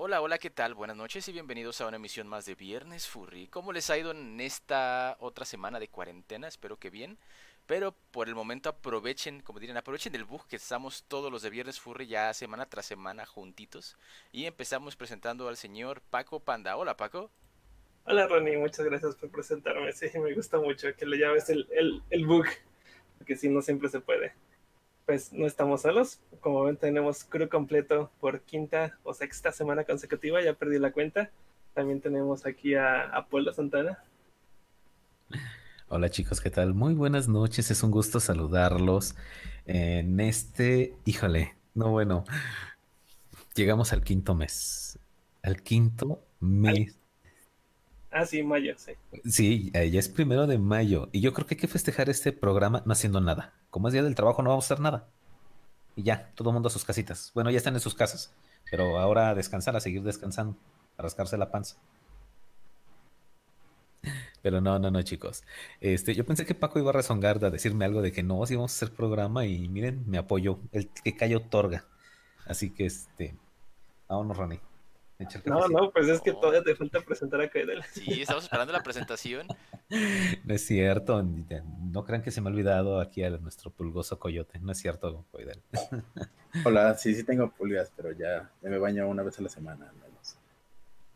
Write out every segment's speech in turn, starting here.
Hola, hola, ¿qué tal? Buenas noches y bienvenidos a una emisión más de Viernes Furry. ¿Cómo les ha ido en esta otra semana de cuarentena? Espero que bien. Pero por el momento aprovechen, como dirían, aprovechen del bug que estamos todos los de Viernes Furry ya semana tras semana juntitos. Y empezamos presentando al señor Paco Panda. Hola, Paco. Hola, Ronnie, muchas gracias por presentarme. Sí, me gusta mucho que le llames el, el, el bug, porque si no siempre se puede pues no estamos solos. Como ven, tenemos crew completo por quinta o sexta semana consecutiva. Ya perdí la cuenta. También tenemos aquí a Apolo Santana. Hola chicos, ¿qué tal? Muy buenas noches, es un gusto saludarlos en este, híjole, no bueno, llegamos al quinto mes, al quinto mes. Ah, sí, mayo, sí. Sí, ya es primero de mayo y yo creo que hay que festejar este programa no haciendo nada. Como es día del trabajo, no vamos a hacer nada. Y ya, todo el mundo a sus casitas. Bueno, ya están en sus casas, pero ahora a descansar, a seguir descansando, a rascarse la panza. Pero no, no, no, chicos. Este, yo pensé que Paco iba a rezongar, a decirme algo de que no, si vamos a hacer programa y miren, me apoyó. El que cayó otorga. Así que este, vámonos, Ronnie. No, no, pues es que todavía te falta presentar a Kaidel. Sí, estamos esperando la presentación. No es cierto, no crean que se me ha olvidado aquí a nuestro pulgoso coyote. No es cierto, Kaidel. Hola, sí, sí tengo pulgas, pero ya, me baño una vez a la semana al menos.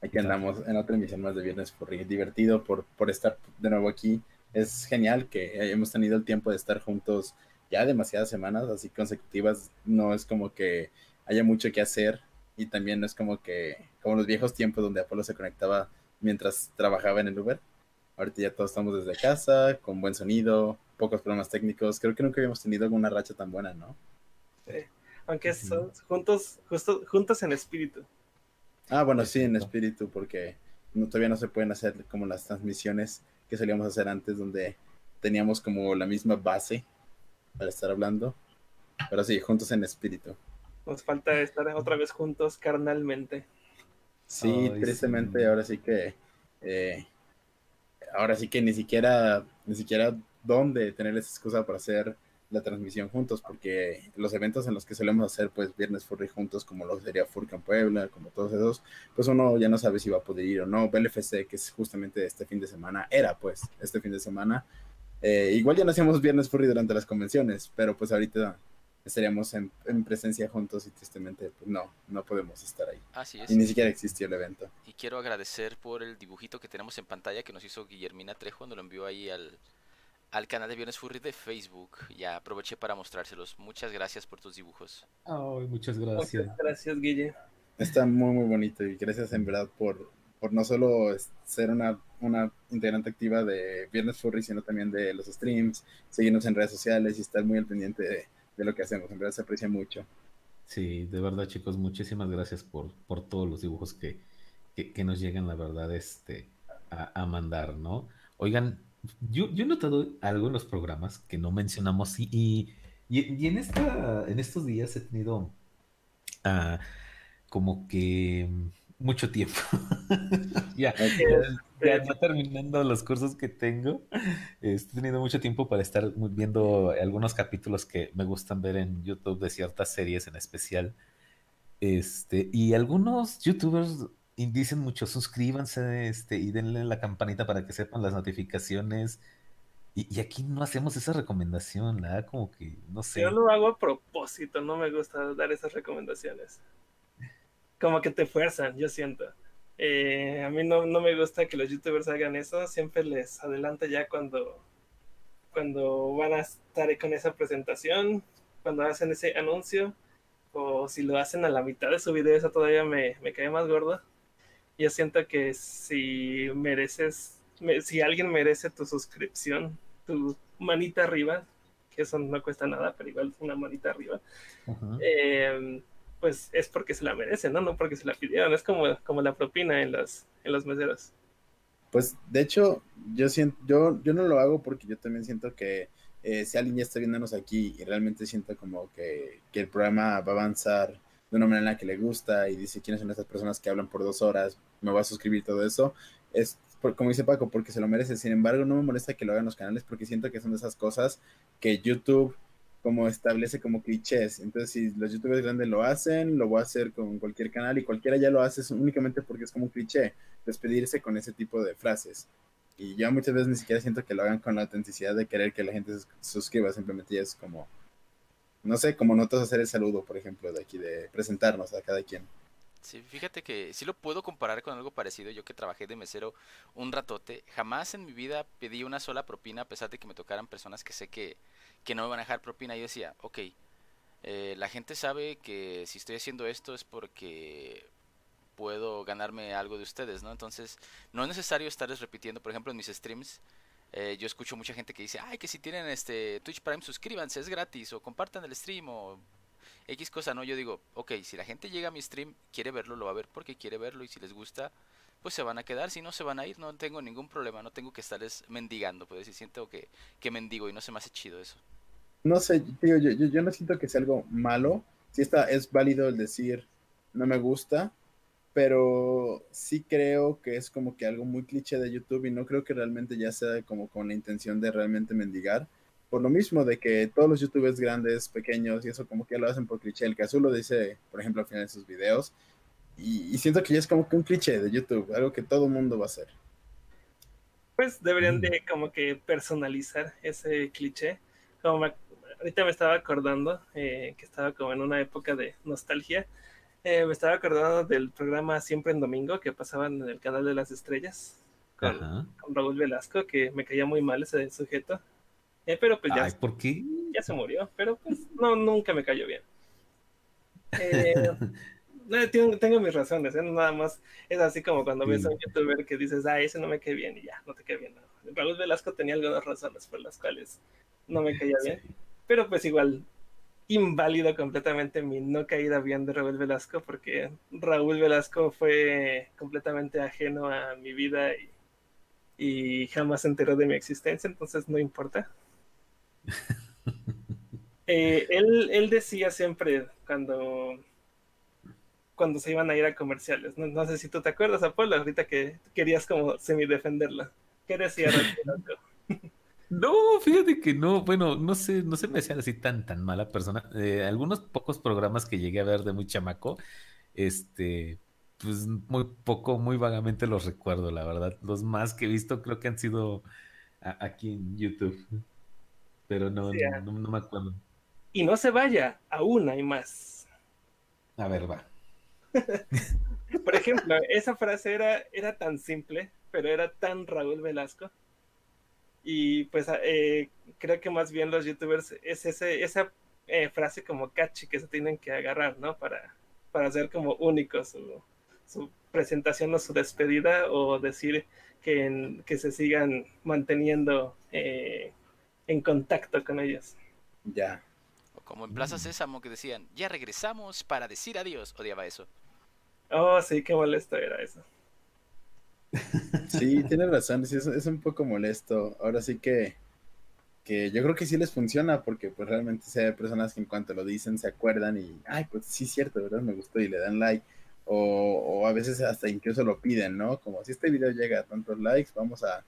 Aquí andamos en otra emisión más de Viernes Furry. Divertido por, por estar de nuevo aquí. Es genial que hemos tenido el tiempo de estar juntos ya demasiadas semanas, así consecutivas. No es como que haya mucho que hacer y también no es como que, como los viejos tiempos donde Apolo se conectaba mientras trabajaba en el Uber. Ahorita ya todos estamos desde casa, con buen sonido, pocos problemas técnicos. Creo que nunca habíamos tenido alguna racha tan buena, ¿no? Sí. Aunque son juntos, justo, juntos en espíritu. Ah, bueno, sí, en espíritu, porque todavía no se pueden hacer como las transmisiones que solíamos hacer antes, donde teníamos como la misma base para estar hablando. Pero sí, juntos en espíritu. Nos falta estar otra vez juntos carnalmente. Sí, tristemente, ahora sí que. Eh, ahora sí que ni siquiera, ni siquiera dónde tener esa excusa para hacer la transmisión juntos, porque los eventos en los que solemos hacer, pues, Viernes Furry juntos, como lo sería Furcan Puebla, como todos esos, pues uno ya no sabe si va a poder ir o no. BLFC, que es justamente este fin de semana, era pues este fin de semana. Eh, igual ya no hacíamos Viernes Furry durante las convenciones, pero pues ahorita estaríamos en, presencia juntos y tristemente pues no, no podemos estar ahí. Así es. Y ni siquiera existió el evento. Y quiero agradecer por el dibujito que tenemos en pantalla que nos hizo Guillermina Trejo cuando lo envió ahí al, al canal de Viernes Furry de Facebook. Ya aproveché para mostrárselos. Muchas gracias por tus dibujos. Ay, muchas gracias. Muchas gracias, Guille. Está muy, muy bonito y gracias en verdad por, por no solo ser una, una integrante activa de Viernes Furry, sino también de los streams, seguirnos en redes sociales y estar muy al pendiente de de lo que hacemos. En verdad se aprecia mucho. Sí, de verdad, chicos, muchísimas gracias por, por todos los dibujos que, que, nos llegan, la verdad, este, a, mandar, ¿no? Oigan, yo, yo, he notado algo en los programas que no mencionamos y, y, y en, esta, en estos días he tenido uh, como que mucho tiempo. ya, ya, terminando los cursos que tengo, estoy teniendo mucho tiempo para estar viendo algunos capítulos que me gustan ver en YouTube de ciertas series en especial. Este, y algunos youtubers dicen mucho, suscríbanse este, y denle la campanita para que sepan las notificaciones. Y, aquí no hacemos esa recomendación, ¿verdad? Como que, no sé. Yo lo hago a propósito, no me gusta dar esas recomendaciones como que te fuerzan, yo siento. Eh, a mí no, no, me gusta que los youtubers hagan eso, siempre les adelanta ya cuando, cuando van a estar con esa presentación, cuando hacen ese anuncio, o si lo hacen a la mitad de su video, eso todavía me, me cae más gordo. Yo siento que si mereces, si alguien merece tu suscripción, tu manita arriba, que eso no cuesta nada, pero igual una manita arriba, eh, pues es porque se la merecen, ¿no? No porque se la pidieron. Es como, como la propina en los, en los meseros. Pues de hecho, yo siento, yo, yo no lo hago porque yo también siento que eh, si alguien ya está viéndonos aquí y realmente siento como que, el programa va a avanzar de una manera que le gusta y dice quiénes son estas personas que hablan por dos horas, me voy a suscribir todo eso, es como dice Paco, porque se lo merece. Sin embargo, no me molesta que lo hagan los canales porque siento que son de esas cosas que YouTube como establece como clichés. Entonces, si los youtubers grandes lo hacen, lo voy a hacer con cualquier canal y cualquiera ya lo hace únicamente porque es como un cliché, despedirse con ese tipo de frases. Y ya muchas veces ni siquiera siento que lo hagan con la autenticidad de querer que la gente se suscriba, simplemente es como, no sé, como notas hacer el saludo, por ejemplo, de aquí, de presentarnos a cada quien. Sí, fíjate que sí lo puedo comparar con algo parecido. Yo que trabajé de mesero un ratote, jamás en mi vida pedí una sola propina a pesar de que me tocaran personas que sé que, que no me van a dejar propina. Yo decía, ok, eh, la gente sabe que si estoy haciendo esto es porque puedo ganarme algo de ustedes, ¿no? Entonces, no es necesario estarles repitiendo, por ejemplo, en mis streams. Eh, yo escucho mucha gente que dice, ay, que si tienen este Twitch Prime, suscríbanse, es gratis, o compartan el stream, o X cosa, ¿no? Yo digo, ok, si la gente llega a mi stream, quiere verlo, lo va a ver porque quiere verlo y si les gusta, pues se van a quedar, si no se van a ir, no tengo ningún problema, no tengo que estarles mendigando, pues si siento que, que mendigo y no se me hace chido eso. No sé, tío, yo, yo, yo no siento que sea algo malo, si está, es válido el decir no me gusta, pero sí creo que es como que algo muy cliché de YouTube y no creo que realmente ya sea como con la intención de realmente mendigar por lo mismo de que todos los youtubers grandes, pequeños y eso como que lo hacen por cliché. El caso lo dice, por ejemplo, al final de sus videos. Y, siento que ya es como que un cliché de YouTube, algo que todo el mundo va a hacer. Pues deberían mm. de como que personalizar ese cliché. Como ahorita me estaba acordando eh, que estaba como en una época de nostalgia. Eh, me estaba acordando del programa Siempre en Domingo que pasaban en el canal de las estrellas con, con Raúl Velasco, que me caía muy mal ese sujeto. Eh, pero pues ya, ¿por qué? ya se murió, pero pues no, nunca me cayó bien. Eh, tengo, mis razones, ¿eh? nada más es así como cuando ves a un youtuber que dices, ah, ese no me cae bien y ya, no te cae bien. No. Raúl Velasco tenía algunas razones por las cuales no me caía bien, pero pues igual inválido completamente mi no caída bien de Raúl Velasco porque Raúl Velasco fue completamente ajeno a mi vida y, y jamás se enteró de mi existencia, entonces no importa. Eh, él, decía siempre cuando, cuando se iban a ir a comerciales, no, sé si tú te acuerdas, Apolo, ahorita que querías como semi-defenderla. ¿Qué decía No, fíjate que no, bueno, no sé, no se me hacía así tan, tan mala persona. Eh, algunos pocos programas que llegué a ver de muy chamaco, este, pues muy poco, muy vagamente los recuerdo, la verdad. Los más que he visto creo que han sido aquí en YouTube pero no, no, me acuerdo. Y no se vaya, aún hay más. A ver, va. Por ejemplo, esa frase era, era tan simple, pero era tan Raúl Velasco. Y pues eh, creo que más bien los youtubers es ese, esa eh, frase como catchy que se tienen que agarrar, ¿no? Para, para hacer como único su, su presentación o su despedida o decir que, que se sigan manteniendo eh, en contacto con ellos. Ya. O como en Plaza Sésamo que decían, ya regresamos para decir adiós. Odiaba eso. Oh, sí, qué molesto era eso. Sí, tiene razón, sí, es, un poco molesto. Ahora sí que, que yo creo que sí les funciona porque pues realmente hay personas que en cuanto lo dicen se acuerdan y, ay, pues sí, cierto, ¿verdad? Me gustó y le dan like. O, o a veces hasta incluso lo piden, ¿no? Como si este video llega a tantos likes, vamos a,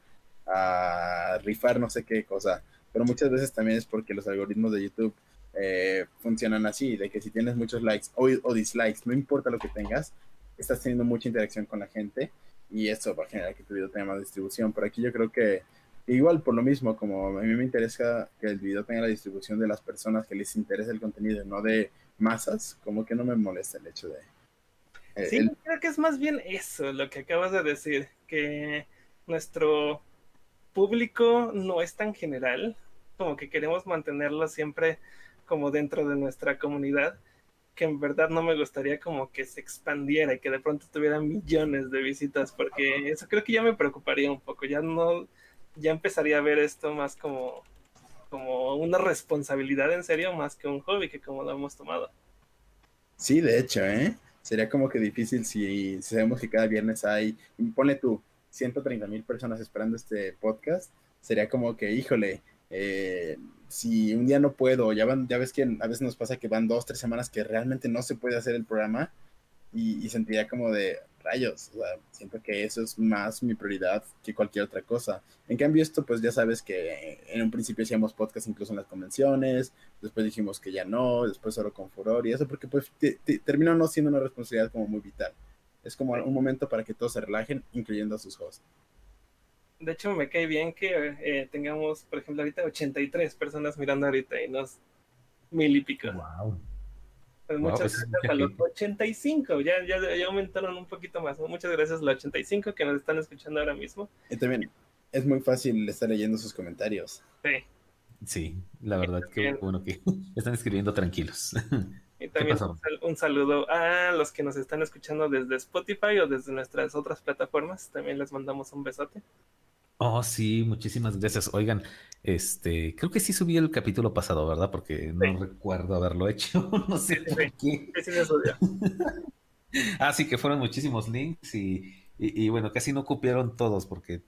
rifar no sé qué cosa pero muchas veces también es porque los algoritmos de YouTube eh, funcionan así, de que si tienes muchos likes o, dislikes, no importa lo que tengas, estás teniendo mucha interacción con la gente y eso va a generar que tu video tenga más distribución. Por aquí yo creo que igual por lo mismo, como a mí me interesa que el video tenga la distribución de las personas que les interesa el contenido, no de masas, como que no me molesta el hecho de... Eh, sí, creo que es más bien eso lo que acabas de decir, que nuestro público no es tan general, como que queremos mantenerlo siempre como dentro de nuestra comunidad, que en verdad no me gustaría como que se expandiera y que de pronto tuviera millones de visitas, porque eso creo que ya me preocuparía un poco, ya no, ya empezaría a ver esto más como, como una responsabilidad en serio, más que un hobby que como lo hemos tomado. Sí, de hecho, ¿eh? Sería como que difícil si, sabemos que cada viernes hay, pone tú, 130 mil personas esperando este podcast, sería como que, híjole, eh, si un día no puedo, ya van, ya ves que a veces nos pasa que van dos, tres semanas que realmente no se puede hacer el programa, y, sentía como de rayos, siento que eso es más mi prioridad que cualquier otra cosa. En cambio esto, pues ya sabes que en un principio hacíamos podcast incluso en las convenciones, después dijimos que ya no, después solo con Furor y eso porque pues terminó no siendo una responsabilidad como muy vital. Es como un momento para que todos se relajen, incluyendo a sus hosts. De hecho, me cae bien que eh, tengamos, por ejemplo, ahorita 83 personas mirando ahorita y nos mil y pico. Wow. Pues muchas gracias a los 85, ya, ya, ya, aumentaron un poquito más. Muchas gracias a los 85 que nos están escuchando ahora mismo. Y también es muy fácil estar leyendo sus comentarios. Sí. Sí, la verdad que bueno que están escribiendo tranquilos. Y también un saludo a los que nos están escuchando desde Spotify o desde nuestras otras plataformas. También les mandamos un besote. Oh, sí, muchísimas gracias. Oigan, este, creo que sí subí el capítulo pasado, ¿verdad? Porque no recuerdo haberlo hecho. no sé por qué. ah, sí, que fueron muchísimos links y, y, bueno, casi no copiaron todos porque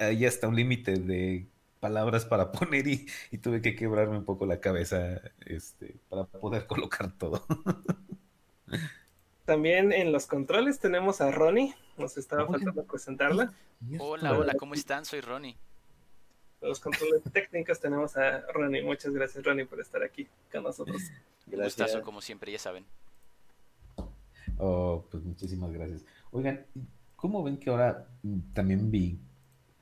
ahí está un límite de palabras para poner y, y, tuve que quebrarme un poco la cabeza este, para poder colocar todo. También en los controles tenemos a Ronnie. Nos estaba faltando presentarla. Hola, hola, ¿cómo están? Soy Ronnie. En los controles técnicos tenemos a Ronnie. Muchas gracias, Ronnie, por estar aquí con nosotros. Un gustazo, como siempre, ya saben. Oh, pues muchísimas gracias. Oigan, ¿cómo ven que ahora también vi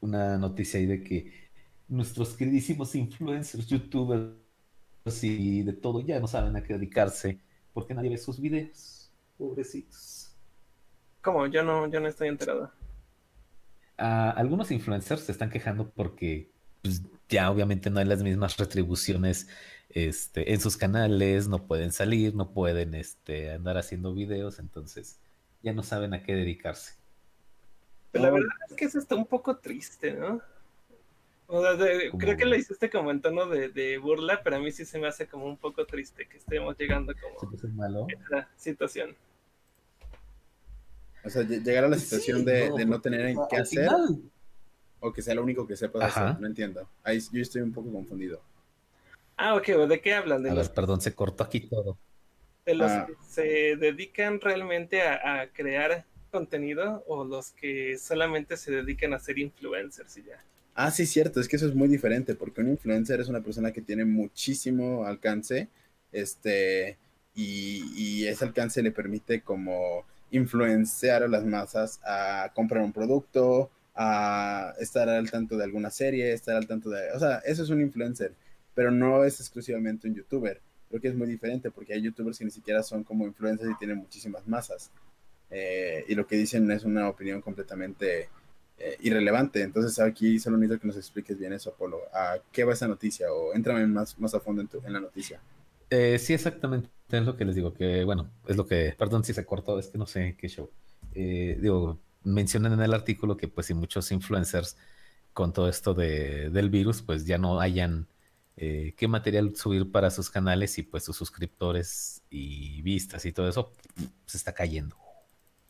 una noticia ahí de que nuestros queridísimos influencers, youtubers y de todo ya no saben a qué dedicarse porque nadie ve sus videos? Pobrecitos. ¿Cómo? Yo no, yo no estoy enterado. algunos influencers se están quejando porque pues, ya obviamente no hay las mismas retribuciones este, en sus canales, no pueden salir, no pueden este, andar haciendo videos, entonces ya no saben a qué dedicarse. Pero la verdad es que eso está un poco triste, ¿no? creo que lo hiciste como en tono de, burla, pero a mí sí se me hace como un poco triste que estemos llegando como a esa situación. O sea, llegar a la situación de, no, tener en qué hacer o que sea lo único que sepas hacer, no entiendo. Ahí yo estoy un poco confundido. Ah, ok, ¿de qué hablan? De los... perdón, se cortó aquí todo. ¿De los ah. que se dedican realmente a, crear contenido o los que solamente se dedican a ser influencers y ya? Ah, sí, cierto, es que eso es muy diferente, porque un influencer es una persona que tiene muchísimo alcance, este, y, ese alcance le permite como influenciar a las masas a comprar un producto, a estar al tanto de alguna serie, estar al tanto de, o sea, eso es un influencer, pero no es exclusivamente un youtuber. Creo que es muy diferente porque hay youtubers que ni siquiera son como influencers y tienen muchísimas masas. Eh, y lo que dicen es una opinión completamente eh, irrelevante. Entonces aquí solo necesito que nos expliques bien eso, Apolo. ¿A qué va esa noticia? O entrame más, más a fondo en, en la noticia. Eh, sí, exactamente. Es lo que les digo, que bueno, es lo que, perdón si se cortó, es que no sé qué show. Eh, digo, mencionan en el artículo que pues si muchos influencers con todo esto de, del virus, pues ya no hayan qué material subir para sus canales y pues sus suscriptores y vistas y todo eso se está cayendo.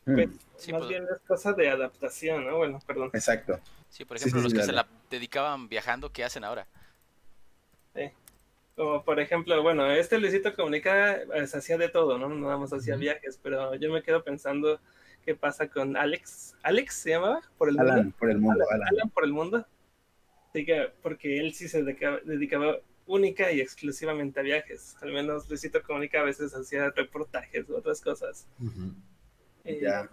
Mm. más pues. bien es cosa de adaptación, ¿no? Bueno, perdón. Exacto. Sí, por ejemplo, los que se la dedicaban viajando, ¿qué hacen ahora? Sí. Como por ejemplo, bueno, este Luisito Comunica pues, hacía de todo, ¿no? Nada más hacía viajes, pero yo me quedo pensando qué pasa con Alex. ¿Alex se llamaba? Por el Alan, mundo. por el mundo. Alan, por el mundo. Así que, porque él sí se dedicaba, única y exclusivamente a viajes. Al menos Luisito Comunica a veces hacía reportajes u otras cosas. Eh, ya.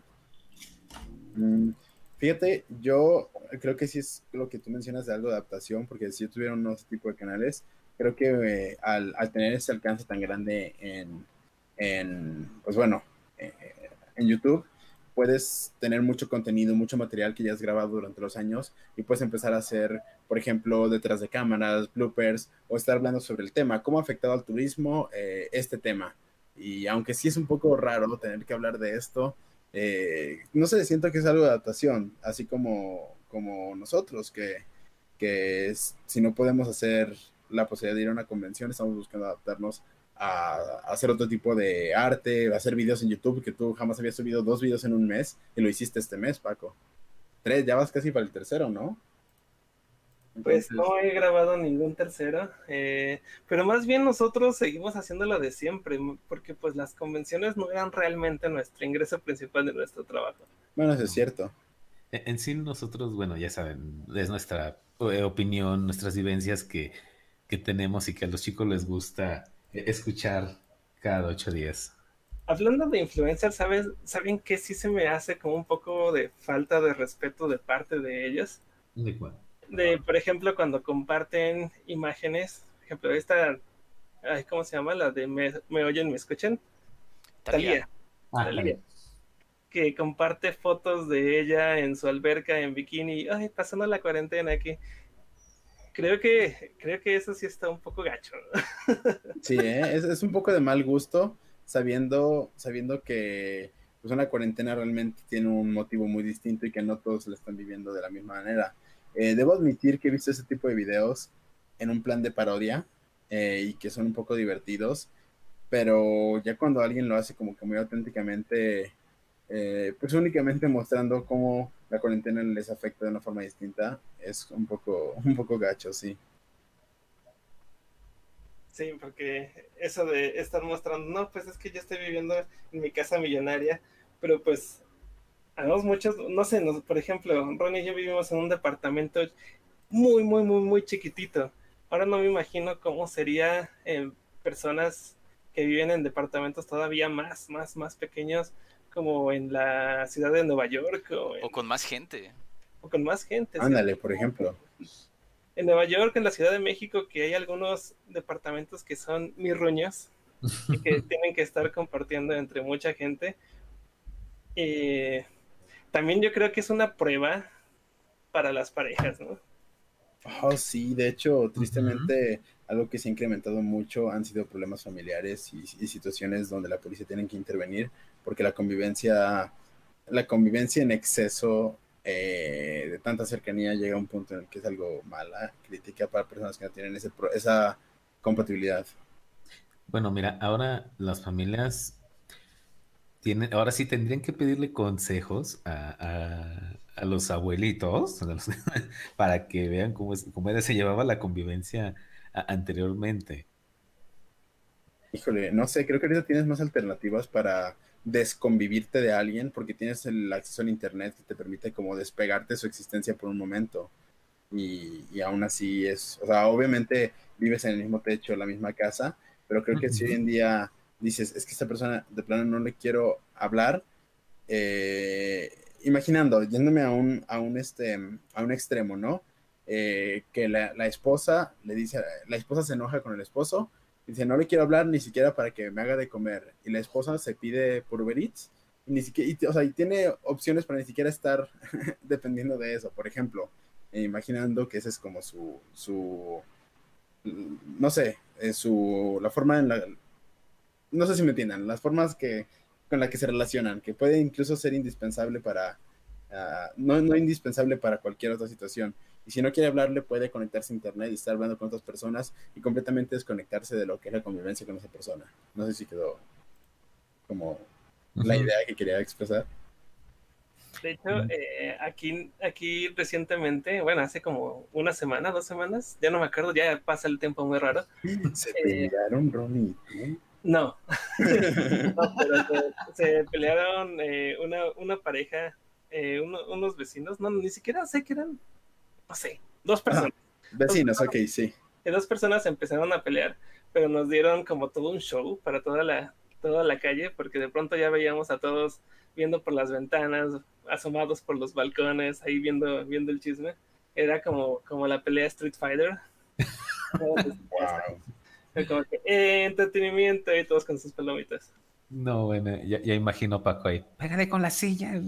Mm, fíjate, yo creo que sí es lo que tú mencionas de algo de adaptación, porque si yo tuviera unos tipo de canales, creo que eh, al, tener ese alcance tan grande en, en pues bueno, eh, en YouTube, puedes tener mucho contenido, mucho material que ya has grabado durante los años y puedes empezar a hacer, por ejemplo, detrás de cámaras, bloopers o estar hablando sobre el tema, cómo ha afectado al turismo este tema. Y aunque sí es un poco raro tener que hablar de esto, eh, no sé, siento que es algo de adaptación, así como, como nosotros, que, que si no podemos hacer la posibilidad de ir a una convención, estamos buscando adaptarnos a, hacer otro tipo de arte, a hacer videos en YouTube, que tú jamás habías subido dos videos en un mes y lo hiciste este mes, Paco. Tres, ya vas casi para el tercero, ¿no? Pues no he grabado ningún tercero, eh, pero más bien nosotros seguimos haciendo lo de siempre, porque pues las convenciones no eran realmente nuestro ingreso principal de nuestro trabajo. Bueno, eso es cierto. E, en sí nosotros, bueno, ya saben, es nuestra eh, opinión, nuestras vivencias que, que tenemos y que a los chicos les gusta escuchar cada ocho días. Hablando de influencers, ¿sabes? ¿saben que sí se me hace como un poco de falta de respeto de parte de ellos? ¿De cuál? de, por ejemplo, cuando comparten imágenes, por ejemplo, esta, ¿cómo se llama? La de Me, oyen, me escuchan. Talía. Ah, que comparte fotos de ella en su alberca en bikini, ay, pasando la cuarentena aquí. Creo que, creo que eso sí está un poco gacho. Sí, ¿eh? es, un poco de mal gusto, sabiendo, sabiendo que pues una cuarentena realmente tiene un motivo muy distinto y que no todos la están viviendo de la misma manera. Eh, debo admitir que he visto ese tipo de videos en un plan de parodia eh, y que son un poco divertidos, pero ya cuando alguien lo hace como que muy auténticamente, eh, pues únicamente mostrando cómo la cuarentena les afecta de una forma distinta, es un poco, un poco gacho, sí. Sí, porque eso de estar mostrando, no, pues es que yo estoy viviendo en mi casa millonaria, pero pues Además, muchos, no sé, por ejemplo, Ronnie y yo vivimos en un departamento muy, muy, muy, muy chiquitito. Ahora no me imagino cómo sería eh, personas que viven en departamentos todavía más, más, más pequeños, como en la ciudad de Nueva York. O, con más gente. O con más gente. Ándale, por ejemplo. En Nueva York, en la Ciudad de México, que hay algunos departamentos que son mirruños y que tienen que estar compartiendo entre mucha gente. Eh, también yo creo que es una prueba para las parejas, ¿no? Oh, sí, de hecho, tristemente, algo que se ha incrementado mucho han sido problemas familiares y, situaciones donde la policía tiene que intervenir, porque la convivencia, la convivencia en exceso eh, de tanta cercanía llega a un punto en el que es algo mala, crítica para personas que no tienen ese, esa compatibilidad. Bueno, mira, ahora las familias ahora sí tendrían que pedirle consejos a, los abuelitos para que vean cómo, cómo se llevaba la convivencia anteriormente. Híjole, no sé, creo que ahorita tienes más alternativas para desconvivirte de alguien porque tienes el acceso al internet que te permite como despegarte de su existencia por un momento. Y, y, aún así es, o sea, obviamente vives en el mismo techo, en la misma casa, pero creo que si hoy en día dices, es que esta persona de plano no le quiero hablar, eh, imaginando, yéndome a un, a un, este, a un extremo, ¿no? Eh, que la, esposa le dice, la esposa se enoja con el esposo, dice, no le quiero hablar ni siquiera para que me haga de comer, y la esposa se pide por Uber Eats, y ni siquiera, o sea, y tiene opciones para ni siquiera estar dependiendo de eso, por ejemplo, imaginando que esa es como su, su no sé, eh, su, la forma en la, no sé si me entiendan, las formas que, con las que se relacionan, que puede incluso ser indispensable para, ah, no, no indispensable para cualquier otra situación. Y si no quiere hablarle, puede conectarse a internet y estar hablando con otras personas y completamente desconectarse de lo que es la convivencia con esa persona. No sé si quedó como la idea que quería expresar. De hecho, eh, aquí, aquí recientemente, bueno, hace como una semana, dos semanas, ya no me acuerdo, ya pasa el tiempo muy raro. Se pelearon, Ronnie. No, no pero se, pelearon eh, una, una, pareja, eh, unos vecinos, no, ni siquiera sé que eran, no sé, dos personas. vecinos, ok, sí. dos personas empezaron a pelear, pero nos dieron como todo un show para toda la, toda la calle, porque de pronto ya veíamos a todos viendo por las ventanas, asomados por los balcones, ahí viendo, viendo el chisme. Era como, como la pelea Street Fighter. wow. Como que, eh, entretenimiento y todos con sus palomitas. No, bueno, ya, ya imagino Paco ahí. Pégale con la silla.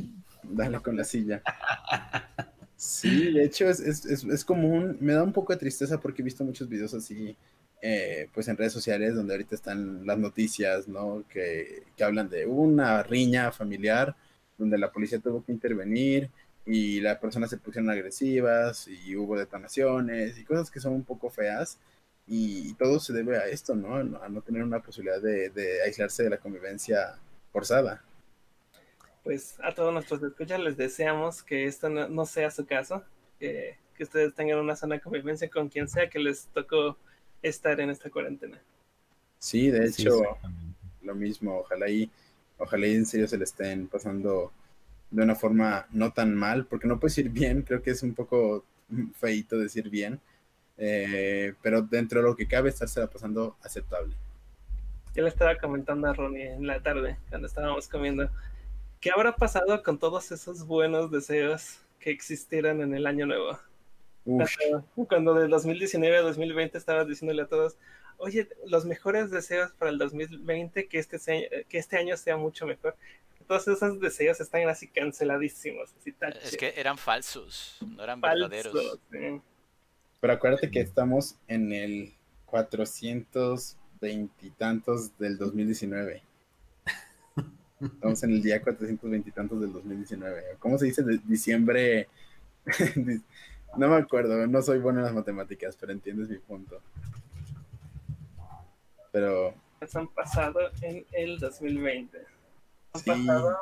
Dale con la silla. Sí, de hecho es, es, es, me da un poco de tristeza porque he visto muchos videos así, eh, pues en redes sociales donde ahorita están las noticias, ¿no? Que, que, hablan de una riña familiar donde la policía tuvo que intervenir y las personas se pusieron agresivas y hubo detonaciones y cosas que son un poco feas y, todo se debe a esto, ¿no? A no tener una posibilidad de, aislarse de la convivencia forzada. Pues a todos nuestros escuchas les deseamos que esto no, sea su caso, que, que ustedes tengan una sana convivencia con quien sea que les tocó estar en esta cuarentena. Sí, de hecho, lo mismo, ojalá y, ojalá y en serio se le estén pasando de una forma no tan mal, porque no puede ir bien, creo que es un poco feito decir bien, eh, pero dentro de lo que cabe estársela pasando aceptable. Yo le estaba comentando a Ronnie en la tarde, cuando estábamos comiendo, ¿qué habrá pasado con todos esos buenos deseos que existieran en el año nuevo? Cuando, cuando, de 2019 a 2020 estabas diciéndole a todos, oye, los mejores deseos para el 2020, que este, que este año sea mucho mejor. Todos esos deseos están así canceladísimos. es que eran falsos, no eran verdaderos. Pero acuérdate que estamos en el 400 veintitantos del 2019. Estamos en el día 420 y tantos del 2019. ¿Cómo se dice? De diciembre. no me acuerdo, no soy bueno en las matemáticas, pero entiendes mi punto. Pero. Han pasado en el 2020. Han pasado.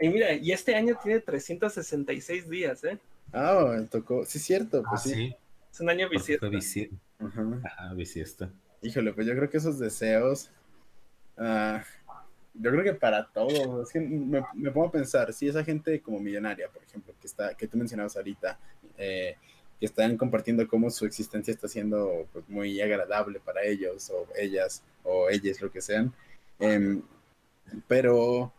Y mira, y este año tiene 366 días, ¿eh? Ah, tocó. Sí, es cierto, pues ah, sí. Es un año bisiesto. Ajá. bisiesto. Híjole, pues yo creo que esos deseos. Uh, yo creo que para todos. Es que me, pongo a pensar, si esa gente como millonaria, por ejemplo, que está, que tú mencionabas ahorita, eh, que están compartiendo cómo su existencia está siendo pues, muy agradable para ellos, o ellas, o ellas, lo que sean. Em, pero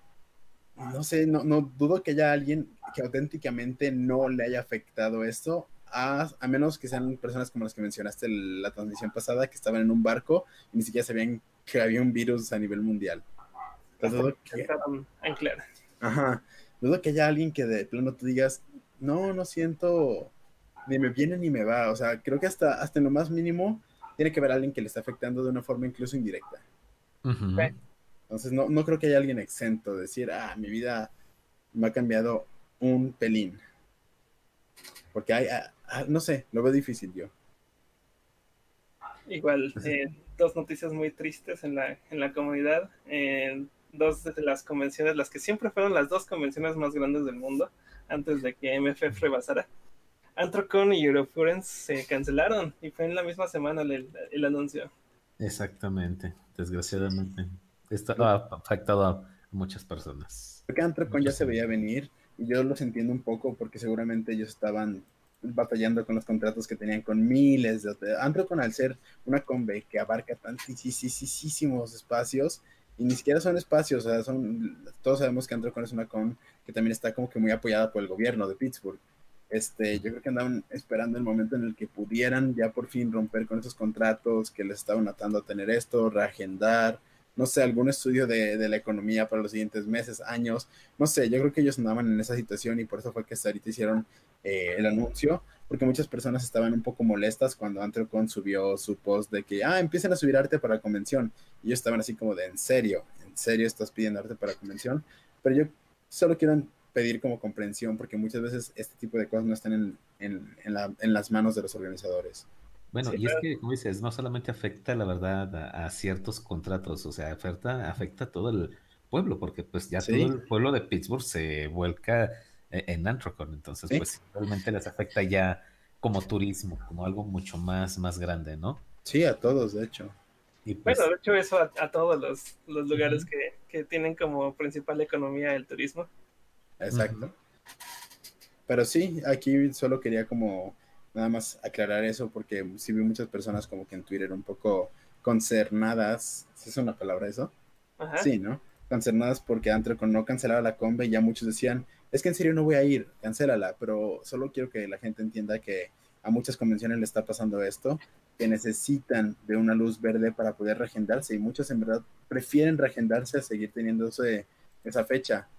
no sé, no, no dudo que haya alguien que auténticamente no le haya afectado esto a, menos que sean personas como las que mencionaste la transmisión pasada, que estaban en un barco y ni siquiera sabían que había un virus a nivel mundial. Dudo que, Ajá. Dudo que haya alguien que de plano tú digas, no, no siento, ni me viene ni me va. O sea, creo que hasta, hasta en lo más mínimo tiene que haber alguien que le está afectando de una forma incluso indirecta. Entonces, no, no creo que haya alguien exento de decir, ah, mi vida me ha cambiado un pelín. Porque hay, ah, ah, no sé, lo veo difícil yo. Igual, eh, dos noticias muy tristes en la, en la comunidad. Eh, dos de las convenciones, las que siempre fueron las dos convenciones más grandes del mundo, antes de que MFF rebasara. Antrocon y Eurofurence se cancelaron y fue en la misma semana el, el anuncio. Exactamente, desgraciadamente. Esto ha afectado a muchas personas. Porque Antrocon ya se veía venir y yo los entiendo un poco porque seguramente ellos estaban batallando con los contratos que tenían con miles de Anthrocon al ser una conve que abarca tantísimos espacios y ni siquiera son espacios, o sea, son todos sabemos que Anthrocon es una con que también está como que muy apoyada por el gobierno de Pittsburgh. Este, yo creo que andaban esperando el momento en el que pudieran ya por fin romper con esos contratos que les estaban atando a tener esto, reagendar, no sé, algún estudio de, de, la economía para los siguientes meses, años, no sé, yo creo que ellos andaban en esa situación y por eso fue que hasta ahorita hicieron eh, el anuncio, porque muchas personas estaban un poco molestas cuando Anthrocon subió su post de que, ah, empiecen a subir arte para la convención, y ellos estaban así como de, en serio, en serio estás pidiendo arte para la convención, pero yo solo quiero pedir como comprensión, porque muchas veces este tipo de cosas no están en, en, en, la, en las manos de los organizadores. Bueno, y es que, como dices, no solamente afecta, la verdad, a, ciertos contratos, o sea, afecta, afecta a todo el pueblo, porque pues ya todo el pueblo de Pittsburgh se vuelca en Antrocon, entonces pues realmente les afecta ya como turismo, como algo mucho más, más grande, ¿no? Sí, a todos, de hecho. Y pues, bueno, de hecho eso a, todos los, los lugares que, que, tienen como principal economía el turismo. Exacto. Pero sí, aquí solo quería como nada más aclarar eso porque sí vi muchas personas como que en Twitter un poco concernadas, ¿es una palabra eso? Sí, ¿no? Concernadas porque Antrocon no cancelaba la combe y ya muchos decían, es que en serio no voy a ir, cancélala, pero solo quiero que la gente entienda que a muchas convenciones le está pasando esto, que necesitan de una luz verde para poder reagendarse y muchos en verdad prefieren reagendarse a seguir teniendo esa fecha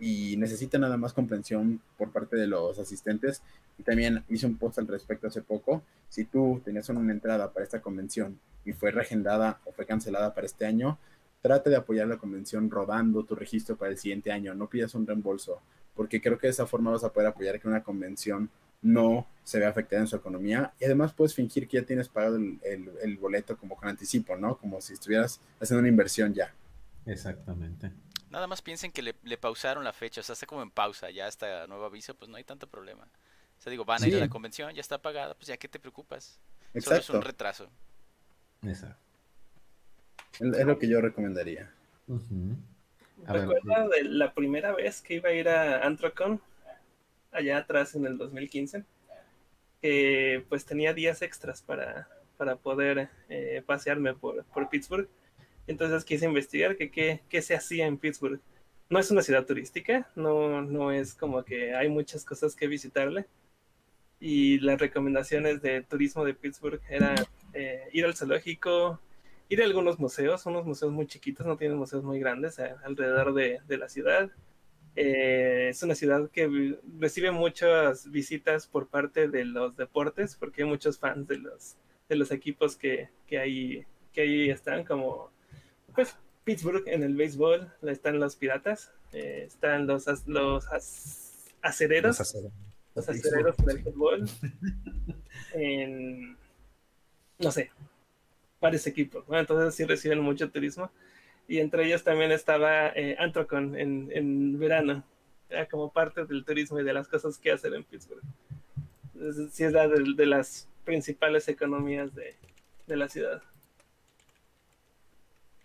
y necesita nada más comprensión por parte de los asistentes. Y también hice un post al respecto hace poco. Si tú tenías una entrada para esta convención y fue reagendada o fue cancelada para este año, trate de apoyar la convención robando tu registro para el siguiente año. No pidas un reembolso, porque creo que de esa forma vas a poder apoyar que una convención no se vea afectada en su economía. Y además puedes fingir que ya tienes pagado el, el boleto como con anticipo, ¿no? Como si estuvieras haciendo una inversión ya. Exactamente. Nada más piensen que le, pausaron la fecha, o sea, está como en pausa, ya hasta nuevo aviso, pues no hay tanto problema. O sea, digo, van a ir a la convención, ya está pagada, pues ya que te preocupas. Exacto. Solo es un retraso. Exacto. Es lo que yo recomendaría. Recuerdo de la primera vez que iba a ir a Antrocon, allá atrás en el 2015, que pues tenía días extras para, para poder eh, pasearme por, por, Pittsburgh. Entonces quise investigar que, qué, se hacía en Pittsburgh. No es una ciudad turística, no, no es como que hay muchas cosas que visitarle. Y las recomendaciones de turismo de Pittsburgh eran eh, ir al zoológico, ir a algunos museos, unos museos muy chiquitos, no tienen museos muy grandes eh, alrededor de, de, la ciudad. Eh, es una ciudad que recibe muchas visitas por parte de los deportes, porque hay muchos fans de los, de los equipos que, que, ahí, que ahí están, como pues Pittsburgh en el béisbol, están los piratas, eh, están los, los acereros, los acereros, del fútbol, en, no sé, varios equipos, entonces sí reciben mucho turismo. Y entre ellos también estaba eh, Antrocon en, en verano, como parte del turismo y de las cosas que hacen en Pittsburgh. sí es la de, las principales economías de, de, la ciudad.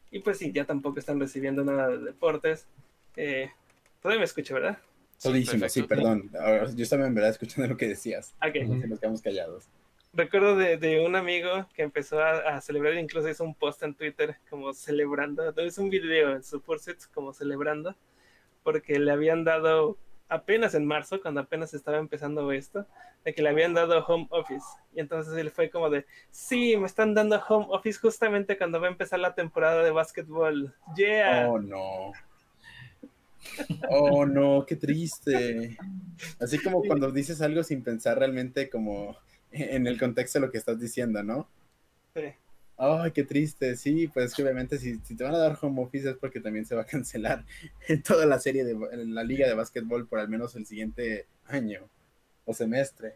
Y pues sí, ya tampoco están recibiendo nada de deportes. Eh, todavía me escucho, ¿verdad? Todísimo, sí, perdón. yo estaba en verdad escuchando lo que decías. Okay. Nos quedamos callados recuerdo de, un amigo que empezó a, celebrar, incluso hizo un post en Twitter como celebrando, es un video en su como celebrando, porque le habían dado apenas en marzo, cuando apenas estaba empezando esto, de que le habían dado home office. Y entonces él fue como de, sí, me están dando home office justamente cuando va a empezar la temporada de básquetbol. Yeah. Oh, no. Oh, no, qué triste. Así como cuando dices algo sin pensar realmente como en el contexto de lo que estás diciendo, ¿no? Sí. Ay, qué triste. Sí, pues que obviamente si, te van a dar home office es porque también se va a cancelar en toda la serie de la liga de básquetbol por al menos el siguiente año o semestre.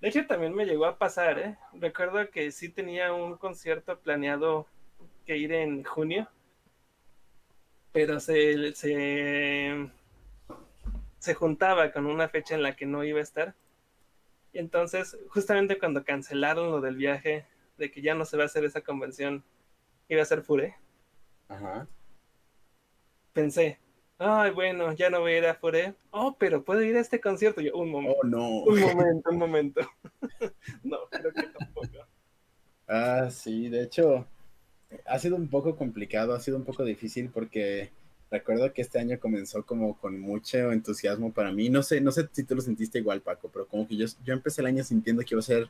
De hecho, también me llegó a pasar, ¿eh? Recuerdo que sí tenía un concierto planeado que ir en junio, pero se, se, se juntaba con una fecha en la que no iba a estar y entonces, justamente cuando cancelaron lo del viaje, de que ya no se va a hacer esa convención, iba a ser Fure. Ajá. Pensé, ay, bueno, ya no voy a ir a Fure. Oh, pero puedo ir a este concierto. Yo, un momento. Oh, no. Un momento, un momento. no, creo que tampoco. Ah, sí, de hecho, ha sido un poco complicado, ha sido un poco difícil porque recuerdo que este año comenzó como con mucho entusiasmo para mí. No sé, no sé si tú lo sentiste igual, Paco, pero como que yo, yo empecé el año sintiendo que iba a ser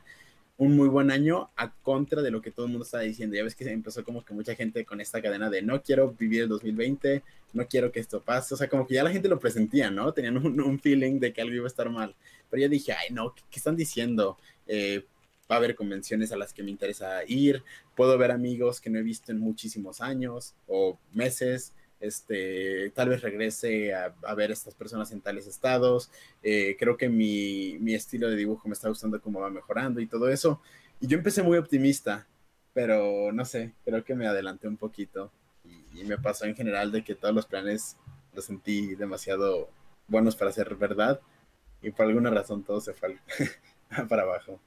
un muy buen año a contra de lo que todo el mundo estaba diciendo. Ya ves que empezó como que mucha gente con esta cadena de no quiero vivir el 2020, no quiero que esto pase. O sea, como que ya la gente lo presentía, ¿no? Tenían un, feeling de que algo iba a estar mal. Pero yo dije, ay, no, ¿qué, están diciendo? Eh, va a haber convenciones a las que me interesa ir, puedo ver amigos que no he visto en muchísimos años o meses este, tal vez regrese a, ver estas personas en tales estados, eh, creo que mi, mi, estilo de dibujo me está gustando cómo va mejorando y todo eso. Y yo empecé muy optimista, pero no sé, creo que me adelanté un poquito y, me pasó en general de que todos los planes los sentí demasiado buenos para ser verdad y por alguna razón todo se fue para abajo.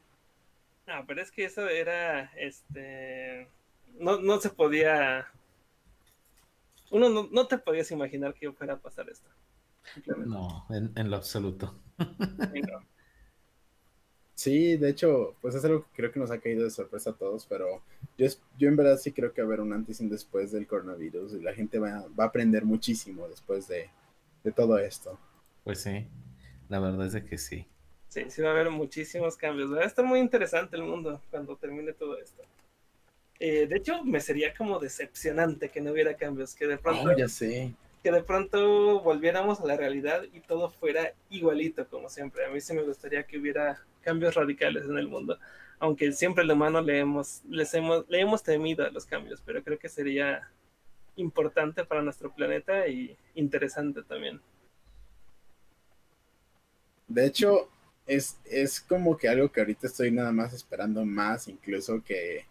No, pero es que eso era, este, no, no se podía uno no, te podías imaginar que fuera a pasar esto. No, en, lo absoluto. Sí, de hecho, pues es algo que creo que nos ha caído de sorpresa a todos, pero yo, yo en verdad sí creo que va a haber un antes y un después del coronavirus y la gente va, va a aprender muchísimo después de, de, todo esto. Pues sí, la verdad es de que sí. Sí, sí va a haber muchísimos cambios. Va a estar muy interesante el mundo cuando termine todo esto. Eh, de hecho, me sería como decepcionante que no hubiera cambios, que de pronto, oh, ya sé. que de pronto volviéramos a la realidad y todo fuera igualito como siempre. A mí sí me gustaría que hubiera cambios radicales en el mundo, aunque siempre el humano le hemos, les hemos, le hemos temido a los cambios, pero creo que sería importante para nuestro planeta y interesante también. De hecho, es, es como que algo que ahorita estoy nada más esperando más, incluso que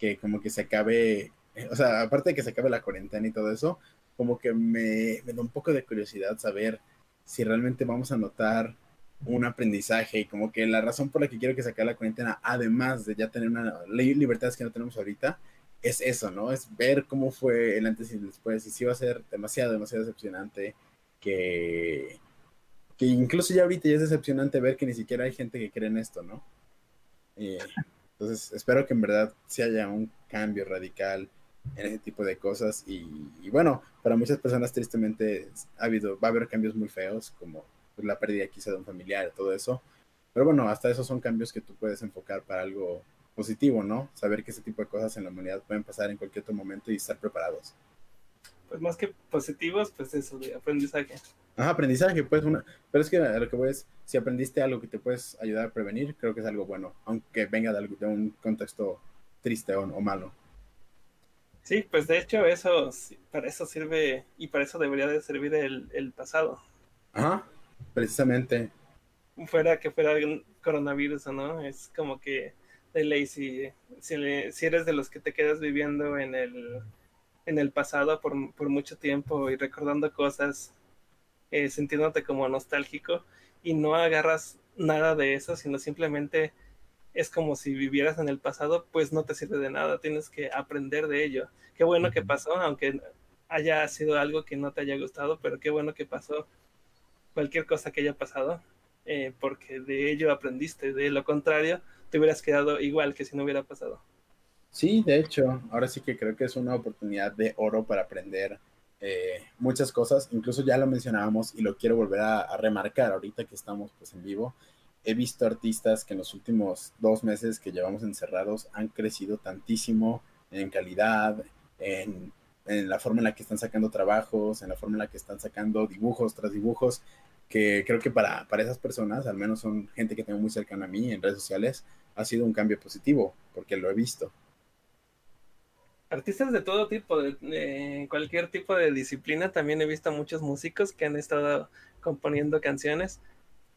que como que se acabe, o sea, aparte de que se acabe la cuarentena y todo eso, como que me, da un poco de curiosidad saber si realmente vamos a notar un aprendizaje y como que la razón por la que quiero que saque la cuarentena, además de ya tener una ley libertades que no tenemos ahorita, es eso, ¿no? Es ver cómo fue el antes y el después y sí va a ser demasiado, demasiado decepcionante que, que incluso ya ahorita ya es decepcionante ver que ni siquiera hay gente que cree en esto, ¿no? Eh, entonces espero que en verdad sí haya un cambio radical en ese tipo de cosas y, y, bueno, para muchas personas tristemente ha habido, va a haber cambios muy feos como la pérdida quizá de un familiar, todo eso, pero bueno, hasta esos son cambios que tú puedes enfocar para algo positivo, ¿no? Saber que ese tipo de cosas en la humanidad pueden pasar en cualquier otro momento y estar preparados. Pues más que positivos, pues eso, de aprendizaje. Ajá, aprendizaje, pues una, pero es que a lo que voy es, si aprendiste algo que te puedes ayudar a prevenir, creo que es algo bueno, aunque venga de, algo, de un contexto triste o, o, malo. Sí, pues de hecho eso, para eso sirve y para eso debería de servir el, el pasado. Ajá, precisamente. Fuera que fuera un coronavirus o no, es como que de ley si, si, si, eres de los que te quedas viviendo en el, en el pasado por, por mucho tiempo y recordando cosas, eh, sintiéndote como nostálgico y no agarras nada de eso, sino simplemente es como si vivieras en el pasado, pues no te sirve de nada, tienes que aprender de ello. Qué bueno que pasó, aunque haya sido algo que no te haya gustado, pero qué bueno que pasó cualquier cosa que haya pasado, eh, porque de ello aprendiste, de lo contrario, te hubieras quedado igual que si no hubiera pasado. Sí, de hecho, ahora sí que creo que es una oportunidad de oro para aprender eh, muchas cosas, incluso ya lo mencionábamos y lo quiero volver a, remarcar ahorita que estamos pues en vivo. He visto artistas que en los últimos dos meses que llevamos encerrados han crecido tantísimo en calidad, en, en la forma en la que están sacando trabajos, en la forma en la que están sacando dibujos tras dibujos, que creo que para, para esas personas, al menos son gente que tengo muy cercana a mí en redes sociales, ha sido un cambio positivo, porque lo he visto. Artistas de todo tipo, de, de, cualquier tipo de disciplina, también he visto muchos músicos que han estado componiendo canciones,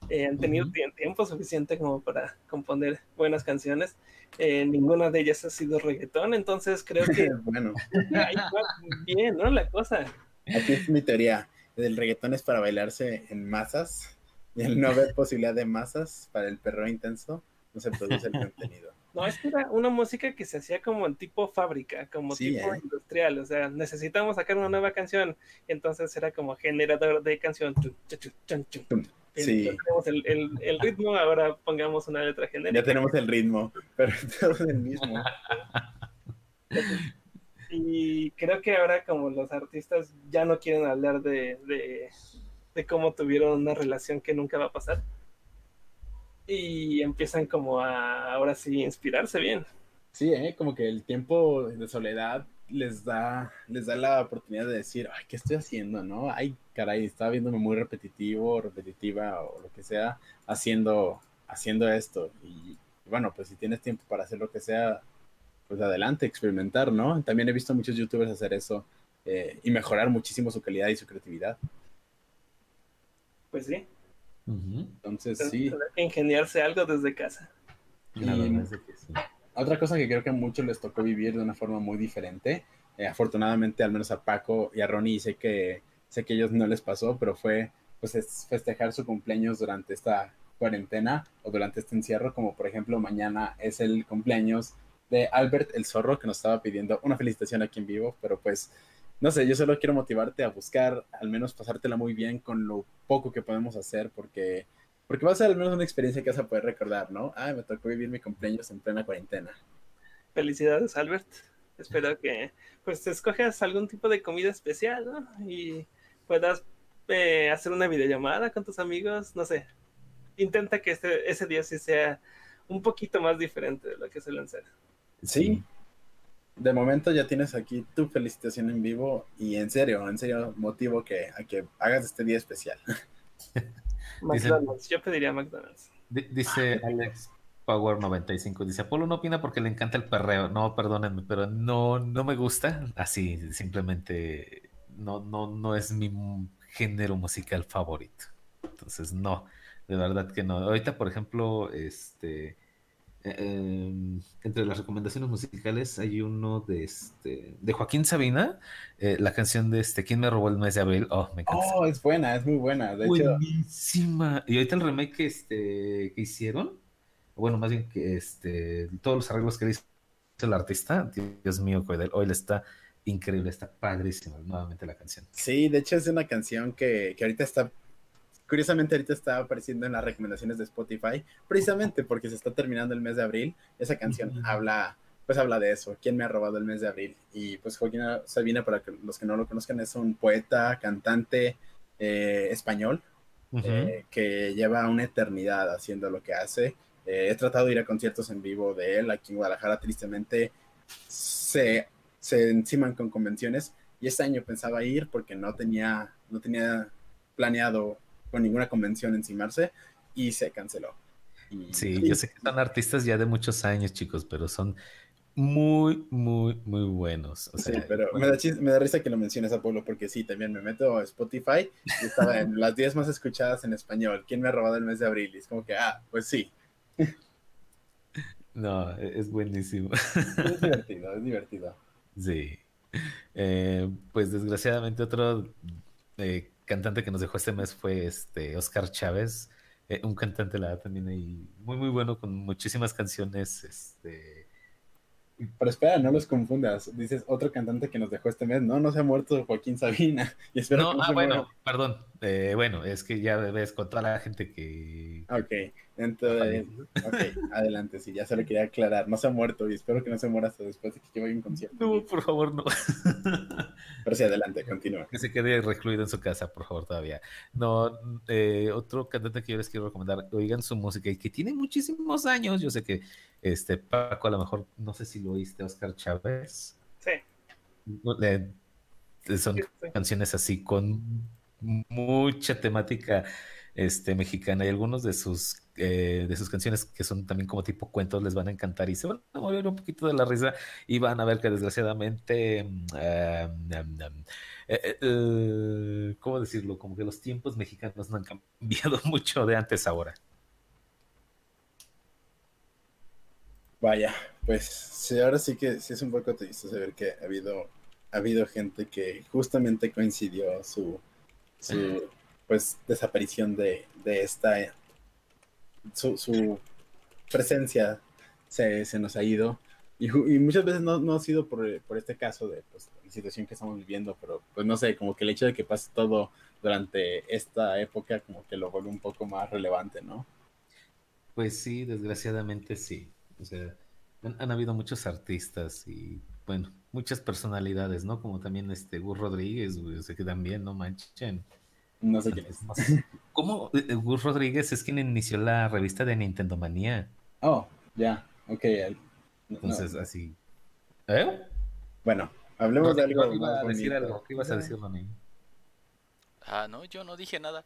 eh, han tenido uh -huh. tiempo suficiente como para componer buenas canciones, eh, ninguna de ellas ha sido reggaetón, entonces creo que bueno. ahí va bien, ¿no? La cosa. Aquí es mi teoría, el reggaetón es para bailarse en masas, y al no haber posibilidad de masas para el perro intenso, no se produce el contenido. No, es que era una música que se hacía como en tipo fábrica, como Sí, tipo ¿eh? industrial, o sea, necesitamos sacar una nueva canción, entonces era como generador de canción. Sí. Entonces, tenemos el, el, el ritmo, ahora pongamos una letra genérica. Ya tenemos el ritmo, pero todo es el mismo. Y creo que ahora como los artistas ya no quieren hablar de, de, de cómo tuvieron una relación que nunca va a pasar. Y empiezan como a ahora sí inspirarse bien. Sí, ¿eh? como que el tiempo de soledad les da, les da la oportunidad de decir, ay, ¿qué estoy haciendo? ¿No? Ay, caray, estaba viéndome muy repetitivo, repetitiva o lo que sea, haciendo, haciendo esto. Y bueno, pues si tienes tiempo para hacer lo que sea, pues adelante, experimentar, ¿no? También he visto a muchos youtubers hacer eso eh, y mejorar muchísimo su calidad y su creatividad. Pues sí. Uh -huh. Entonces, sí. Ingeniarse algo desde casa. La verdad es que sí. Otra cosa que creo que a muchos les tocó vivir de una forma muy diferente, eh, afortunadamente al menos a Paco y a Ronnie sé que sé que a ellos no les pasó, pero fue pues es festejar su cumpleaños durante esta cuarentena o durante este encierro, como por ejemplo mañana es el cumpleaños de Albert el Zorro que nos estaba pidiendo una felicitación aquí en vivo, pero pues no sé, yo solo quiero motivarte a buscar, al menos pasártela muy bien con lo poco que podemos hacer, porque porque va a ser al menos una experiencia que vas a poder recordar, ¿no? Ah, me tocó vivir mi cumpleaños en plena cuarentena. Felicidades, Albert. Espero que pues escojas algún tipo de comida especial, ¿no? Y puedas eh, hacer una videollamada con tus amigos, no sé. Intenta que este, ese día sí sea un poquito más diferente de lo que suelen ser. Sí. De momento ya tienes aquí tu felicitación en vivo y en serio, en serio motivo que, a que hagas este día especial. McDonald's, yo pediría McDonald's. Dice Alex Power 95, dice Apolo no opina porque le encanta el perreo. No, perdónenme, pero no, no me gusta. Así, simplemente no, no, no es mi género musical favorito. Entonces, no, de verdad que no. Ahorita, por ejemplo, este em, entre las recomendaciones musicales hay uno de este de Joaquín Sabina, eh, la canción de este ¿Quién me robó el mes de abril? Oh, me encanta. Oh, es buena, es muy buena. De Buenísima. Y ahorita el remake que, este, que hicieron, bueno, más bien que este, todos los arreglos que hizo el artista, Dios mío, hoy le está increíble, está padrísima nuevamente la canción. Sí, de hecho es una canción que, que ahorita está Curiosamente ahorita está apareciendo en las recomendaciones de Spotify, precisamente porque se está terminando el mes de abril. Esa canción habla, pues habla de eso, quién me ha robado el mes de abril. Y pues Joaquín Sabina, para los que no lo conozcan, es un poeta, cantante eh, español eh, que lleva una eternidad haciendo lo que hace. Eh, he tratado de ir a conciertos en vivo de él aquí en Guadalajara, tristemente se, se enciman con convenciones y este año pensaba ir porque no tenía, no tenía planeado con ninguna convención encimarse y se canceló. sí, yo sé que son artistas ya de muchos años, chicos, pero son muy, muy, muy buenos. sí, pero me da, risa que lo menciones a Pablo porque sí, también me meto a Spotify y estaba en las 10 más escuchadas en español. ¿Quién me ha robado el mes de abril? Y es como que, ah, pues sí. No, e-, es buenísimo. Es divertido, es divertido. Sí. Eh, pues desgraciadamente otro eh, cantante que nos dejó este mes fue este Oscar Chávez, eh, un cantante la también ahí muy muy bueno con muchísimas canciones este pero espera, no los confundas. Dices otro cantante que nos dejó este mes. No, no se ha muerto Joaquín Sabina. Y espero no, ah, bueno, perdón. Eh, bueno, es que ya ves con toda la gente que. Ok, entonces. Ok, adelante. Sí, ya se lo quería aclarar. No se ha muerto y espero que no se muera hasta después de que yo vaya a un concierto. No, por favor, no. Pero sí, adelante, continúa. Que se quede recluido en su casa, por favor, todavía. No, eh, otro cantante que yo les quiero recomendar, oigan su música y que tiene muchísimos años. Yo sé que este Paco, a lo mejor, no sé si lo oíste, Oscar Chávez. Sí. son canciones así con mucha temática este, mexicana y algunos de sus eh, de sus canciones que son también como tipo cuentos les van a encantar y se van a mover un poquito de la risa y van a ver que desgraciadamente mm, eh, eh, ¿cómo decirlo? como que los tiempos mexicanos no han cambiado mucho de antes ahora Vaya, pues sí, ahora sí que sí es un poco triste saber que ha habido, ha habido gente que justamente coincidió su, su pues desaparición de, de esta su, su presencia se, se, nos ha ido y, muchas veces no, no, ha sido por, por este caso de pues, la situación que estamos viviendo, pero pues no sé, como que el hecho de que pase todo durante esta época como que lo vuelve un poco más relevante, ¿no? Pues sí, desgraciadamente sí. O sea, han, habido muchos artistas y, bueno, muchas personalidades, ¿no? Como también este Gus Rodríguez, o sea, que también, no manchen. No sé quién es. ¿Cómo? Eh, Gus Rodríguez es quien inició la revista de Nintendo Manía. Oh, ya, ok. Entonces, así. ¿Eh? Bueno, hablemos de algo. Iba a decir algo. ¿Qué ibas a decir, Ronnie? Ah, no, yo no dije nada.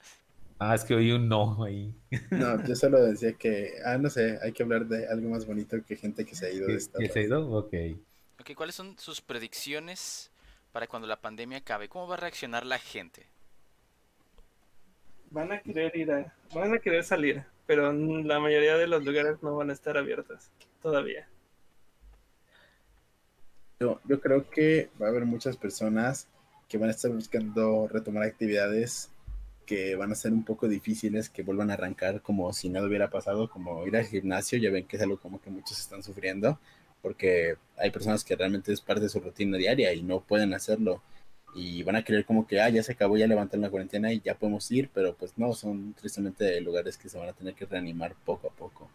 Ah, es que oí un no ahí. No, yo solo decía que, ah, no sé, hay que hablar de algo más bonito que gente que se ha ido de esta. ¿Que se ha ido? Ok. Ok, ¿cuáles son sus predicciones para cuando la pandemia acabe? ¿Cómo va a reaccionar la gente? Van a querer ir a, van a querer salir, pero la mayoría de los lugares no van a estar abiertos todavía. Yo, yo creo que va a haber muchas personas que van a estar buscando retomar actividades que van a ser un poco difíciles que vuelvan a arrancar como si nada hubiera pasado, como ir al gimnasio, ya ven que es algo como que muchos están sufriendo, porque hay personas que realmente es parte de su rutina diaria y no pueden hacerlo y van a creer como que, ah, ya se acabó, ya levantaron la cuarentena y ya podemos ir, pero pues no, son tristemente lugares que se van a tener que reanimar poco a poco.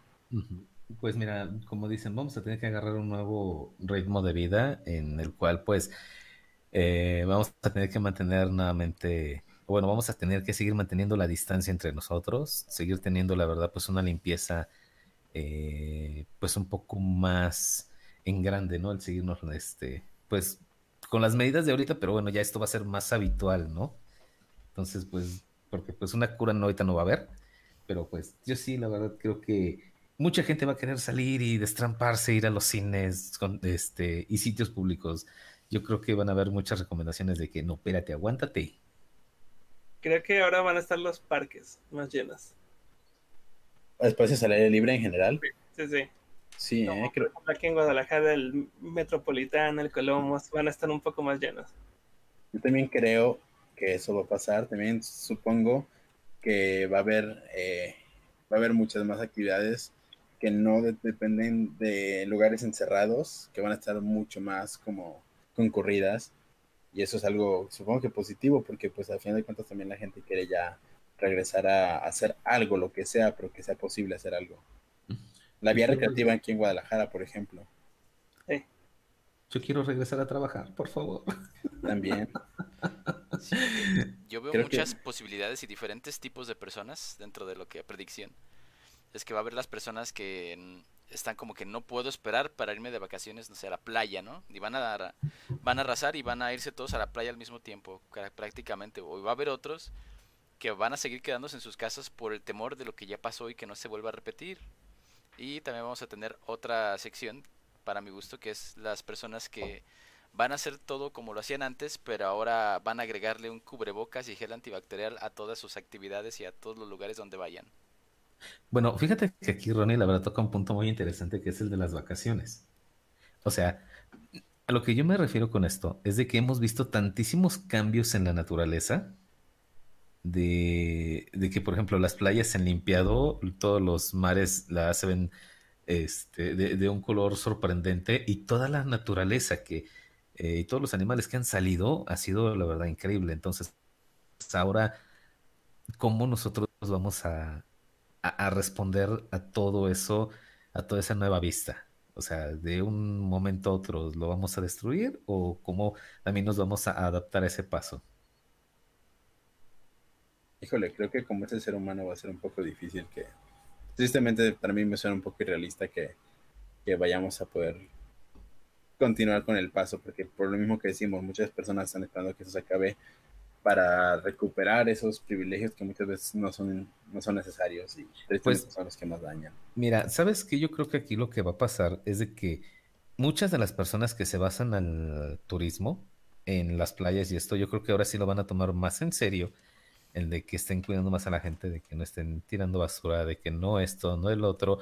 Pues mira, como dicen, vamos a tener que agarrar un nuevo ritmo de vida en el cual pues eh, vamos a tener que mantener nuevamente bueno, vamos a tener que seguir manteniendo la distancia entre nosotros, seguir teniendo, la verdad, pues una limpieza, eh, pues un poco más en grande, ¿no? El seguirnos, este, pues con las medidas de ahorita, pero bueno, ya esto va a ser más habitual, ¿no? Entonces, pues, porque pues una cura no, ahorita no va a haber, pero pues yo sí, la verdad, creo que mucha gente va a querer salir y destramparse, ir a los cines con, este, y sitios públicos. Yo creo que van a haber muchas recomendaciones de que no, espérate, aguántate, Creo que ahora van a estar los parques más llenos. ¿Espacios al aire libre en general? Sí, sí. Sí, eh, creo... aquí en Guadalajara el Metropolitano, el Colomos van a estar un poco más llenos. Yo también creo que eso va a pasar. También supongo que va a haber, eh, va a haber muchas más actividades que no dependen de lugares encerrados, que van a estar mucho más como concurridas. Y eso es algo, supongo que positivo, porque pues al final de cuentas también la gente quiere ya regresar a hacer algo, lo que sea, pero que sea posible hacer algo. La vía recreativa aquí en Guadalajara, por ejemplo. Yo quiero regresar a trabajar, por favor. También. yo veo muchas posibilidades y diferentes tipos de personas dentro de lo que predicción. Es que va a haber las personas que están como que no puedo esperar para irme de vacaciones, no sé, a la playa, ¿no? Y van a, van a arrasar y van a irse todos a la playa al mismo tiempo, prácticamente. O va a haber otros que van a seguir quedándose en sus casas por el temor de lo que ya pasó y que no se vuelva a repetir. Y también vamos a tener otra sección para mi gusto, que es las personas que van a hacer todo como lo hacían antes, pero ahora van a agregarle un cubrebocas y gel antibacterial a todas sus actividades y a todos los lugares donde vayan. Bueno, fíjate que aquí Ronnie la verdad toca un punto muy interesante que es el de las vacaciones. O sea, a lo que yo me refiero con esto es de que hemos visto tantísimos cambios en la naturaleza de, que, por ejemplo, las playas se han limpiado, todos los mares la se ven este, de, un color sorprendente y toda la naturaleza que eh, y todos los animales que han salido ha sido la verdad increíble. Entonces, ahora, ¿cómo nosotros vamos a, a, responder a todo eso, a toda esa nueva vista? O sea, de un momento a otro, ¿lo vamos a destruir o cómo también nos vamos a adaptar a ese paso? Híjole, creo que como ese ser humano va a ser un poco difícil que, tristemente para mí me suena un poco irrealista que, vayamos a poder continuar con el paso, porque por lo mismo que decimos, muchas personas están esperando que eso se acabe para recuperar esos privilegios que muchas veces no son, no son necesarios y pues, son los que más dañan. Mira, sabes que yo creo que aquí lo que va a pasar es de que muchas de las personas que se basan al turismo en las playas y esto, yo creo que ahora sí lo van a tomar más en serio el de que estén cuidando más a la gente, de que no estén tirando basura, de que no esto, no el otro,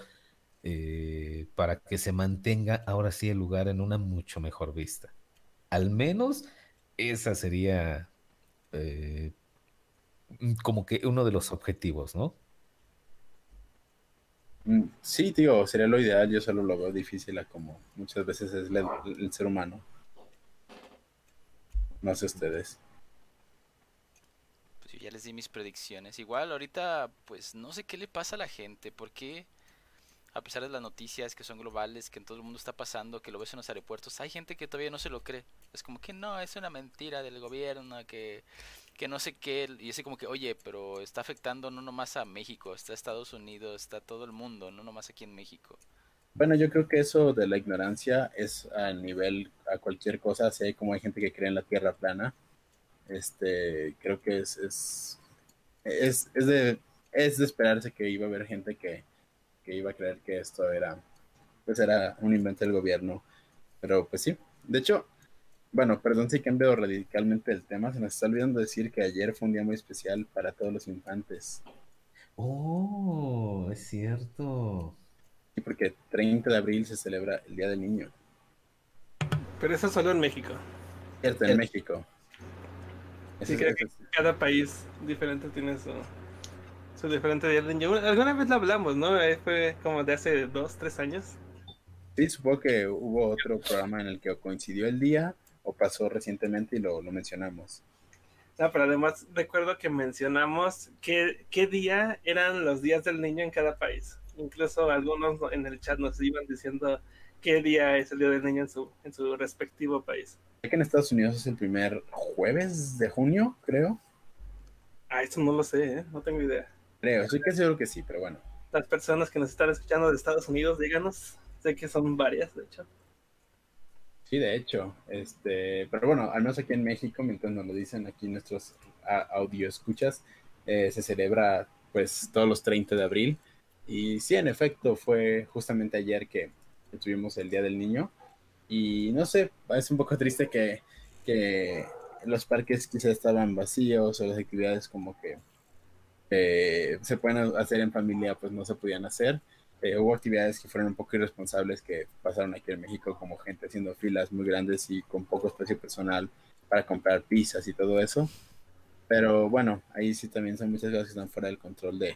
eh, para que se mantenga ahora sí el lugar en una mucho mejor vista. Al menos esa sería eh, como que uno de los objetivos, ¿no? Mm, sí, tío, sería lo ideal, yo solo lo veo difícil a como muchas veces es el ser humano. No sé ustedes ya les di mis predicciones. Igual ahorita pues no sé qué le pasa a la gente, porque a pesar de las noticias que son globales, que en todo el mundo está pasando, que lo ves en los aeropuertos, hay gente que todavía no se lo cree. Es como que no, es una mentira del gobierno, que, que no sé qué. Y es como que, oye, pero está afectando no nomás a México, está Estados Unidos, está todo el mundo, no nomás aquí en México. Bueno, yo creo que eso de la ignorancia es a nivel, a cualquier cosa, sé como hay gente que cree en la tierra plana este, creo que es, es, es, de, es de esperarse que iba a haber gente que, que iba a creer que esto era, pues era un invento del gobierno. Pero pues sí, de hecho, bueno, perdón si cambio radicalmente el tema, se nos está olvidando decir que ayer fue un día muy especial para todos los infantes. Oh, es cierto. Sí, porque 30 de abril se celebra el Día del Niño. Pero eso solo en México. Cierto, en México. Sí, creo que cada país diferente tiene su, su diferente niño. Alguna vez lo hablamos, ¿no? Fue como de hace dos, tres años. Sí, supongo que hubo otro programa en el que coincidió el día o pasó recientemente y lo, lo mencionamos. No, pero además recuerdo que mencionamos qué, qué día eran los días del niño en cada país. Incluso algunos en el chat nos iban diciendo qué día es el día del niño en su, en su respectivo país que en Estados Unidos es el primer jueves de junio, creo. Ah, eso no lo sé, ¿eh? no tengo idea. Creo, estoy casi seguro que sí, pero bueno. Las personas que nos están escuchando de Estados Unidos, díganos. Sé que son varias, de hecho. Sí, de hecho. Este, pero bueno, al menos aquí en México, mientras nos lo dicen aquí nuestros audio escuchas, eh, se celebra pues todos los 30 de abril. Y sí, en efecto, fue justamente ayer que tuvimos el Día del Niño. Y no sé, es un poco triste que, los parques quizás estaban vacíos o las actividades como que se pueden hacer en familia pues no se podían hacer. eh, hubo actividades que fueron un poco irresponsables que pasaron aquí en México, como gente haciendo filas muy grandes y con poco espacio personal para comprar pizzas y todo eso. Pero bueno, ahí sí también son muchas cosas que están fuera del control de,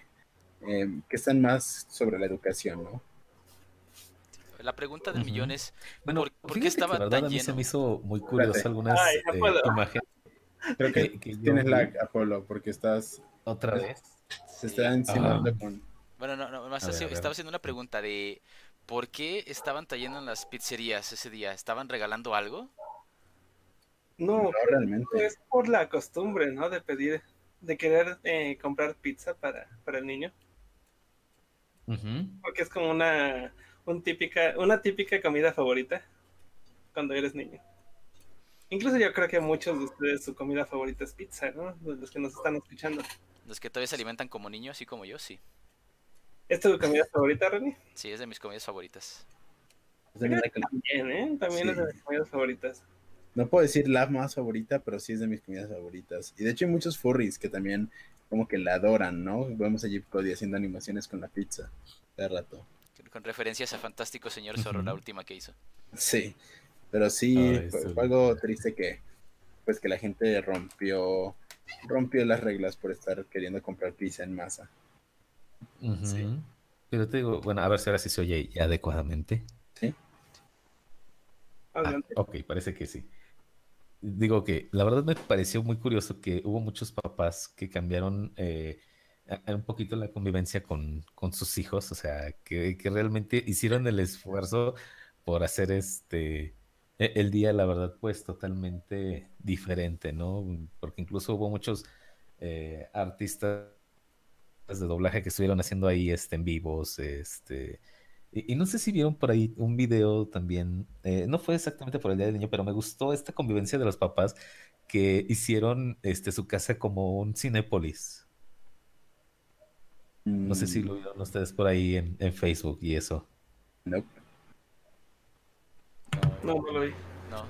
eh, que están más sobre la educación, ¿no? La pregunta del millón es, bueno, ¿por, qué estaba tan lleno? A mí se me hizo muy curioso algunas eh, imágenes. Creo que, tienes lag, Apolo, porque estás... ¿Otra vez? Se está encima de Bueno, no, no, estaba haciendo una pregunta de ¿por qué estaban tallando en las pizzerías ese día? ¿Estaban regalando algo? No, realmente. Es por la costumbre, ¿no? De pedir, de querer eh, comprar pizza para, para el niño. Porque es como una, un típica, una típica comida favorita cuando eres niño. Incluso yo creo que muchos de ustedes su comida favorita es pizza, ¿no? Los que nos están escuchando. Los que todavía se alimentan como niños, así como yo, sí. ¿Es tu comida favorita, Reni? Sí, es de mis comidas favoritas. También, ¿eh? También es de mis comidas favoritas. No puedo decir la más favorita, pero sí es de mis comidas favoritas. Y de hecho hay muchos furries que también como que la adoran, ¿no? Vemos a Jeep Cody haciendo animaciones con la pizza de rato. Con referencias a Fantástico Señor Zorro, la última que hizo. Sí, pero sí, fue, algo triste que pues que la gente rompió rompió las reglas por estar queriendo comprar pizza en masa. Sí. Pero te digo, bueno, a ver si ahora sí se oye adecuadamente. Sí. Ah, ok, parece que sí digo que la verdad me pareció muy curioso que hubo muchos papás que cambiaron eh, un poquito la convivencia con, sus hijos, o sea, que, realmente hicieron el esfuerzo por hacer este e, el día, la verdad, pues totalmente diferente, ¿no? Porque incluso hubo muchos eh, artistas de doblaje que estuvieron haciendo ahí este, en vivos, este, y, no sé si vieron por ahí un video también, eh, no fue exactamente por el Día del Niño, pero me gustó esta convivencia de los papás que hicieron este, su casa como un Cinépolis. No sé si lo mm. vieron ustedes por ahí en, Facebook y eso. No. No, no lo vi. No.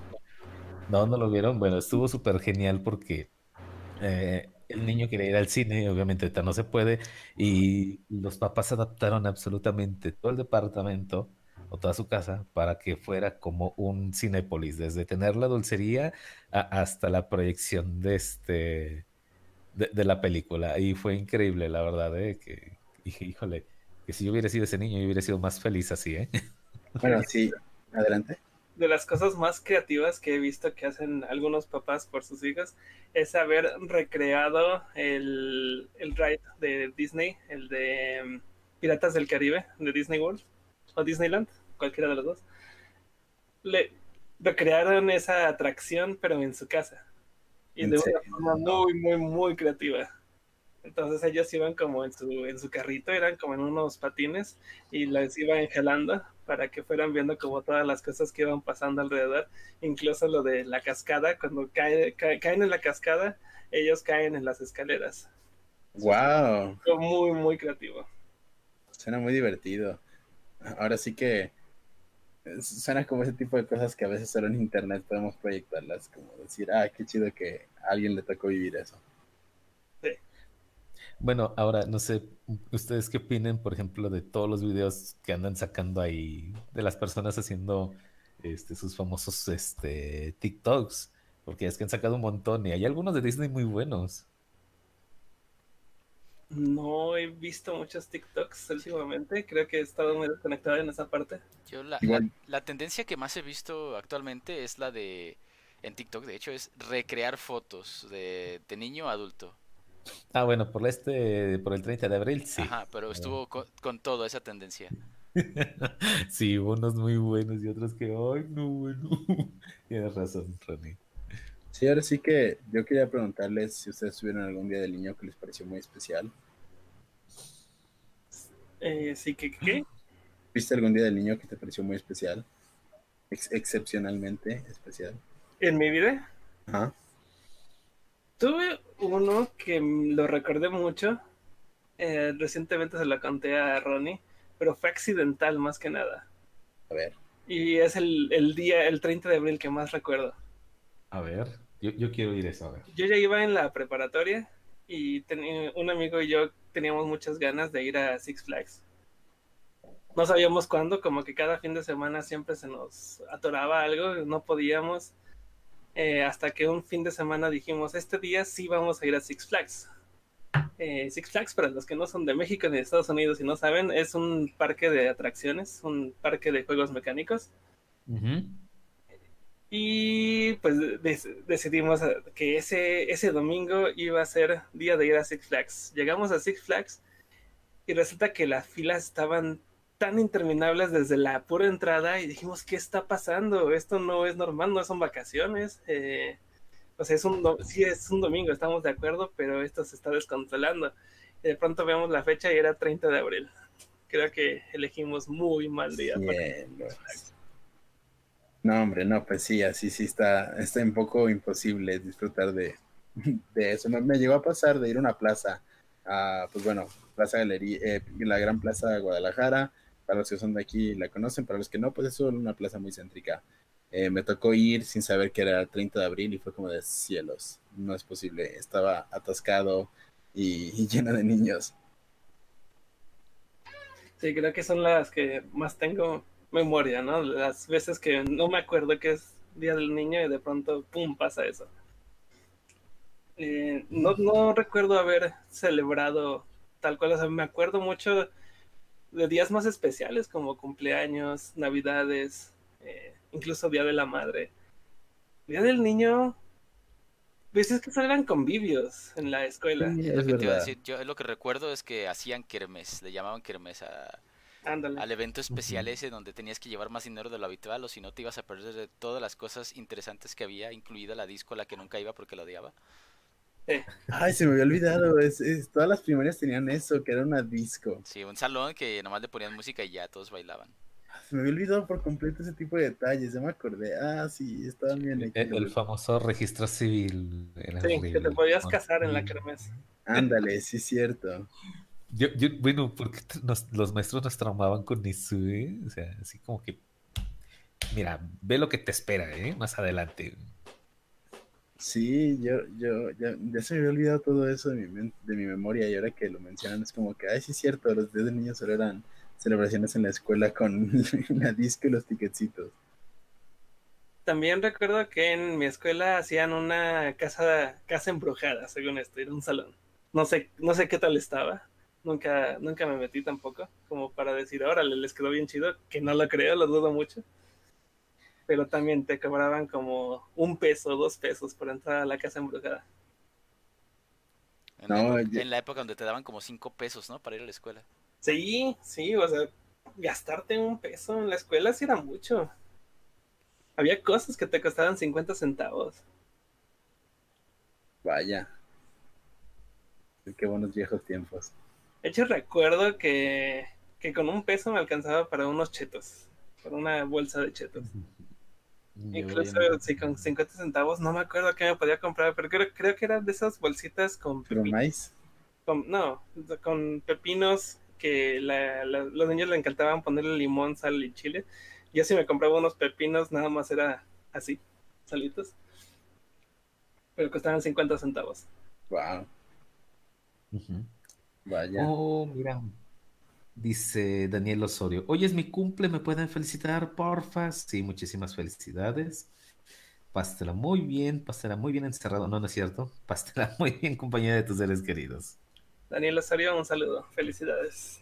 No, no lo vieron. Bueno, estuvo súper genial porque eh, el niño quería ir al cine, obviamente no se puede, y los papás adaptaron absolutamente todo el departamento o toda su casa para que fuera como un cinépolis, desde tener la dulcería hasta la proyección de este de, la película. Y fue increíble, la verdad, ¿eh? que híjole, que si yo hubiera sido ese niño, yo hubiera sido más feliz así, ¿eh? Bueno, sí, adelante de las cosas más creativas que he visto que hacen algunos papás por sus hijos es haber recreado el, el ride de Disney, el de mm, Piratas del Caribe, de Disney World o Disneyland, cualquiera de los dos. Le recrearon esa atracción, pero en su casa. Y de una forma muy, muy, muy creativa. Entonces ellos iban como en su, en su carrito, eran como en unos patines y les iban engelando para que fueran viendo como todas las cosas que iban pasando alrededor, incluso lo de la cascada, cuando cae, caen en la cascada, ellos caen en las escaleras. ¡Wow! muy, muy creativo. Suena muy divertido. Ahora sí que suena como ese tipo de cosas que a veces solo en internet podemos proyectarlas, como decir, ah, qué chido que a alguien le tocó vivir eso. Bueno, ahora no sé, ustedes qué opinen, por ejemplo, de todos los videos que andan sacando ahí de las personas haciendo este, sus famosos este, TikToks, porque es que han sacado un montón y hay algunos de Disney muy buenos. No he visto muchos TikToks últimamente, creo que he estado muy desconectado en esa parte. Yo la, la tendencia que más he visto actualmente es la de, en TikTok de hecho, es recrear fotos de, de niño a adulto. Ah, bueno, por este, por el 30 de abril, sí. Ajá, pero estuvo con, toda esa tendencia. sí, unos muy buenos y otros que, ay, no, bueno. Tienes razón, Ronnie. Sí, ahora sí que yo quería preguntarles si ustedes tuvieron algún día del niño que les pareció muy especial. Eh, sí, que qué? ¿Viste algún día del niño que te pareció muy especial? excepcionalmente especial. ¿En mi vida? Ajá. Tuve uno que lo recordé mucho. Eh, recientemente se lo conté a Ronnie, pero fue accidental más que nada. A ver. Y es el, día, el 30 de abril que más recuerdo. A ver, yo, yo quiero ir eso, a ver. Yo ya iba en la preparatoria y tenía, un amigo y yo teníamos muchas ganas de ir a Six Flags. no sabíamos cuándo, como que cada fin de semana siempre se nos atoraba algo, no podíamos. Eh, hasta que un fin de semana dijimos, este día sí vamos a ir a Six Flags. Eh, Six Flags, para los que no son de México ni de Estados Unidos y no saben, es un parque de atracciones, un parque de juegos mecánicos. Y pues decidimos que ese, ese domingo iba a ser día de ir a Six Flags. Llegamos a Six Flags y resulta que las filas estaban tan interminables desde la pura entrada y dijimos, ¿qué está pasando? Esto no es normal, no son vacaciones. Eh, o sea, es un sí es un domingo, estamos de acuerdo, pero esto se está descontrolando. Y de pronto vemos la fecha y era 30 de abril. Creo que elegimos muy mal día. No, hombre, no, pues sí, así sí está, está un poco imposible disfrutar de, de eso. Me, llegó a pasar de ir a una plaza, a, pues bueno, Plaza Galería, eh, la Gran Plaza de Guadalajara, para los que son de aquí la conocen, para los que no, pues es una plaza muy céntrica. Eh, me tocó ir sin saber que era el 30 de abril y fue como de cielos, no es posible, estaba atascado y, y lleno de niños. Sí, creo que son las que más tengo memoria, ¿no? Las veces que no me acuerdo que es Día del Niño y de pronto, ¡pum!, pasa eso. Eh, no, no recuerdo haber celebrado tal cual, o sea, me acuerdo mucho de días más especiales como cumpleaños, navidades, eh, incluso Día de la Madre. Día del Niño, pues es que solo eran convivios en la escuela. lo que te iba a decir, yo lo que recuerdo es que hacían kermes, le llamaban kermes a, al evento especial ese donde tenías que llevar más dinero de lo habitual o si no te ibas a perder de todas las cosas interesantes que había, incluida la disco a la que nunca iba porque la odiaba. Ay, se me había olvidado. Es, todas las primarias tenían eso, que era una disco. Sí, un salón que nomás le ponían música y ya todos bailaban. Se me había olvidado por completo ese tipo de detalles. Ya me acordé. Ah, sí, estaban bien. El, famoso registro civil. sí, que te podías casar en la kermés. Ándale, sí, es cierto. Yo, yo, bueno, porque los maestros nos traumaban con eso, ¿eh? O sea, así como que. Mira, ve lo que te espera, ¿eh? Más adelante. Sí, yo, yo, ya, se me había olvidado todo eso de mi, de mi memoria y ahora que lo mencionan es como que, ay, sí es cierto, los días de niños solo eran celebraciones en la escuela con la disco y los ticketcitos. También recuerdo que en mi escuela hacían una casa, casa embrujada, según esto, era un salón. No sé, no sé qué tal estaba. Nunca, nunca me metí tampoco, como para decir, órale, les quedó bien chido, que no lo creo, lo dudo mucho pero también te cobraban como un peso, dos pesos por entrar a la casa embrujada. En, no, la, época, en la época donde te daban como cinco pesos, ¿no? Para ir a la escuela. Sí, sí, o sea, gastarte un peso en la escuela sí era mucho. Había cosas que te costaban 50 centavos. Vaya. Qué buenos viejos tiempos. De hecho, recuerdo que, que con un peso me alcanzaba para unos chetos. Para una bolsa de chetos. Incluso sí, con 50 centavos, no me acuerdo qué me podía comprar, pero creo, creo que eran de esas bolsitas con pepinos. no, con pepinos que los niños le encantaban ponerle limón, sal y chile. Yo si me compraba unos pepinos, nada más era así, salitos. Pero costaban 50 centavos. Wow. Vaya. Oh, mira, Dice Daniel Osorio, hoy es mi cumple, ¿me pueden felicitar, porfa? Sí, muchísimas felicidades. Pásela muy bien, pásela muy bien encerrado. No, no es cierto. Pásela muy bien, compañía de tus seres queridos. Daniel Osorio, un saludo. Felicidades.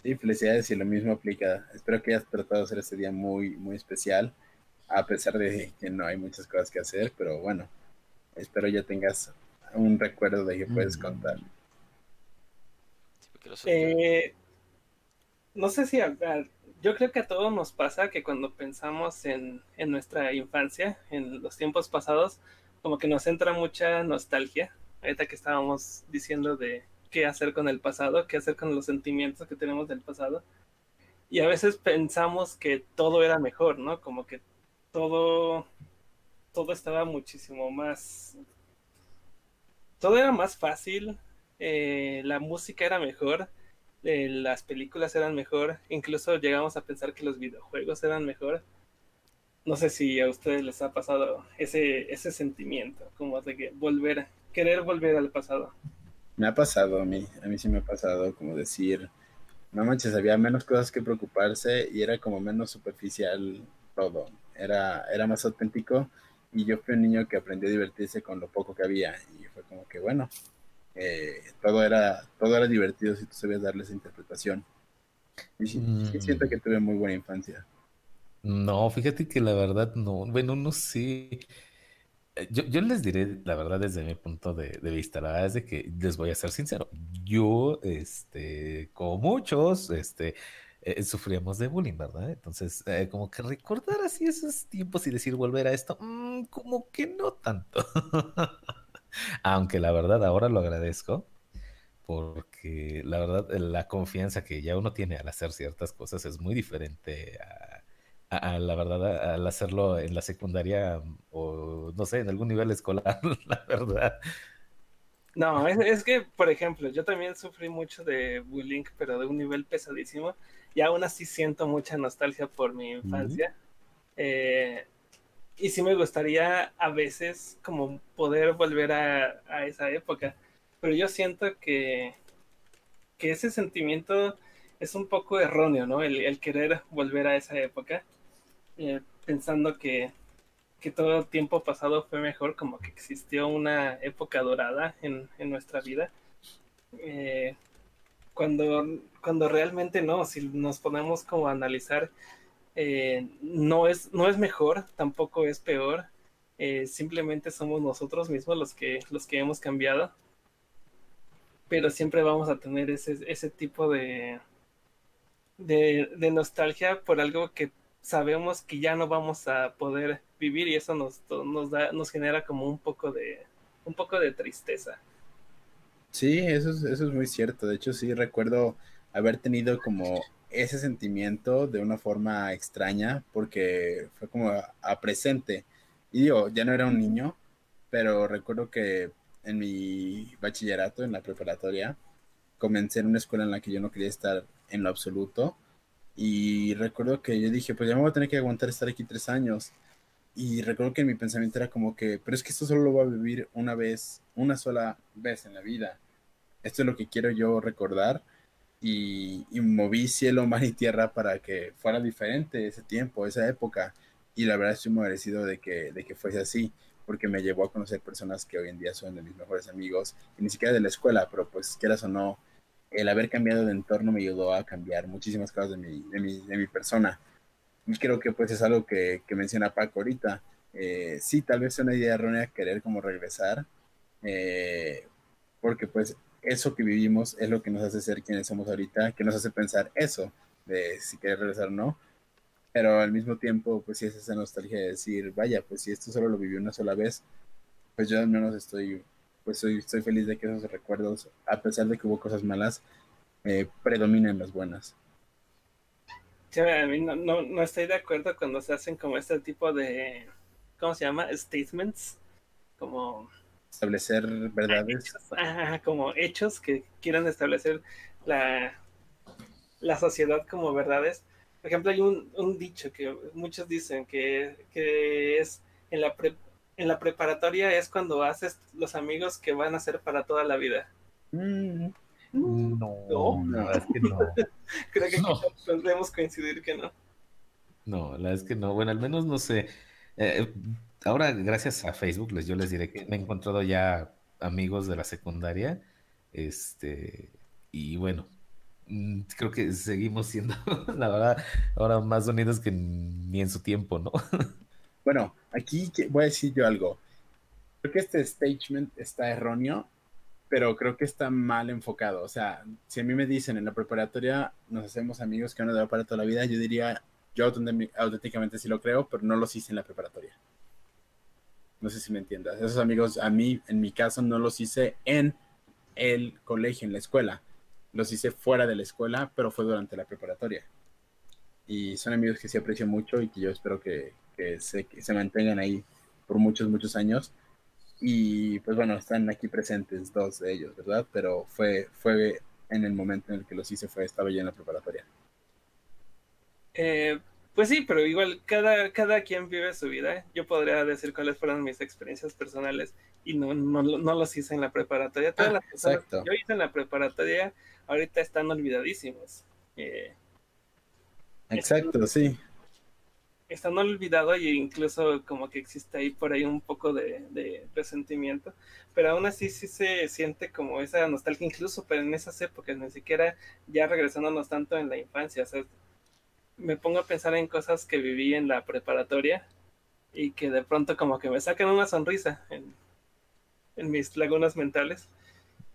Sí, felicidades y lo mismo aplica. Espero que hayas tratado de hacer este día muy, muy especial, a pesar de que no hay muchas cosas que hacer, pero bueno, espero ya tengas un recuerdo de que puedes contar. Eh, no sé si yo creo que a todos nos pasa que cuando pensamos en, en, nuestra infancia, en los tiempos pasados, como que nos entra mucha nostalgia. Ahorita que estábamos diciendo de qué hacer con el pasado, qué hacer con los sentimientos que tenemos del pasado. Y a veces pensamos que todo era mejor, ¿no? Como que todo, todo estaba muchísimo más... Todo era más fácil, eh, la música era mejor eh, las películas eran mejor, incluso llegamos a pensar que los videojuegos eran mejor. No sé si a ustedes les ha pasado ese, ese sentimiento, como de que volver, querer volver al pasado. Me ha pasado a mí, a mí sí me ha pasado como decir, no manches, había menos cosas que preocuparse y era como menos superficial todo. Era, era más auténtico y yo fui un niño que aprendió a divertirse con lo poco que había y fue como que bueno, eh, todo, era, todo era divertido si tú sabías darles interpretación. Y sí, siento que tuve muy buena infancia. No, fíjate que la verdad no, bueno, no sé. Eh, yo, yo les diré la verdad desde mi punto de, vista, la verdad es de que les voy a ser sincero. Yo, este, como muchos, este, eh, sufríamos de bullying, ¿verdad? Entonces, eh, como que recordar así esos tiempos y decir volver a esto, mm, como que no tanto. Aunque la verdad ahora lo agradezco porque la verdad la confianza que ya uno tiene al hacer ciertas cosas es muy diferente a, la verdad al hacerlo en la secundaria o no sé, en algún nivel escolar, la verdad. No, es, es, que, por ejemplo, yo también sufrí mucho de bullying, pero de un nivel pesadísimo, y aún así siento mucha nostalgia por mi infancia. eh, y sí me gustaría a veces como poder volver a, esa época, pero yo siento que, que, ese sentimiento es un poco erróneo, ¿no? El, querer volver a esa época, eh, pensando que, que todo tiempo pasado fue mejor, como que existió una época dorada en, en nuestra vida. Eh, cuando, cuando realmente no, si nos ponemos como analizar eh, no, es, no es mejor, tampoco es peor. Eh, simplemente somos nosotros mismos los que, los que hemos cambiado. Pero siempre vamos a tener ese, ese tipo de, de, de, nostalgia por algo que sabemos que ya no vamos a poder vivir y eso nos, nos, da, nos genera como un poco de, un poco de tristeza. Sí, eso es, eso es muy cierto. De hecho, sí recuerdo haber tenido como ese sentimiento de una forma extraña porque fue como a, presente. Y digo, ya no era un niño, pero recuerdo que en mi bachillerato, en la preparatoria, comencé en una escuela en la que yo no quería estar en lo absoluto. Y recuerdo que yo dije, pues ya me voy a tener que aguantar estar aquí tres años. Y recuerdo que mi pensamiento era como que, pero es que esto solo lo voy a vivir una vez, una sola vez en la vida. Esto es lo que quiero yo recordar y, moví cielo, mar y tierra para que fuera diferente ese tiempo, esa época. Y la verdad estoy muy agradecido de que, de que fuese así, porque me llevó a conocer personas que hoy en día son de mis mejores amigos, y ni siquiera de la escuela, pero pues quieras o no, el haber cambiado de entorno me ayudó a cambiar muchísimas cosas de mi, de mi, de mi persona. Y creo que pues es algo que, que menciona Paco ahorita. Eh, sí, tal vez es una idea errónea querer como regresar, eh, porque pues eso que vivimos es lo que nos hace ser quienes somos ahorita, que nos hace pensar eso, de si quieres regresar o no. Pero al mismo tiempo, pues sí es esa nostalgia de decir, vaya, pues si esto solo lo viví una sola vez, pues yo al menos estoy, pues soy, estoy feliz de que esos recuerdos, a pesar de que hubo cosas malas, eh, predominen las buenas. Sí, a mí no, no, no estoy de acuerdo cuando se hacen como este tipo de, ¿cómo se llama? Statements, como establecer verdades. como hechos que quieran establecer la, la sociedad como verdades. Por ejemplo, hay un, un dicho que muchos dicen que, que es en la, en la preparatoria es cuando haces los amigos que van a ser para toda la vida. Mm. No, no, es que no. Creo que no. podemos coincidir que no. No, la verdad es que no. Bueno, al menos no sé. Eh, ahora, gracias a Facebook, les, yo les diré que me he encontrado ya amigos de la secundaria. Este, y bueno, mm, creo que seguimos siendo, la verdad, ahora más unidos que ni en su tiempo, ¿no? Bueno, aquí voy a decir yo algo. Creo que este statement está erróneo, pero creo que está mal enfocado. O sea, si a mí me dicen en la preparatoria nos hacemos amigos que van a para toda la vida, yo diría, yo auténticamente sí lo creo, pero no los hice en la preparatoria. No sé si me entiendas. Esos amigos, a mí, en mi caso, no los hice en el colegio, en la escuela. Los hice fuera de la escuela, pero fue durante la preparatoria. Y son amigos que sí aprecio mucho y que yo espero que, que, se, que se mantengan ahí por muchos, muchos años. Y pues bueno, están aquí presentes dos de ellos, ¿verdad? Pero fue, fue en el momento en el que los hice, fue, estaba yo en la preparatoria. Eh, pues sí, pero igual cada, cada quien vive su vida. Yo podría decir cuáles fueron mis experiencias personales y no, no, no los hice en la preparatoria. Todas ah, las personas que yo hice en la preparatoria ahorita están olvidadísimos. Eh, Exacto, sí. Está no olvidado y incluso como que existe ahí por ahí un poco de, resentimiento, pero aún así sí se siente como esa nostalgia incluso pero en esas épocas, ni siquiera ya regresándonos tanto en la infancia, o sea, me pongo a pensar en cosas que viví en la preparatoria y que de pronto como que me sacan una sonrisa en, mis lagunas mentales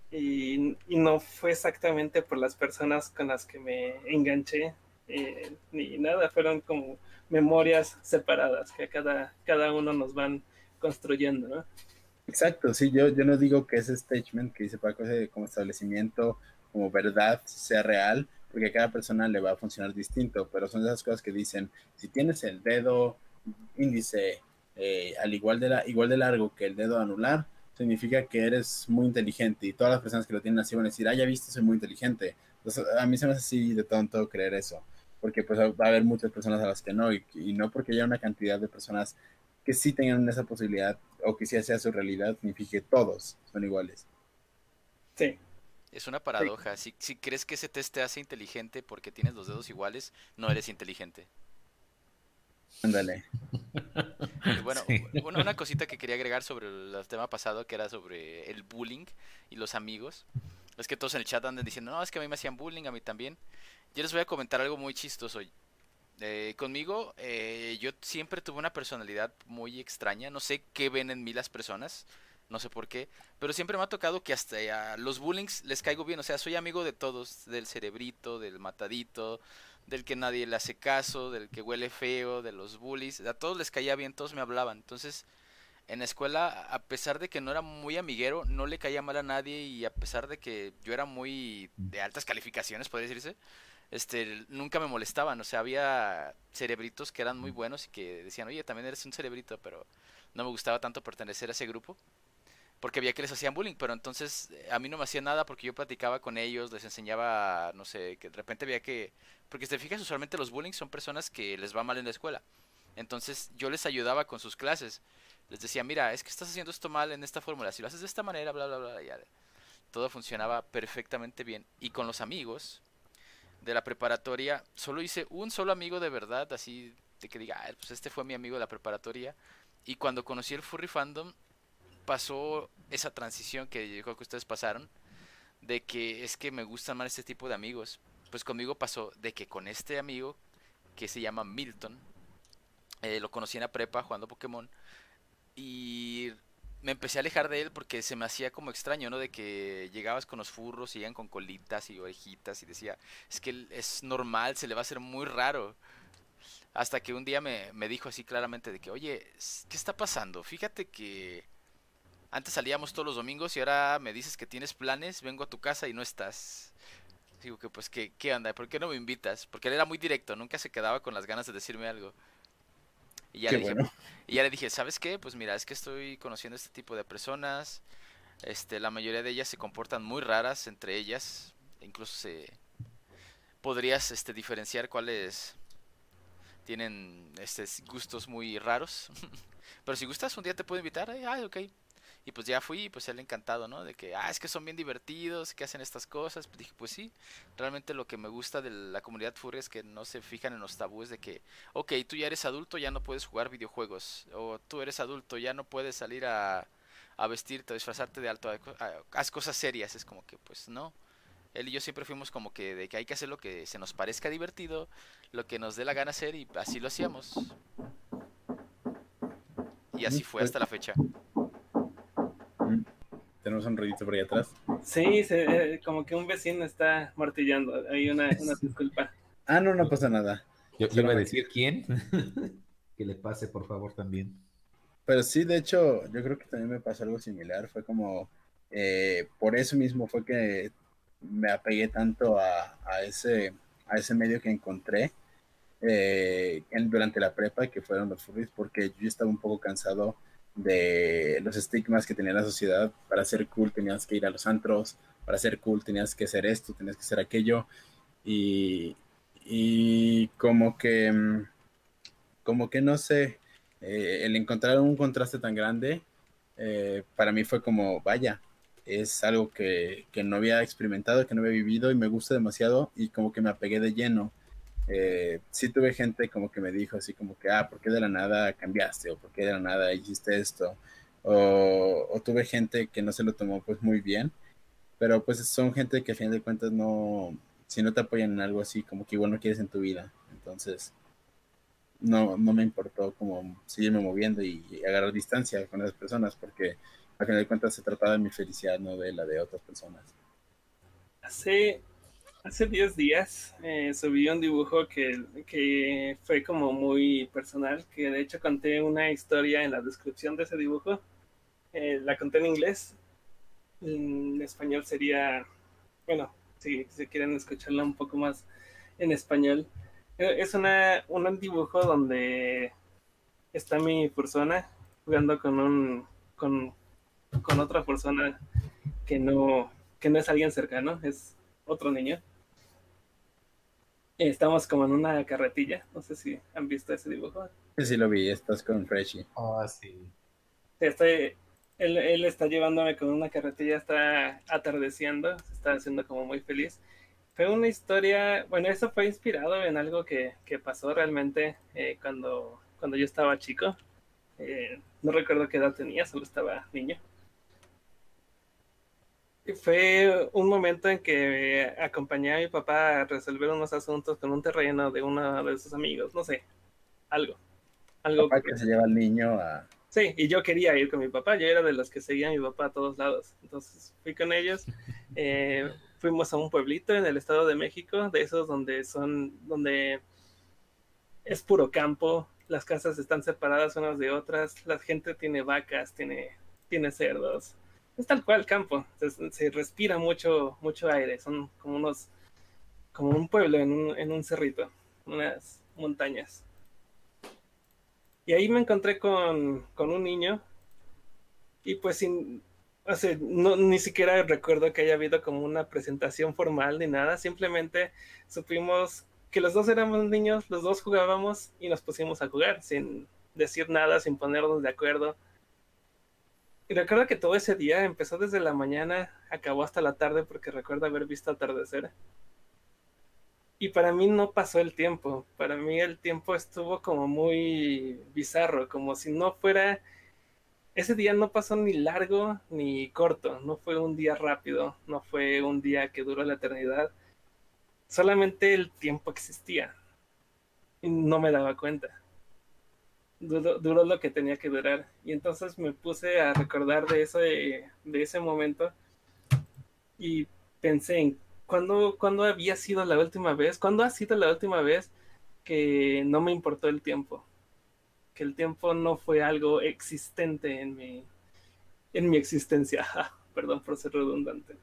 y, no fue exactamente por las personas con las que me enganché eh, ni nada, fueron como memorias separadas que cada, cada uno nos van construyendo, ¿no? Exacto, sí, yo, yo no digo que ese statement que dice Paco como establecimiento, como verdad, sea real, porque a cada persona le va a funcionar distinto, pero son esas cosas que dicen, si tienes el dedo índice eh, al igual de, la, igual de largo que el dedo anular, significa que eres muy inteligente y todas las personas que lo tienen así van a decir, ah, ya viste, soy muy inteligente. Entonces, a mí se me hace así de tonto creer eso, porque pues va a haber muchas personas a las que no, y, no porque haya una cantidad de personas que sí tengan esa posibilidad o que sí sea su realidad, significa que todos son iguales. Sí. Es una paradoja. Si, si crees que ese test te hace inteligente porque tienes los dedos iguales, no eres inteligente. Ándale. Bueno, una cosita que quería agregar sobre el tema pasado, que era sobre el bullying y los amigos. Es que todos en el chat andan diciendo, no, es que a mí me hacían bullying, a mí también. Yo les voy a comentar algo muy chistoso. Eh, conmigo, eh, yo siempre tuve una personalidad muy extraña. No sé qué ven en mí las personas. No sé por qué. Pero siempre me ha tocado que hasta a los bullings les caigo bien. O sea, soy amigo de todos. Del cerebrito, del matadito, del que nadie le hace caso, del que huele feo, de los bullies, a todos les caía bien, todos me hablaban. Entonces, en la escuela, a pesar de que no era muy amiguero, no le caía mal a nadie y a pesar de que yo era muy de altas calificaciones, podría decirse, este, nunca me molestaban. O sea, había cerebritos que eran muy buenos y que decían, oye, también eres un cerebrito, pero no me gustaba tanto pertenecer a ese grupo porque veía que les hacían bullying, pero entonces eh, a mí no me hacía nada porque yo platicaba con ellos, les enseñaba, no sé, que de repente veía que, porque si te fijas, usualmente los bullying son personas que les va mal en la escuela, entonces yo les ayudaba con sus clases, les decía, mira, es que estás haciendo esto mal en esta fórmula, si lo haces de esta manera, bla, bla, bla, ya, todo funcionaba perfectamente bien, y con los amigos de la preparatoria, solo hice un solo amigo de verdad, así de que diga, pues este fue mi amigo de la preparatoria, y cuando conocí el furry fandom, pasó esa transición que yo creo que ustedes pasaron, de que es que me gustan más este tipo de amigos. Pues conmigo pasó de que con este amigo, que se llama Milton, eh, lo conocí en la prepa jugando Pokémon, y me empecé a alejar de él porque se me hacía como extraño, ¿no? De que llegabas con los furros, y iban con colitas y orejitas y decía, es que es normal, se le va a hacer muy raro. Hasta que un día me, me dijo así claramente de que, oye, ¿qué está pasando? Fíjate que antes salíamos todos los domingos y ahora me dices que tienes planes, vengo a tu casa y no estás. Digo que pues, ¿qué, qué onda? ¿Por qué no me invitas? Porque él era muy directo, nunca se quedaba con las ganas de decirme algo. Y ya, le dije, y ya le dije, ¿sabes qué? Pues mira, es que estoy conociendo este tipo de personas. Este, la mayoría de ellas se comportan muy raras entre ellas. Incluso se podrías este, diferenciar cuáles tienen este, gustos muy raros. Pero si gustas, un día te puedo invitar. Ay, ok. Y pues ya fui pues él encantado, ¿no? De que, ah, es que son bien divertidos, que hacen estas cosas. Pues dije, pues sí, realmente lo que me gusta de la comunidad furry es que no se fijan en los tabúes de que, ok, tú ya eres adulto, ya no puedes jugar videojuegos. O tú eres adulto, ya no puedes salir a, a vestirte, a disfrazarte de alto, haz cosas serias. Es como que, pues no. Él y yo siempre fuimos como que de que hay que hacer lo que se nos parezca divertido, lo que nos dé la gana hacer y así lo hacíamos. Y así fue hasta la fecha. Tenemos un ruidito por ahí atrás. Sí, eh, como que un vecino está martillando. Hay una, disculpa. Ah, no, no pasa nada. Yo, iba a decir quién. que le pase, por favor, también. Pero sí, de hecho, yo creo que también me pasó algo similar. Fue como, eh, por eso mismo fue que me apegué tanto a, ese, a ese medio que encontré eh, durante la prepa, que fueron los furries, porque yo estaba un poco cansado de los estigmas que tenía la sociedad. Para ser cool tenías que ir a los antros, para ser cool tenías que ser esto, tenías que ser aquello. Y, y como que, mm, como que no sé, eh, el encontrar un contraste tan grande, eh, para mí fue como, vaya, es algo que, que, no había experimentado, que no había vivido y me gusta demasiado y como que me apegué de lleno. Eh, sí tuve gente como que me dijo así como que, ah, ¿por qué de la nada cambiaste? ¿O por qué de la nada hiciste esto? O, tuve gente que no se lo tomó pues muy bien, pero pues son gente que a fin de cuentas no, si no te apoyan en algo así, como que igual no quieres en tu vida. Entonces, no, no me importó como seguirme moviendo y, agarrar distancia con esas personas, porque a fin de cuentas se trataba de mi felicidad, no de la de otras personas. Hace, hace 10 días eh, subí un dibujo que, que fue como muy personal, que de hecho conté una historia en la descripción de ese dibujo. Eh, la conté en inglés. En español sería, bueno, si, si quieren escucharla un poco más en español. Eh, es una, un dibujo donde está mi persona jugando con un con, con otra persona que no que no es alguien cercano, es otro niño. Estamos como en una carretilla, no sé si han visto ese dibujo. Sí, sí lo vi, estás con Freshie. Ah, sí. Estoy, él, él, está llevándome con una carretilla, está atardeciendo, se está haciendo como muy feliz. Fue una historia, bueno, eso fue inspirado en algo que, que pasó realmente eh, cuando, cuando yo estaba chico. Eh, no recuerdo qué edad tenía, solo estaba niño. Fue un momento en que acompañé a mi papá a resolver unos asuntos con un terreno de uno de sus amigos, no sé, algo. algo papá que se lleva al niño a Sí, y yo quería ir con mi papá, yo era de los que seguían a mi papá a todos lados. Entonces fui con ellos, eh, fuimos a un pueblito en el Estado de México, de esos donde son, donde es puro campo, las casas están separadas unas de otras, la gente tiene vacas, tiene, tiene cerdos, es tal cual campo, se, respira mucho, mucho aire, son como unos, como un pueblo en un, en un cerrito, unas montañas. Y ahí me encontré con, con un niño y pues sin, o no, ni siquiera recuerdo que haya habido como una presentación formal ni nada, simplemente supimos que los dos éramos niños, los dos jugábamos y nos pusimos a jugar sin decir nada, sin ponernos de acuerdo. Y recuerdo que todo ese día empezó desde la mañana, acabó hasta la tarde porque recuerdo haber visto atardecer y para mí no pasó el tiempo, para mí el tiempo estuvo como muy bizarro, como si no fuera, ese día no pasó ni largo ni corto, no fue un día rápido, no fue un día que duró la eternidad, solamente el tiempo existía y no me daba cuenta. Duró, lo que tenía que durar y entonces me puse a recordar de ese, de ese momento y pensé en ¿cuándo, ¿cuándo había sido la última vez? ¿Cuándo ha sido la última vez que no me importó el tiempo? Que el tiempo no fue algo existente en mi, en mi existencia. perdón por ser redundante.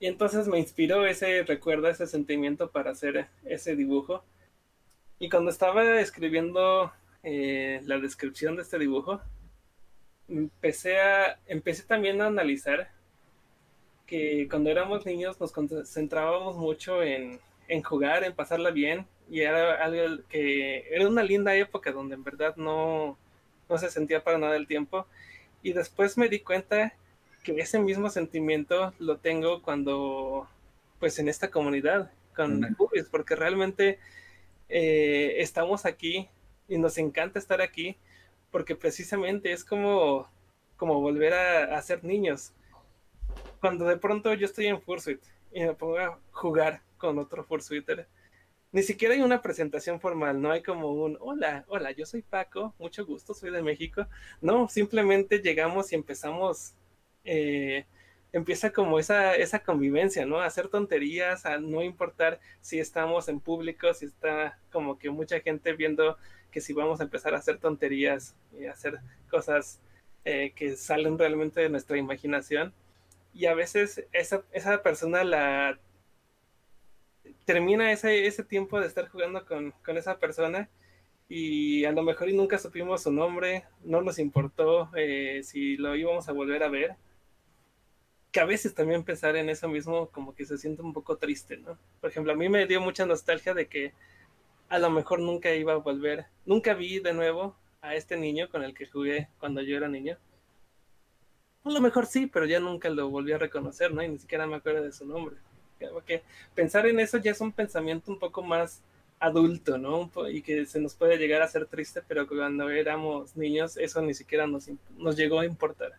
Y entonces me inspiró ese recuerdo, ese sentimiento para hacer ese dibujo. Y cuando estaba escribiendo eh, la descripción de este dibujo, empecé, a, empecé también a analizar que cuando éramos niños nos concentrábamos mucho en, en jugar, en pasarla bien, y era algo que era una linda época donde en verdad no, no se sentía para nada el tiempo. Y después me di cuenta que ese mismo sentimiento lo tengo cuando, pues en esta comunidad, con uh porque realmente eh, estamos aquí y nos encanta estar aquí, porque precisamente es como, como volver a, a ser niños cuando de pronto yo estoy en Fursuit y me pongo a jugar con otro Fursuiter, ni siquiera hay una presentación formal, no hay como un hola, hola, yo soy Paco, mucho gusto, soy de México. No, simplemente llegamos y empezamos, eh, empieza como esa, esa convivencia, ¿no? Hacer tonterías, a no importar si estamos en público, si está como que mucha gente viendo que si vamos a empezar a hacer tonterías y hacer cosas eh, que salen realmente de nuestra imaginación y a veces esa, esa persona la termina ese, ese tiempo de estar jugando con, con, esa persona y a lo mejor y nunca supimos su nombre, no nos importó eh, si lo íbamos a volver a ver. Que a veces también pensar en eso mismo como que se siente un poco triste, ¿no? Por ejemplo, a mí me dio mucha nostalgia de que a lo mejor nunca iba a volver, nunca vi de nuevo a este niño con el que jugué cuando yo era niño A lo mejor sí, pero ya nunca lo volví a reconocer, ¿no? Y ni siquiera me acuerdo de su nombre. Porque pensar en eso ya es un pensamiento un poco más adulto, ¿no? Y que se nos puede llegar a ser triste, pero cuando éramos niños eso ni siquiera nos, nos llegó a importar.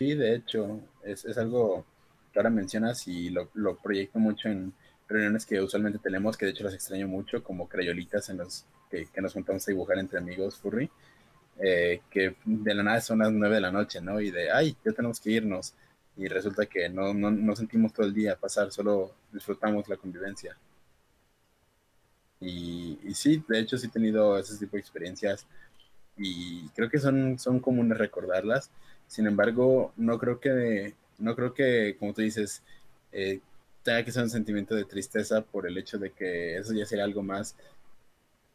Sí, de hecho, es, es algo que ahora mencionas y lo, proyecto mucho en reuniones que usualmente tenemos, que de hecho las extraño mucho, como crayolitas en los que, que nos juntamos a dibujar entre amigos, furry, eh, que de la nada son las nueve de la noche, ¿no? Y de, ay, ya tenemos que irnos. Y resulta que no, no, no sentimos todo el día pasar, solo disfrutamos la convivencia. Y, y, sí, de hecho sí he tenido ese tipo de experiencias y creo que son, son comunes recordarlas. Sin embargo, no creo que, no creo que como tú dices, eh, tenga que ser un sentimiento de tristeza por el hecho de que eso ya sería algo más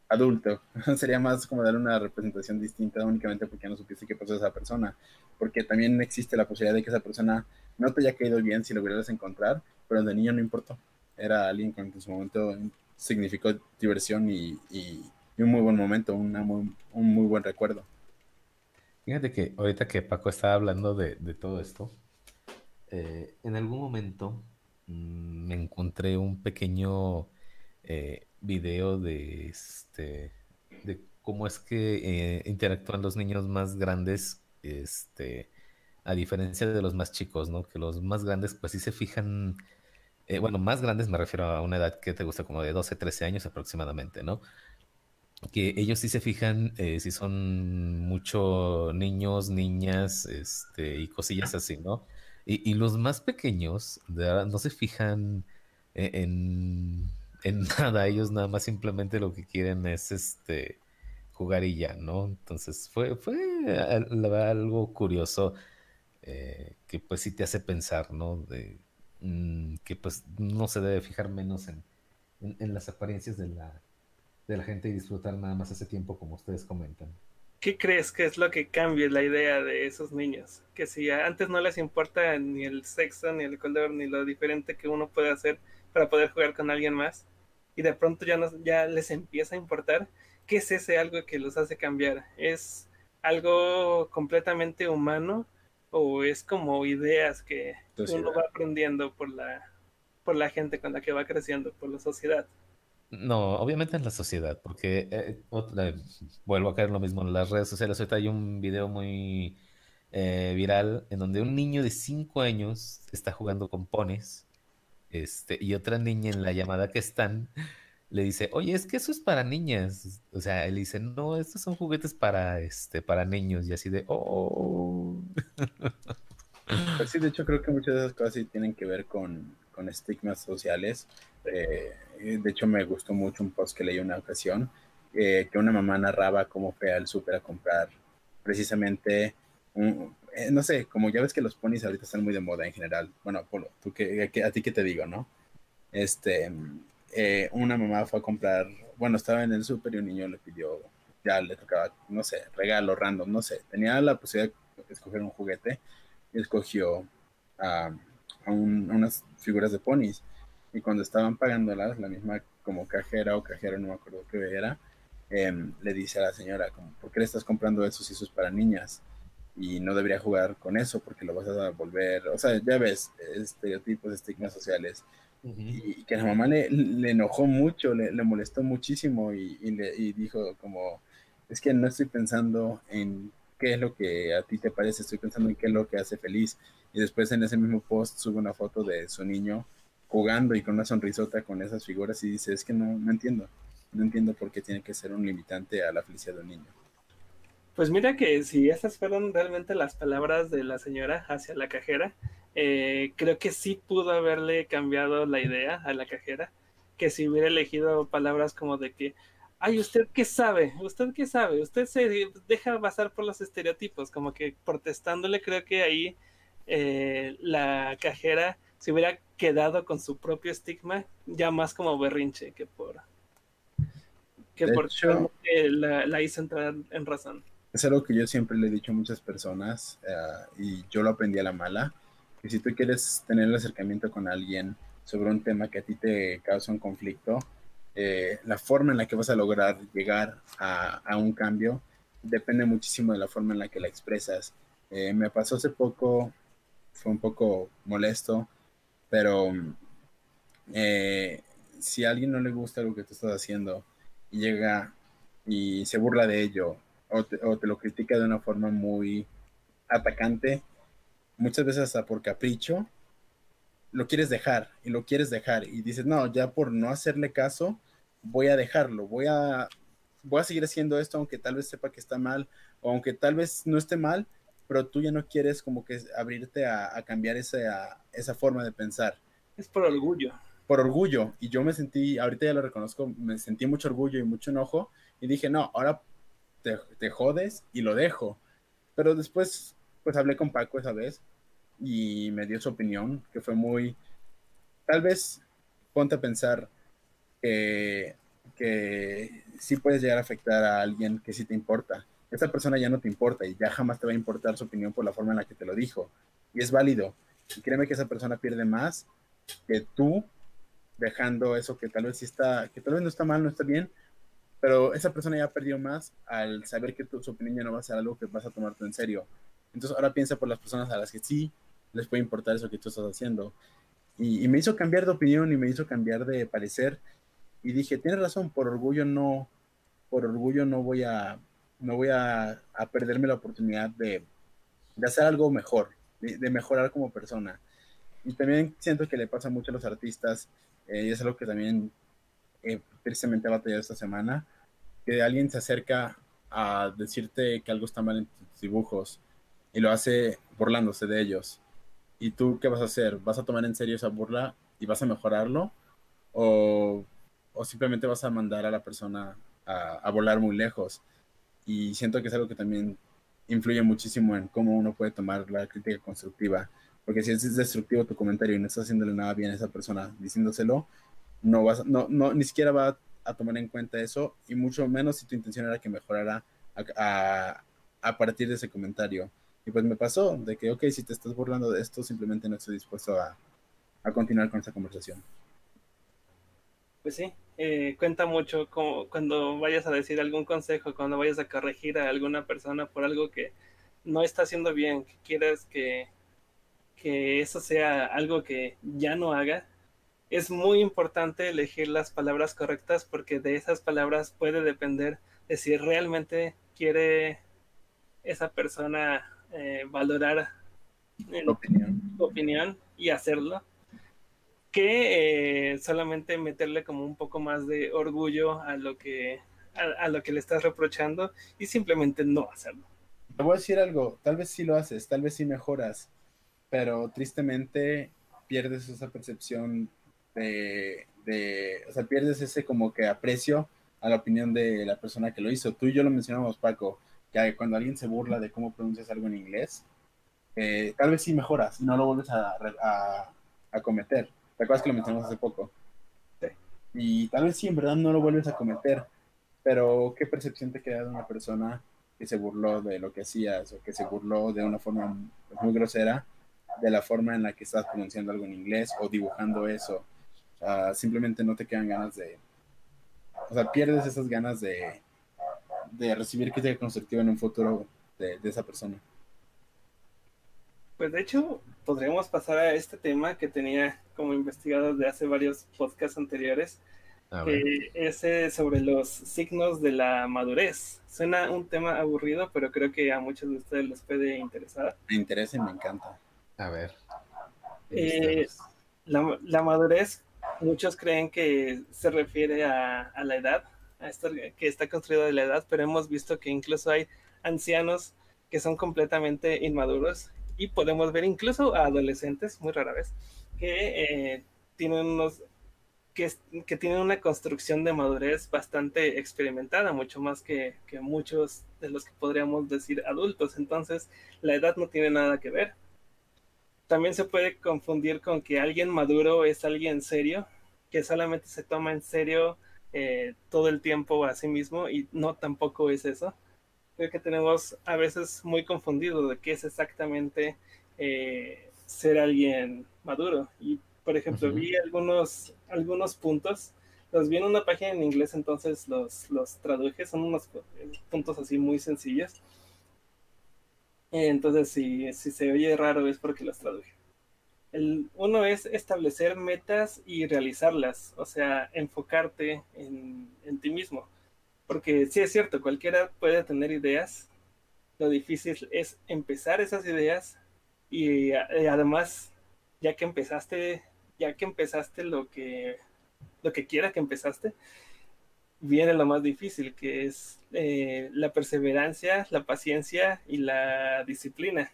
adulto. sería más como dar una representación distinta únicamente porque no supiste qué pasó a esa persona. Porque también existe la posibilidad de que esa persona no te haya caído bien si lo hubieras encontrar, pero de niño no importó. Era alguien con que en su momento significó diversión y, y, un muy buen momento, una muy, un muy buen recuerdo. Fíjate que ahorita que Paco estaba hablando de, todo esto, eh, en algún momento mmm, me encontré un pequeño eh, video de este de cómo es que eh, interactúan los niños más grandes, este, a diferencia de los más chicos, ¿no? Que los más grandes, pues sí se fijan bueno, más grandes me refiero a una edad que te gusta como de 12, 13 años aproximadamente, ¿no? Que ellos sí se fijan eh, si son mucho niños, niñas, este, y cosillas así, ¿no? Y, y los más pequeños no se fijan e, en, en, nada, ellos nada más simplemente lo que quieren es este jugar y ya, ¿no? Entonces fue, fue algo curioso eh, que pues sí te hace pensar, ¿no? De, Mm, que pues no se debe fijar menos en, en, las apariencias de la, de la gente y disfrutar nada más ese tiempo como ustedes comentan. ¿Qué crees que es lo que cambia la idea de esos niños? Que si antes no les importa ni el sexo, ni el color, ni lo diferente que uno puede hacer para poder jugar con alguien más, y de pronto ya, no, ya les empieza a importar, ¿qué es ese algo que los hace cambiar? ¿Es algo completamente humano o es como ideas que uno va aprendiendo por la, por la gente con la que va creciendo, por la sociedad. No, obviamente es la sociedad, porque eh, otra, vuelvo a caer lo mismo en las redes sociales. Ahorita hay un video muy eh, viral en donde un niño de 5 años está jugando con ponis este, y otra niña en la llamada que están le dice, oye, es que eso es para niñas. O sea, él dice, no, estos son juguetes para, este, para niños. Y así de, oh. Pues sí, de hecho creo que muchas de esas cosas tienen que ver con, con estigmas sociales. Eh, de hecho me gustó mucho un post que leí una ocasión, eh, que una mamá narraba cómo fue al súper a comprar precisamente, un, eh, no sé, como ya ves que los ponis ahorita están muy de moda en general. Bueno, Polo, ¿tú qué, a ti qué te digo, no? Este, eh, una mamá fue a comprar, bueno, estaba en el súper y un niño le pidió, ya le tocaba, no sé, regalo random, no sé, tenía la posibilidad de escoger un juguete y escogió a, unas figuras de ponis. Y cuando estaban pagándolas, la misma como cajera o cajero, no me acuerdo qué era, em, le dice a la señora, como, ¿por qué le estás comprando eso si eso es para niñas? Y no debería jugar con eso porque lo vas a volver, o sea, ya ves, estereotipos, estigmas sociales y, que a la mamá le, le enojó mucho, le, le molestó muchísimo y, y, le, y dijo como, es que no estoy pensando en qué es lo que a ti te parece, estoy pensando en qué es lo que hace feliz. Y después en ese mismo post sube una foto de su niño jugando y con una sonrisota con esas figuras y dice, es que no, no entiendo, no entiendo por qué tiene que ser un limitante a la felicidad de un niño. Pues mira que si esas fueron realmente las palabras de la señora hacia la cajera, eh, creo que sí pudo haberle cambiado la idea a la cajera, que si hubiera elegido palabras como de que, ay, ¿usted qué sabe? ¿Usted qué sabe? Usted se deja basar por los estereotipos, como que protestándole, creo que ahí eh, la cajera se hubiera quedado con su propio estigma, ya más como berrinche que por que por hecho, la, la hizo entrar en razón es algo que yo siempre le he dicho a muchas personas uh, y yo lo aprendí a la mala, que si tú quieres tener el acercamiento con alguien sobre un tema que a ti te causa un conflicto, eh, la forma en la que vas a lograr llegar a, a, un cambio depende muchísimo de la forma en la que la expresas. Eh, me pasó hace poco, fue un poco molesto, pero eh, si a alguien no le gusta lo que tú estás haciendo y llega y se burla de ello o te, o te lo critica de una forma muy atacante, muchas veces hasta por capricho, lo quieres dejar y lo quieres dejar y dices, no, ya por no hacerle caso, voy a dejarlo, voy a, voy a seguir haciendo esto aunque tal vez sepa que está mal o aunque tal vez no esté mal, pero tú ya no quieres como que abrirte a, a cambiar esa, esa forma de pensar. Es por orgullo. Por orgullo. Y yo me sentí, ahorita ya lo reconozco, me sentí mucho orgullo y mucho enojo y dije, no, ahora te, te jodes y lo dejo. Pero después, pues hablé con Paco esa vez y me dio su opinión, que fue muy, tal vez ponte a pensar que, que sí puedes llegar a afectar a alguien que sí te importa. Esa persona ya no te importa y ya jamás te va a importar su opinión por la forma en la que te lo dijo. Y es válido. Y créeme que esa persona pierde más que tú dejando eso que tal vez sí está, que tal vez no está mal, no está bien, pero esa persona ya perdió más al saber que tu, su opinión ya no va a ser algo que vas a tomar tú en serio. Entonces ahora piensa por las personas a las que sí les puede importar eso que tú estás haciendo. Y, y, me hizo cambiar de opinión y me hizo cambiar de parecer. Y dije, tienes razón, por orgullo no, por orgullo no voy a, no voy a, a perderme la oportunidad de, de hacer algo mejor, de, de, mejorar como persona. Y también siento que le pasa mucho a los artistas, eh, y es algo que también eh, tristemente he batallado esta semana, que alguien se acerca a decirte que algo está mal en tus dibujos y lo hace burlándose de ellos. ¿Y tú qué vas a hacer? ¿Vas a tomar en serio esa burla y vas a mejorarlo? ¿O, o simplemente vas a mandar a la persona a, volar muy lejos? Y siento que es algo que también influye muchísimo en cómo uno puede tomar la crítica constructiva. Porque si es destructivo tu comentario y no estás haciéndole nada bien a esa persona diciéndoselo, no vas, no, no, ni siquiera va a tomar en cuenta eso y mucho menos si tu intención era que mejorara a, a partir de ese comentario. Y pues me pasó de que, ok, si te estás burlando de esto, simplemente no estoy dispuesto a, a continuar con esta conversación. Pues sí, eh, cuenta mucho como cuando vayas a decir algún consejo, cuando vayas a corregir a alguna persona por algo que no está haciendo bien, que quieras que, que eso sea algo que ya no haga, es muy importante elegir las palabras correctas porque de esas palabras puede depender de si realmente quiere esa persona eh, valorar tu opinión. tu opinión y hacerlo que eh, solamente meterle como un poco más de orgullo a lo que a, a, lo que le estás reprochando y simplemente no hacerlo. Te voy a decir algo, tal vez sí lo haces, tal vez sí mejoras, pero tristemente pierdes esa percepción de, de, o sea, pierdes ese como que aprecio a la opinión de la persona que lo hizo. Tú y yo lo mencionamos, Paco, que cuando alguien se burla de cómo pronuncias algo en inglés, eh, tal vez sí mejoras, no lo vuelves a, a, a, cometer. ¿Te acuerdas que lo mencionamos hace poco? Sí. Y tal vez sí, en verdad no lo vuelves a cometer, pero ¿qué percepción te queda de una persona que se burló de lo que hacías o que se burló de una forma muy grosera de la forma en la que estás pronunciando algo en inglés o dibujando eso? Uh, simplemente no te quedan ganas de... O sea, pierdes esas ganas de, de recibir crítica constructiva en un futuro de, de, esa persona. Pues de hecho, podríamos pasar a este tema que tenía como investigado de hace varios podcasts anteriores, que ese sobre los signos de la madurez. Suena un tema aburrido, pero creo que a muchos de ustedes les puede interesar. Me interesa y me encanta. A ver. Eh, la, la, madurez, muchos creen que se refiere a, a la edad, que está construido de la edad, pero hemos visto que incluso hay ancianos que son completamente inmaduros y podemos ver incluso a adolescentes, muy rara vez, que eh, tienen unos que, que, tienen una construcción de madurez bastante experimentada, mucho más que, que muchos de los que podríamos decir adultos. Entonces, la edad no tiene nada que ver. También se puede confundir con que alguien maduro es alguien serio, que solamente se toma en serio eh, todo el tiempo a sí mismo y no tampoco es eso. Creo que tenemos a veces muy confundido de qué es exactamente eh, ser alguien maduro. Y por ejemplo, uh -huh. vi algunos, algunos puntos, los vi en una página en inglés, entonces los, los traduje, son unos puntos así muy sencillos. Entonces, si, si se oye raro es porque los traduje. El, uno es establecer metas y realizarlas, o sea, enfocarte en, ti mismo. Porque sí es cierto, cualquiera puede tener ideas. Lo difícil es empezar esas ideas y, y además, ya que empezaste, ya que empezaste lo que, lo que quiera que empezaste, viene lo más difícil, que es eh, la perseverancia, la paciencia y la disciplina.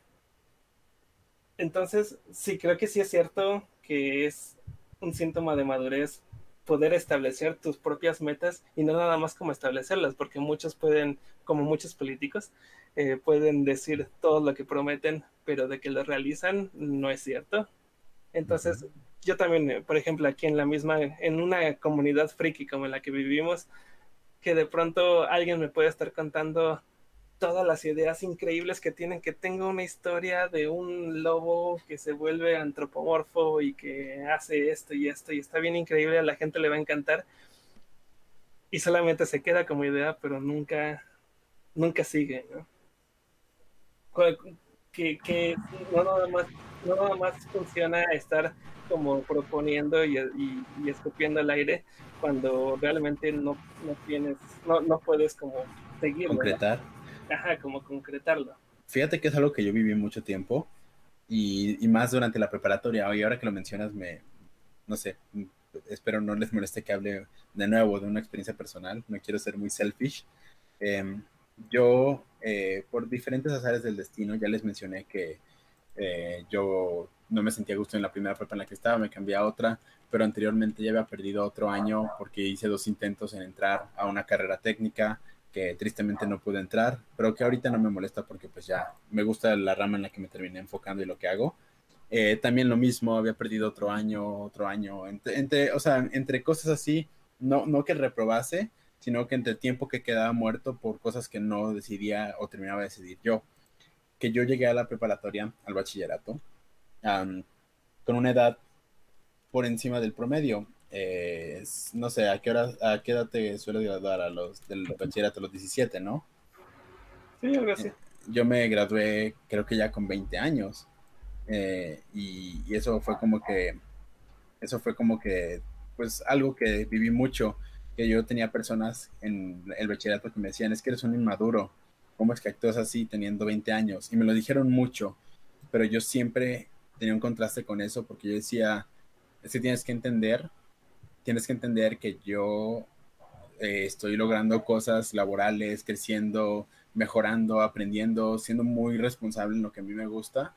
Entonces, sí, creo que sí es cierto que es un síntoma de madurez poder establecer tus propias metas y no nada más como establecerlas, porque muchos pueden, como muchos políticos, eh, pueden decir todo lo que prometen, pero de que lo realizan no es cierto. Entonces, yo también, eh, por ejemplo, aquí en la misma, en una comunidad friki como la que vivimos, que de pronto alguien me puede estar contando todas las ideas increíbles que tienen, que tengo una historia de un lobo que se vuelve antropomorfo y que hace esto y esto y está bien increíble, a la gente le va a encantar y solamente se queda como idea, pero nunca, nunca sigue, ¿no? Que, que no nada más, no nada más funciona estar como proponiendo y, y, y, escupiendo al aire cuando realmente no, no tienes, no, no puedes como seguir. Concretar. Ajá, como concretarlo. Fíjate que es algo que yo viví mucho tiempo y, y, más durante la preparatoria. Y ahora que lo mencionas, me, no sé, espero no les moleste que hable de nuevo de una experiencia personal. No quiero ser muy selfish. Eh, yo, eh, por diferentes azares del destino, ya les mencioné que eh, yo no me sentía gusto en la primera prepa en la que estaba, me cambié a otra, pero anteriormente ya había perdido otro año porque hice dos intentos en entrar a una carrera técnica que tristemente no pude entrar, pero que ahorita no me molesta porque pues ya me gusta la rama en la que me terminé enfocando y lo que hago. Eh, también lo mismo, había perdido otro año, otro año, entre, entre, o sea, entre cosas así, no, no que reprobase, sino que entre tiempo que quedaba muerto por cosas que no decidía o terminaba de decidir yo. Que yo llegué a la preparatoria, al bachillerato, um, con una edad por encima del promedio. Eh, no sé, ¿a qué, hora, ¿a qué edad te suele graduar? A los del bachillerato, a los 17, ¿no? Sí, algo así. Yo me gradué, creo que ya con 20 años. Eh, y, y, eso fue como que, eso fue como que, pues algo que viví mucho, que yo tenía personas en el bachillerato que me decían, es que eres un inmaduro, ¿cómo es que actúas así teniendo 20 años? Y me lo dijeron mucho, pero yo siempre tenía un contraste con eso porque yo decía, es que tienes que entender, tienes que entender que yo eh, estoy logrando cosas laborales, creciendo, mejorando, aprendiendo, siendo muy responsable en lo que a mí me gusta,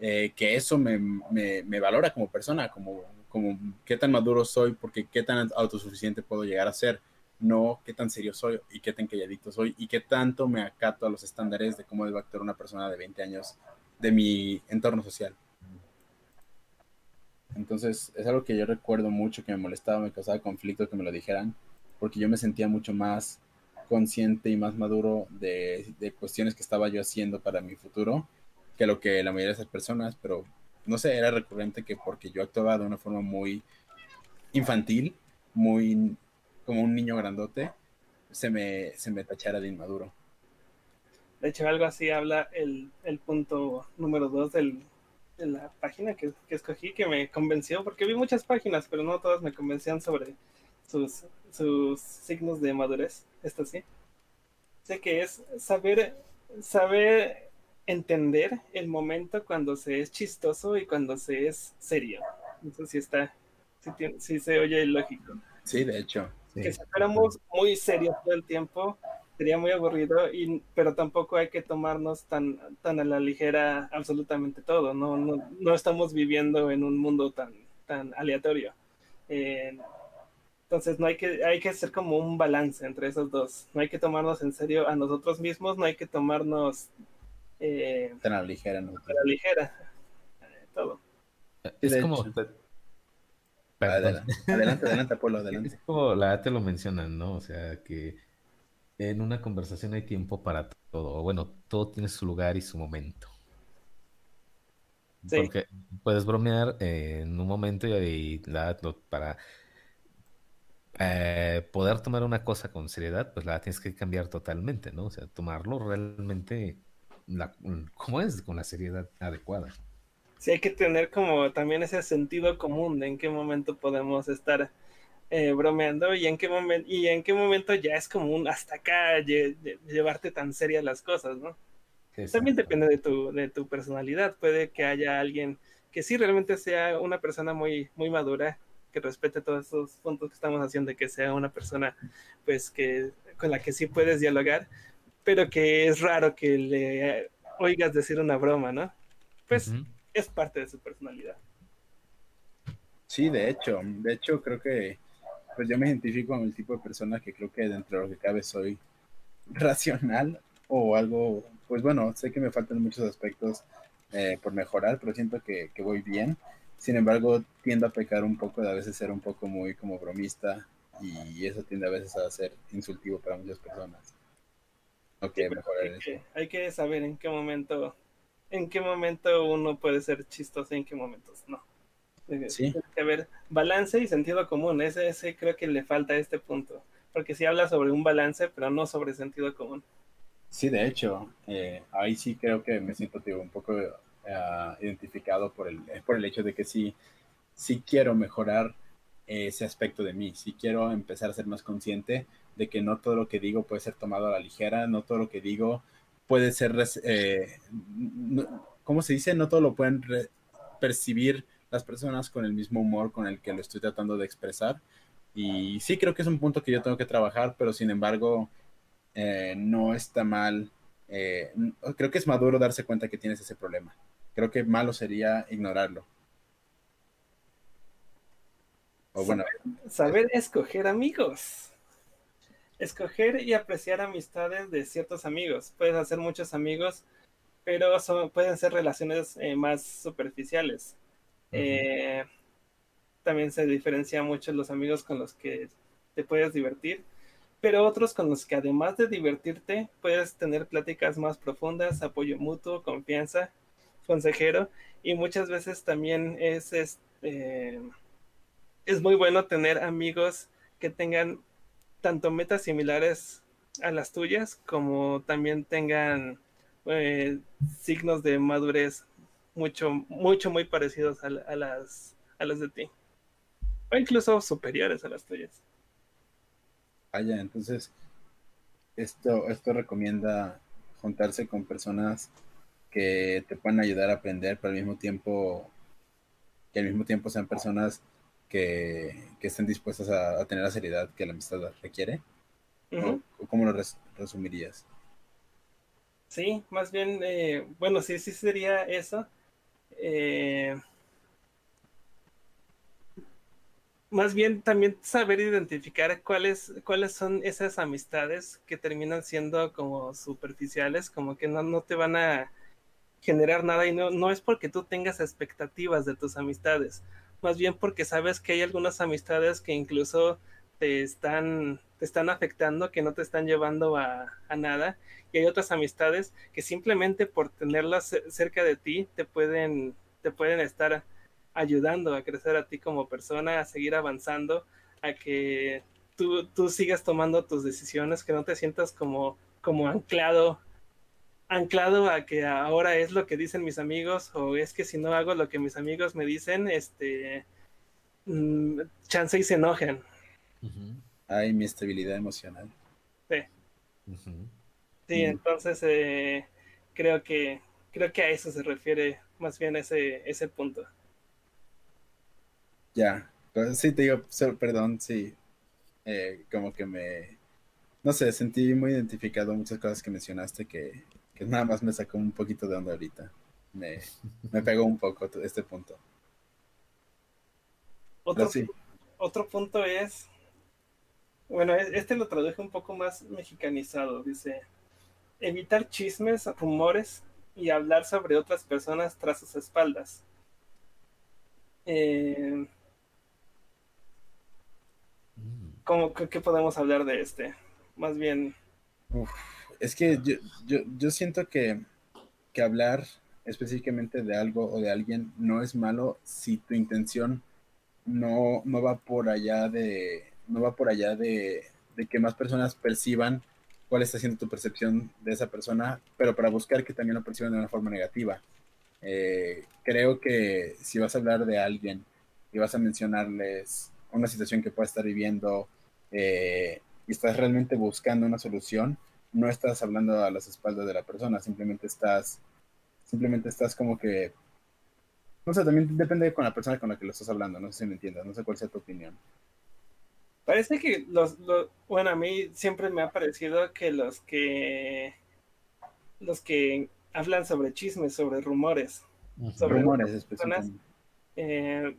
eh, que eso me, me, me, valora como persona, como, como qué tan maduro soy, porque qué tan autosuficiente puedo llegar a ser, no qué tan serio soy y qué tan calladito soy y qué tanto me acato a los estándares de cómo debe actuar una persona de 20 años de mi entorno social. Entonces, es algo que yo recuerdo mucho, que me molestaba, me causaba conflicto que me lo dijeran, porque yo me sentía mucho más consciente y más maduro de, de, cuestiones que estaba yo haciendo para mi futuro que lo que la mayoría de esas personas, pero no sé, era recurrente que porque yo actuaba de una forma muy infantil, muy como un niño grandote, se me, se me tachara de inmaduro. De hecho, algo así habla el, el punto número dos del, de la página que, que, escogí que me convenció, porque vi muchas páginas, pero no todas me convencían sobre sus, sus signos de madurez. Esto sí. Sé que es saber, saber entender el momento cuando se es chistoso y cuando se es serio. Eso sí está, sí, tiene, sí se oye lógico. Sí, de hecho. Sí. Que si fuéramos muy serios todo el tiempo, sería muy aburrido, y, pero tampoco hay que tomarnos tan, tan a la ligera absolutamente todo. No, no, no estamos viviendo en un mundo tan, tan aleatorio. Eh, entonces no hay que, hay que hacer como un balance entre esos dos. No hay que tomarnos en serio a nosotros mismos, no hay que tomarnos eh, tan a la ligera, ¿no? Tan a la ligera. Eh, todo. Es de como... Hecho. Adelante, adelante, adelante, Apolo, adelante. Es como la te lo mencionan, ¿no? O sea, que en una conversación hay tiempo para todo. Bueno, todo tiene su lugar y su momento. Sí. Porque puedes bromear en un momento y la, para eh, poder tomar una cosa con seriedad, pues la tienes que cambiar totalmente, ¿no? O sea, tomarlo realmente la, ¿cómo es? Con la seriedad adecuada. Sí, hay que tener como también ese sentido común de en qué momento podemos estar eh, bromeando y en qué momento y en qué momento ya es como un hasta acá llevarte tan serias las cosas, ¿no? También depende de tu, de tu personalidad. Puede que haya alguien que sí realmente sea una persona muy, muy madura, que respete todos esos puntos que estamos haciendo, de que sea una persona pues que con la que sí puedes dialogar, pero que es raro que le oigas decir una broma, ¿no? Pues es parte de su personalidad. Sí, de hecho, de hecho creo que pues yo me identifico con el tipo de persona que creo que dentro de lo que cabe soy racional o algo, pues bueno, sé que me faltan muchos aspectos eh, por mejorar, pero siento que, que, voy bien. Sin embargo, tiendo a pecar un poco de a veces ser un poco muy como bromista y eso tiende a veces a ser insultivo para muchas personas. Ok, mejorar hay, Que, hay que saber en qué momento, en qué momento uno puede ser chistoso y en qué momentos no. Sí. Tiene que haber balance y sentido común. Ese, ese creo que le falta a este punto. Porque si habla sobre un balance, pero no sobre sentido común. Sí, de hecho, eh, ahí sí creo que me siento un poco eh, identificado por el, por el hecho de que sí, sí quiero mejorar ese aspecto de mí, sí quiero empezar a ser más consciente de que no todo lo que digo puede ser tomado a la ligera, no todo lo que digo puede ser, eh, ¿cómo se dice? No todo lo pueden percibir las personas con el mismo humor con el que lo estoy tratando de expresar. Y sí creo que es un punto que yo tengo que trabajar, pero sin embargo eh, no está mal. Eh, creo que es maduro darse cuenta que tienes ese problema. Creo que malo sería ignorarlo. O bueno. Saber, escoger amigos. Escoger y apreciar amistades de ciertos amigos. Puedes hacer muchos amigos, pero pueden ser relaciones eh, más superficiales. También se diferencia mucho los amigos con los que te puedes divertir pero otros con los que además de divertirte, puedes tener pláticas más profundas, apoyo mutuo, confianza, consejero, y muchas veces también es, es, eh, es muy bueno tener amigos que tengan tanto metas similares a las tuyas, como también tengan eh, signos de madurez mucho, mucho, muy parecidos a, a, las, a las de ti, o incluso superiores a las tuyas entonces esto, esto recomienda juntarse con personas que te puedan ayudar a aprender, pero al mismo tiempo que al mismo tiempo sean personas que, estén dispuestas a, tener la seriedad que la amistad requiere. ¿O, cómo lo resumirías? Sí, más bien, eh, bueno, sí, sí sería eso. Eh, más bien también saber identificar cuáles, cuáles son esas amistades que terminan siendo como superficiales, como que no, no te van a generar nada y no, no es porque tú tengas expectativas de tus amistades, más bien porque sabes que hay algunas amistades que incluso te están, te están afectando, que no te están llevando a, a nada, y hay otras amistades que simplemente por tenerlas cerca de ti te pueden, te pueden estar ayudando a crecer a ti como persona, a seguir avanzando, a que tú, tú sigas tomando tus decisiones, que no te sientas como, como anclado anclado a que ahora es lo que dicen mis amigos o es que si no hago lo que mis amigos me dicen, este, mm, chance y se enojen. Hay mi estabilidad emocional. Sí. Sí, entonces eh, creo que creo que a eso se refiere más bien ese, ese punto. Ya, pues, sí te digo, perdón, sí, eh, como que me, no sé, sentí muy identificado muchas cosas que mencionaste que, nada más me sacó un poquito de onda ahorita. Me, me pegó un poco este punto. Otro, otro punto es, bueno, este lo traduje un poco más mexicanizado, dice, evitar chismes, rumores y hablar sobre otras personas tras sus espaldas. Eh, ¿Cómo, qué, podemos hablar de este? Más bien... es que yo, yo, siento que, que, hablar específicamente de algo o de alguien no es malo si tu intención no, no va por allá de no va por allá de, que más personas perciban cuál está siendo tu percepción de esa persona, pero para buscar que también lo perciban de una forma negativa. Eh, creo que si vas a hablar de alguien y vas a mencionarles una situación que pueda estar viviendo eh, y estás realmente buscando una solución, no estás hablando a las espaldas de la persona, simplemente estás, simplemente estás como que, no sé, también depende con la persona con la que lo estás hablando, no sé si me entiendes, no sé cuál sea tu opinión. Parece que los, bueno, a mí siempre me ha parecido que los que los que hablan sobre chismes, sobre rumores, sobre rumores eh,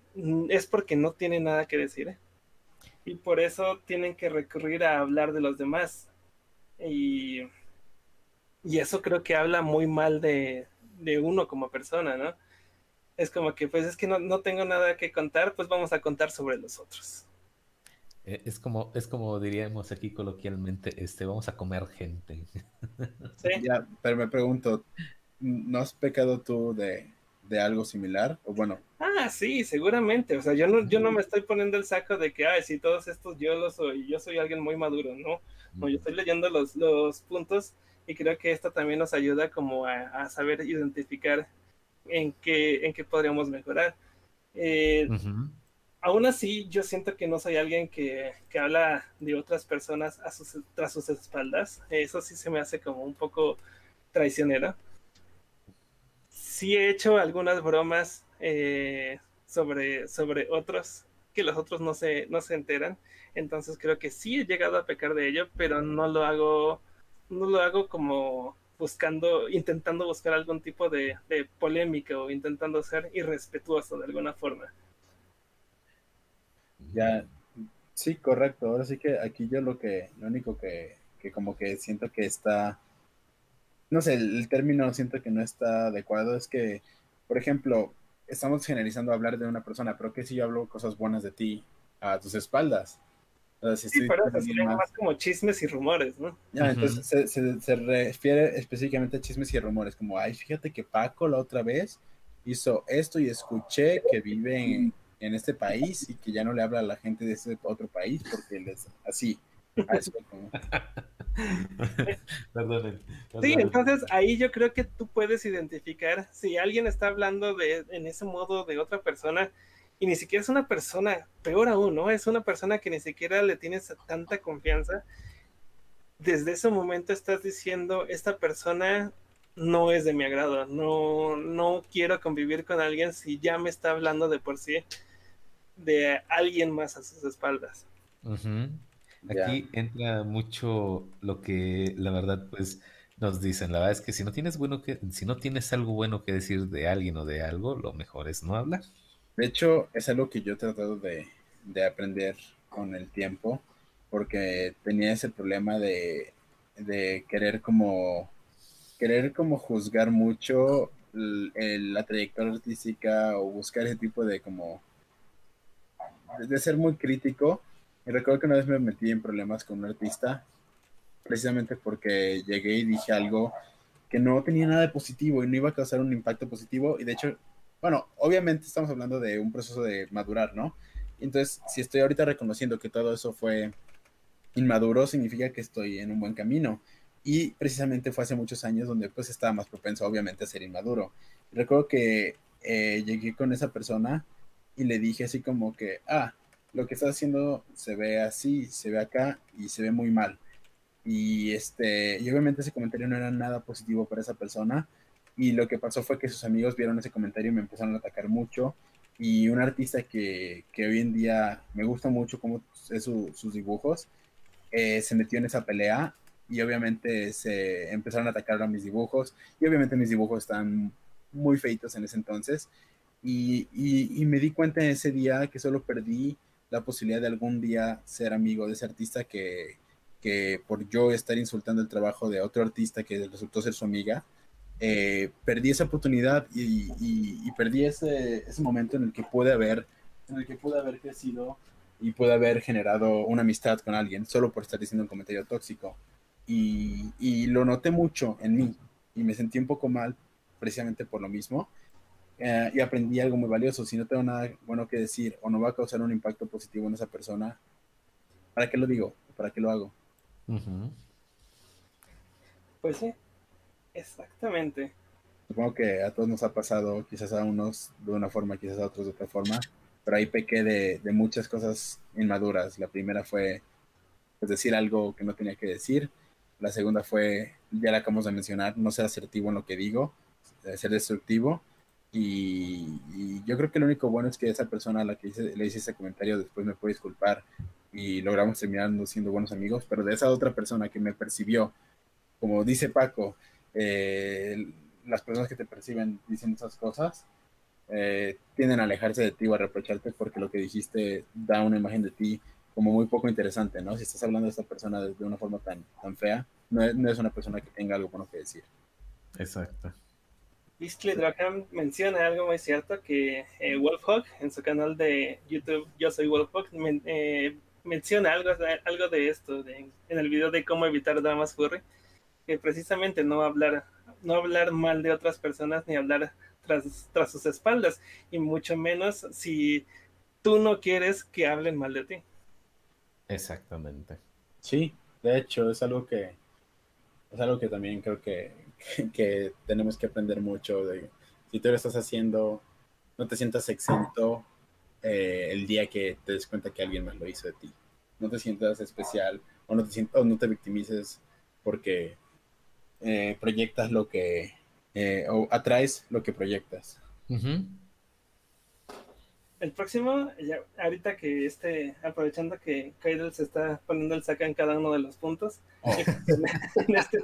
es porque no tienen nada que decir. ¿eh? Y por eso tienen que recurrir a hablar de los demás. Y, y eso creo que habla muy mal de, de uno como persona, ¿no? Es como que, pues es que no, no tengo nada que contar, pues vamos a contar sobre los otros. Eh, es como, es como diríamos aquí coloquialmente, este, vamos a comer gente. Sí. Ya, pero me pregunto, ¿no has pecado tú de, algo similar? O bueno. Ah, sí, seguramente. O sea, yo no, yo no me estoy poniendo el saco de que, ay, si todos estos yo lo soy, yo soy alguien muy maduro, ¿no? No, yo estoy leyendo los, los puntos y creo que esto también nos ayuda como a, saber identificar en qué, en qué podríamos mejorar. Eh, aún así, yo siento que no soy alguien que, habla de otras personas a sus, tras sus espaldas. Eso sí se me hace como un poco traicionero. Sí he hecho algunas bromas eh, sobre, sobre otros que los otros no se, no se enteran. Entonces creo que sí he llegado a pecar de ello, pero no lo hago, no lo hago como buscando, intentando buscar algún tipo de polémica o intentando ser irrespetuoso de alguna forma. Ya, sí, correcto. Ahora sí que aquí yo lo que, lo único que, que como que siento que está, no sé, el, término siento que no está adecuado es que, por ejemplo, estamos generalizando hablar de una persona, pero que si yo hablo cosas buenas de ti a tus espaldas? sí, pero eso sería más... como chismes y rumores, ¿no? Ya, entonces se, se, se, refiere específicamente a chismes y rumores, como, ay, fíjate que Paco la otra vez hizo esto y escuché que vive en en este país y que ya no le habla a la gente de ese otro país porque les así. Sí, entonces ahí yo creo que tú puedes identificar si alguien está hablando de en ese modo de otra persona y ni siquiera es una persona, peor aún, ¿no? Es una persona que ni siquiera le tienes tanta confianza. Desde ese momento estás diciendo, esta persona no es de mi agrado, no, no quiero convivir con alguien si ya me está hablando de por sí de alguien más a sus espaldas. Aquí entra mucho lo que la verdad pues nos dicen. La verdad es que si no tienes bueno que, si no tienes algo bueno que decir de alguien o de algo, lo mejor es no hablar. De hecho, es algo que yo he tratado de, de aprender con el tiempo, porque tenía ese problema de, de querer como querer como juzgar mucho la trayectoria artística o buscar ese tipo de como de ser muy crítico. Y recuerdo que una vez me metí en problemas con un artista, precisamente porque llegué y dije algo que no tenía nada de positivo y no iba a causar un impacto positivo. Y de hecho, bueno, obviamente estamos hablando de un proceso de madurar, ¿no? Entonces, si estoy ahorita reconociendo que todo eso fue inmaduro, significa que estoy en un buen camino. Y precisamente fue hace muchos años donde pues estaba más propenso, obviamente, a ser inmaduro. Recuerdo que eh, llegué con esa persona y le dije así como que, ah, lo que estás haciendo se ve así, se ve acá y se ve muy mal. Y, este, y obviamente ese comentario no era nada positivo para esa persona. Y lo que pasó fue que sus amigos vieron ese comentario y me empezaron a atacar mucho. Y un artista que, que hoy en día me gusta mucho como es sus dibujos, eh, se metió en esa pelea y obviamente se empezaron a atacar a mis dibujos. Y obviamente mis dibujos están muy feitos en ese entonces. Y, me di cuenta en ese día que solo perdí la posibilidad de algún día ser amigo de ese artista que, por yo estar insultando el trabajo de otro artista que resultó ser su amiga, eh, perdí esa oportunidad y, y, perdí ese, ese, momento en el que pude haber, en el que pude haber crecido y pude haber generado una amistad con alguien solo por estar diciendo un comentario tóxico. Y lo noté mucho en mí y me sentí un poco mal precisamente por lo mismo. Eh, y aprendí algo muy valioso. Si no tengo nada bueno que decir o no va a causar un impacto positivo en esa persona, ¿para qué lo digo? ¿Para qué lo hago? Pues sí, exactamente. Supongo que a todos nos ha pasado, quizás a unos de una forma, quizás a otros de otra forma, pero ahí pequé de, de muchas cosas inmaduras. La primera fue pues, decir algo que no tenía que decir. La segunda fue, ya la acabamos de mencionar, no ser asertivo en lo que digo, eh, ser destructivo. Y, yo creo que lo único bueno es que esa persona a la que le hice ese comentario después me puede disculpar y logramos terminar siendo buenos amigos, pero de esa otra persona que me percibió, como dice Paco, eh, las personas que te perciben diciendo esas cosas eh, tienden a alejarse de ti o a reprocharte porque lo que dijiste da una imagen de ti como muy poco interesante, ¿no? Si estás hablando de esta persona de, de una forma tan, tan fea, no es, no es, una persona que tenga algo bueno que decir. Exacto. Beastly Drackham menciona algo muy cierto que eh, Wolfhawk en su canal de YouTube Yo Soy Wolfhawk men, eh, menciona algo, algo de esto de, en el video de cómo evitar dramas furry que precisamente no hablar no hablar mal de otras personas ni hablar tras, tras sus espaldas y mucho menos si tú no quieres que hablen mal de ti. Exactamente. Sí, de hecho es algo que es algo que también creo que, que tenemos que aprender mucho de si tú lo estás haciendo, no te sientas exento eh, el día que te des cuenta que alguien más lo hizo de ti. No te sientas especial o no te, sientas, o no te victimices porque eh, proyectas lo que eh, o atraes lo que proyectas. Uh -huh. El próximo, ya, ahorita que esté aprovechando que Kaidel se está poniendo el saca en cada uno de los puntos, oh. en este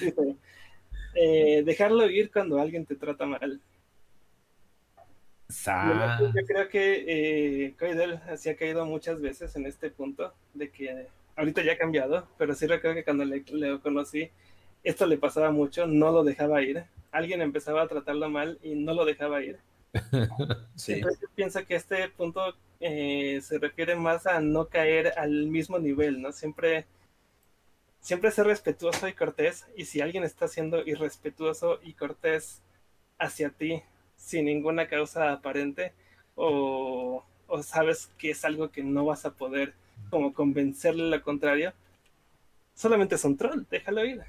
dice, eh, dejarlo ir cuando alguien te trata mal. Sa yo, yo, creo que eh, Kaidel se ha caído muchas veces en este punto, de que ahorita ya ha cambiado, pero sí recuerdo que cuando le, le conocí, esto le pasaba mucho, no lo dejaba ir. Alguien empezaba a tratarlo mal y no lo dejaba ir. sí. Entonces pienso que este punto eh, se refiere más a no caer al mismo nivel, ¿no? Siempre, siempre ser respetuoso y cortés, y si alguien está siendo irrespetuoso y cortés hacia ti sin ninguna causa aparente, o, sabes que es algo que no vas a poder como convencerle lo contrario, solamente es un troll, déjalo ir.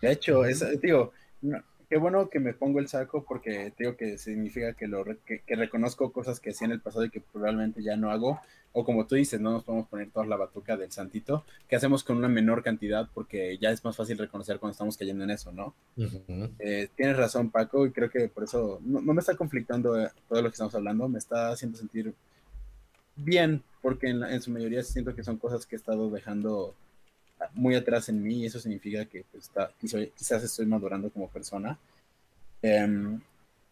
De hecho, es, digo, no, qué bueno que me pongo el saco porque digo que significa que, lo, que, reconozco cosas que hacía en el pasado y que probablemente ya no hago. O como tú dices, no nos podemos poner toda la batuca del santito, que hacemos con una menor cantidad porque ya es más fácil reconocer cuando estamos cayendo en eso, ¿no? Uh -huh. eh, tienes razón, Paco, y creo que por eso no, no me está conflictando todo lo que estamos hablando, me está haciendo sentir bien, porque en, la, en su mayoría siento que son cosas que he estado dejando muy atrás en mí y eso significa que pues, está, quizás estoy madurando como persona. Um,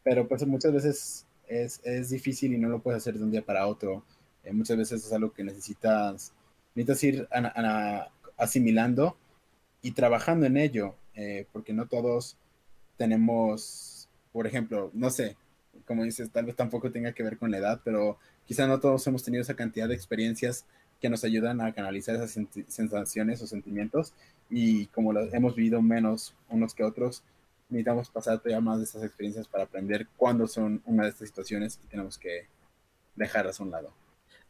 pero pues muchas veces es, es, difícil y no lo puedes hacer de un día para otro. Eh, muchas veces es algo que necesitas, necesitas ir a, a, asimilando y trabajando en ello, eh, porque no todos tenemos, por ejemplo, no sé, como dices, tal vez tampoco tenga que ver con la edad, pero quizá no todos hemos tenido esa cantidad de experiencias que nos ayudan a canalizar esas sensaciones o sentimientos y como lo hemos vivido menos unos que otros, necesitamos pasar todavía más de estas experiencias para aprender cuándo son una de estas situaciones y tenemos que dejarlas a un lado.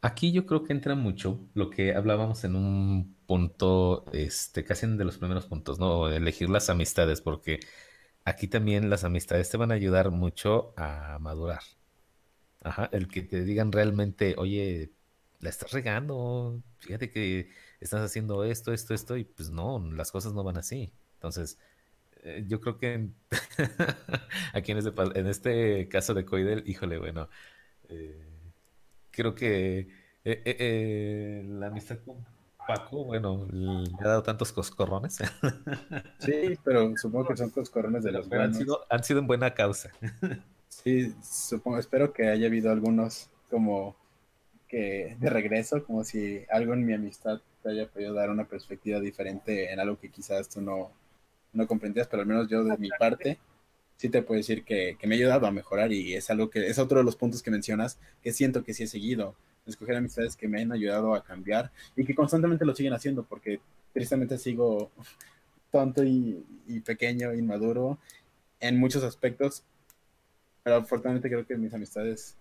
Aquí yo creo que entra mucho lo que hablábamos en un punto, este, casi en de los primeros puntos, ¿no? Elegir las amistades, porque aquí también las amistades te van a ayudar mucho a madurar. Ajá, el que te digan realmente, oye, la estás regando, fíjate que estás haciendo esto, esto, esto, y pues no, las cosas no van así. Entonces, eh, yo creo que aquí en este, en este, caso de Coidel, híjole, bueno, eh, creo que eh, eh, la amistad con Paco, bueno, le ha dado tantos coscorrones. sí, pero supongo que son coscorrones de los pero buenos. Han sido, han sido en buena causa. sí, supongo, espero que haya habido algunos como que de regreso, como si algo en mi amistad te haya podido dar una perspectiva diferente en algo que quizás tú no, no comprendías, pero al menos yo de mi parte sí te puedo decir que, me ha ayudado a mejorar y es algo que es otro de los puntos que mencionas que siento que sí he seguido, escoger amistades que me han ayudado a cambiar y que constantemente lo siguen haciendo porque tristemente sigo tonto y, y pequeño, inmaduro en muchos aspectos, pero afortunadamente creo que mis amistades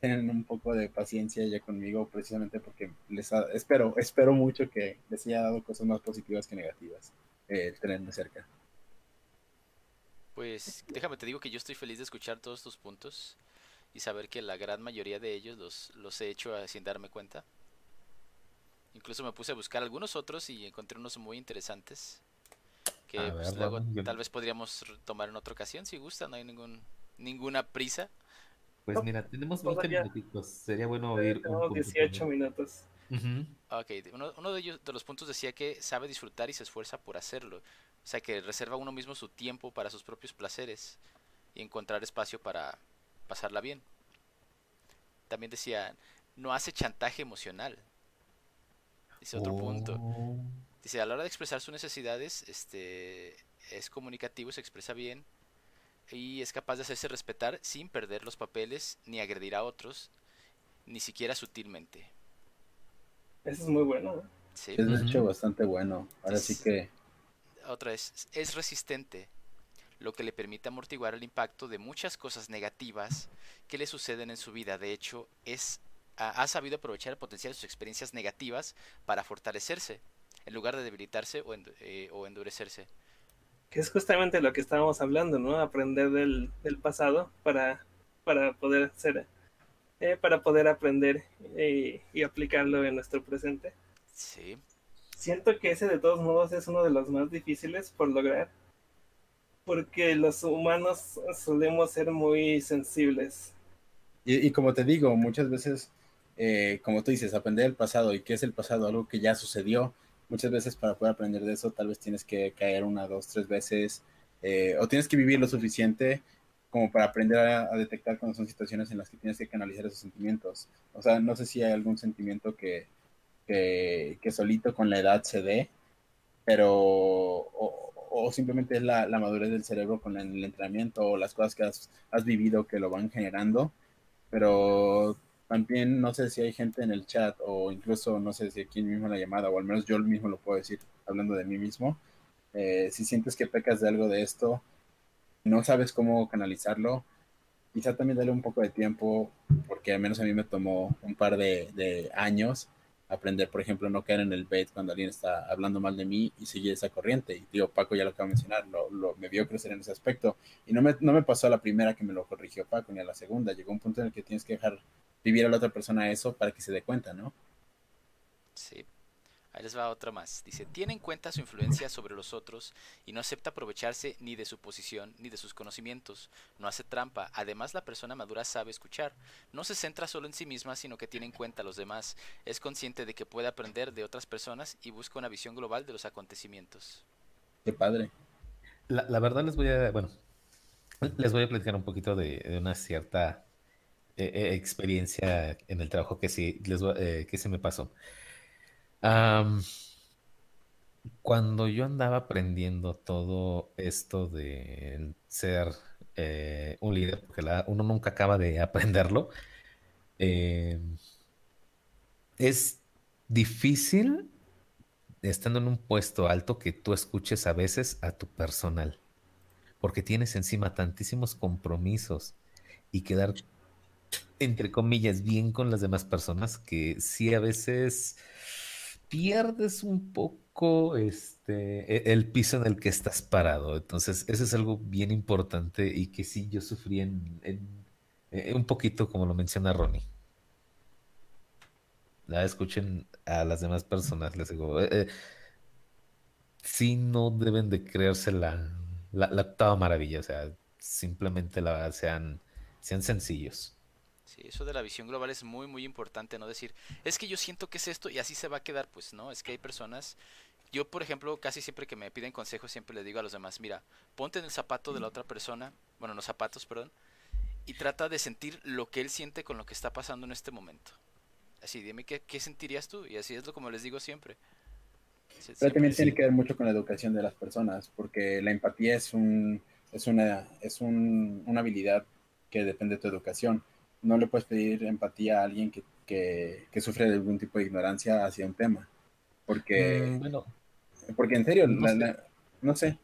tienen un poco de paciencia ya conmigo precisamente porque les ha, espero espero mucho que les haya dado cosas más positivas que negativas eh, tenerme cerca. Pues déjame te digo que yo estoy feliz de escuchar todos tus puntos y saber que la gran mayoría de ellos los, los he hecho sin darme cuenta. Incluso me puse a buscar algunos otros y encontré unos muy interesantes que pues, luego tal vez podríamos tomar en otra ocasión si gusta, no hay ningún ninguna prisa. Pues mira, tenemos 20 minutitos, sería bueno oír. Tenemos 18 minutos. Ok, uno, uno, de ellos, de los puntos decía que sabe disfrutar y se esfuerza por hacerlo. O sea, que reserva uno mismo su tiempo para sus propios placeres y encontrar espacio para pasarla bien. También decía, no hace chantaje emocional. Dice otro punto. Oh. Dice, a la hora de expresar sus necesidades, este, es comunicativo, se expresa bien y es capaz de hacerse respetar sin perder los papeles ni agredir a otros, ni siquiera sutilmente. Eso es muy bueno. Sí. Es de hecho bastante bueno. Ahora sí que... Otra vez, es resistente, lo que le permite amortiguar el impacto de muchas cosas negativas que le suceden en su vida. De hecho, es ha, sabido aprovechar el potencial de sus experiencias negativas para fortalecerse, en lugar de debilitarse o, eh, o endurecerse. Que es justamente lo que estábamos hablando, ¿no? Aprender del, del pasado para, para poder ser eh, para poder aprender eh, y aplicarlo en nuestro presente. Sí. Siento que ese de todos modos es uno de los más difíciles por lograr, porque los humanos solemos ser muy sensibles. Y, como te digo, muchas veces, eh, como tú dices, aprender el pasado y qué es el pasado, algo que ya sucedió, muchas veces para poder aprender de eso tal vez tienes que caer una, dos, tres veces, o tienes que vivir lo suficiente como para aprender a, detectar cuando son situaciones en las que tienes que canalizar esos sentimientos. O sea, no sé si hay algún sentimiento que, que, solito con la edad se dé, pero o, simplemente es la, madurez del cerebro con el, entrenamiento o las cosas que has, vivido que lo van generando, pero también no sé si hay gente en el chat o incluso no sé si aquí mismo la llamada o al menos yo mismo lo puedo decir hablando de mí mismo, eh, si sientes que pecas de algo de esto, no sabes cómo canalizarlo, quizá también dale un poco de tiempo, porque al menos a mí me tomó un par de, años aprender, por ejemplo, no caer en el bait cuando alguien está hablando mal de mí y seguir esa corriente. Y digo, Paco ya lo acaba de mencionar, lo, me vio crecer en ese aspecto. Y no me, no me pasó a la primera que me lo corrigió Paco, ni a la segunda. Llegó un punto en el que tienes que dejar vivir a la otra persona eso para que se dé cuenta, ¿no? Sí. Ahí les va otra más. Dice, tiene en cuenta su influencia sobre los otros y no acepta aprovecharse ni de su posición ni de sus conocimientos. No hace trampa. Además, la persona madura sabe escuchar. No se centra solo en sí misma, sino que tiene en cuenta a los demás. Es consciente de que puede aprender de otras personas y busca una visión global de los acontecimientos. Qué padre. La, verdad les voy a, bueno, les voy a platicar un poquito de, una cierta eh, eh, experiencia en el trabajo que sí, les eh, que se me pasó cuando yo andaba aprendiendo todo esto de ser eh, un líder, porque uno nunca acaba de aprenderlo, eh, es difícil estando en un puesto alto que tú escuches a veces a tu personal, porque tienes encima tantísimos compromisos y quedar, entre comillas, bien con las demás personas que sí a veces pierdes un poco este, e, el piso en el que estás parado. Entonces, eso es algo bien importante y que sí yo sufrí en, e, un poquito, como lo menciona Ronnie. La escuchen a las demás personas, les digo, eh, eh, sí no deben de creerse la, la, la octava maravilla, o sea, simplemente la, sean, sean sencillos. Sí, eso de la visión global es muy, muy importante, no decir, es que yo siento que es esto y así se va a quedar, pues no, es que hay personas, yo por ejemplo, casi siempre que me piden consejos, siempre le digo a los demás, mira, ponte en el zapato de la otra persona, bueno, en los zapatos, perdón, y trata de sentir lo que él siente con lo que está pasando en este momento. Así, dime qué, qué sentirías tú, y así es lo como les digo siempre. Pero también tiene que ver mucho con la educación de las personas, porque la empatía es un, es una, es un, una habilidad que depende de tu educación no le puedes pedir empatía a alguien que, sufre de algún tipo de ignorancia hacia un tema. Porque, mm, porque en serio, no, sé.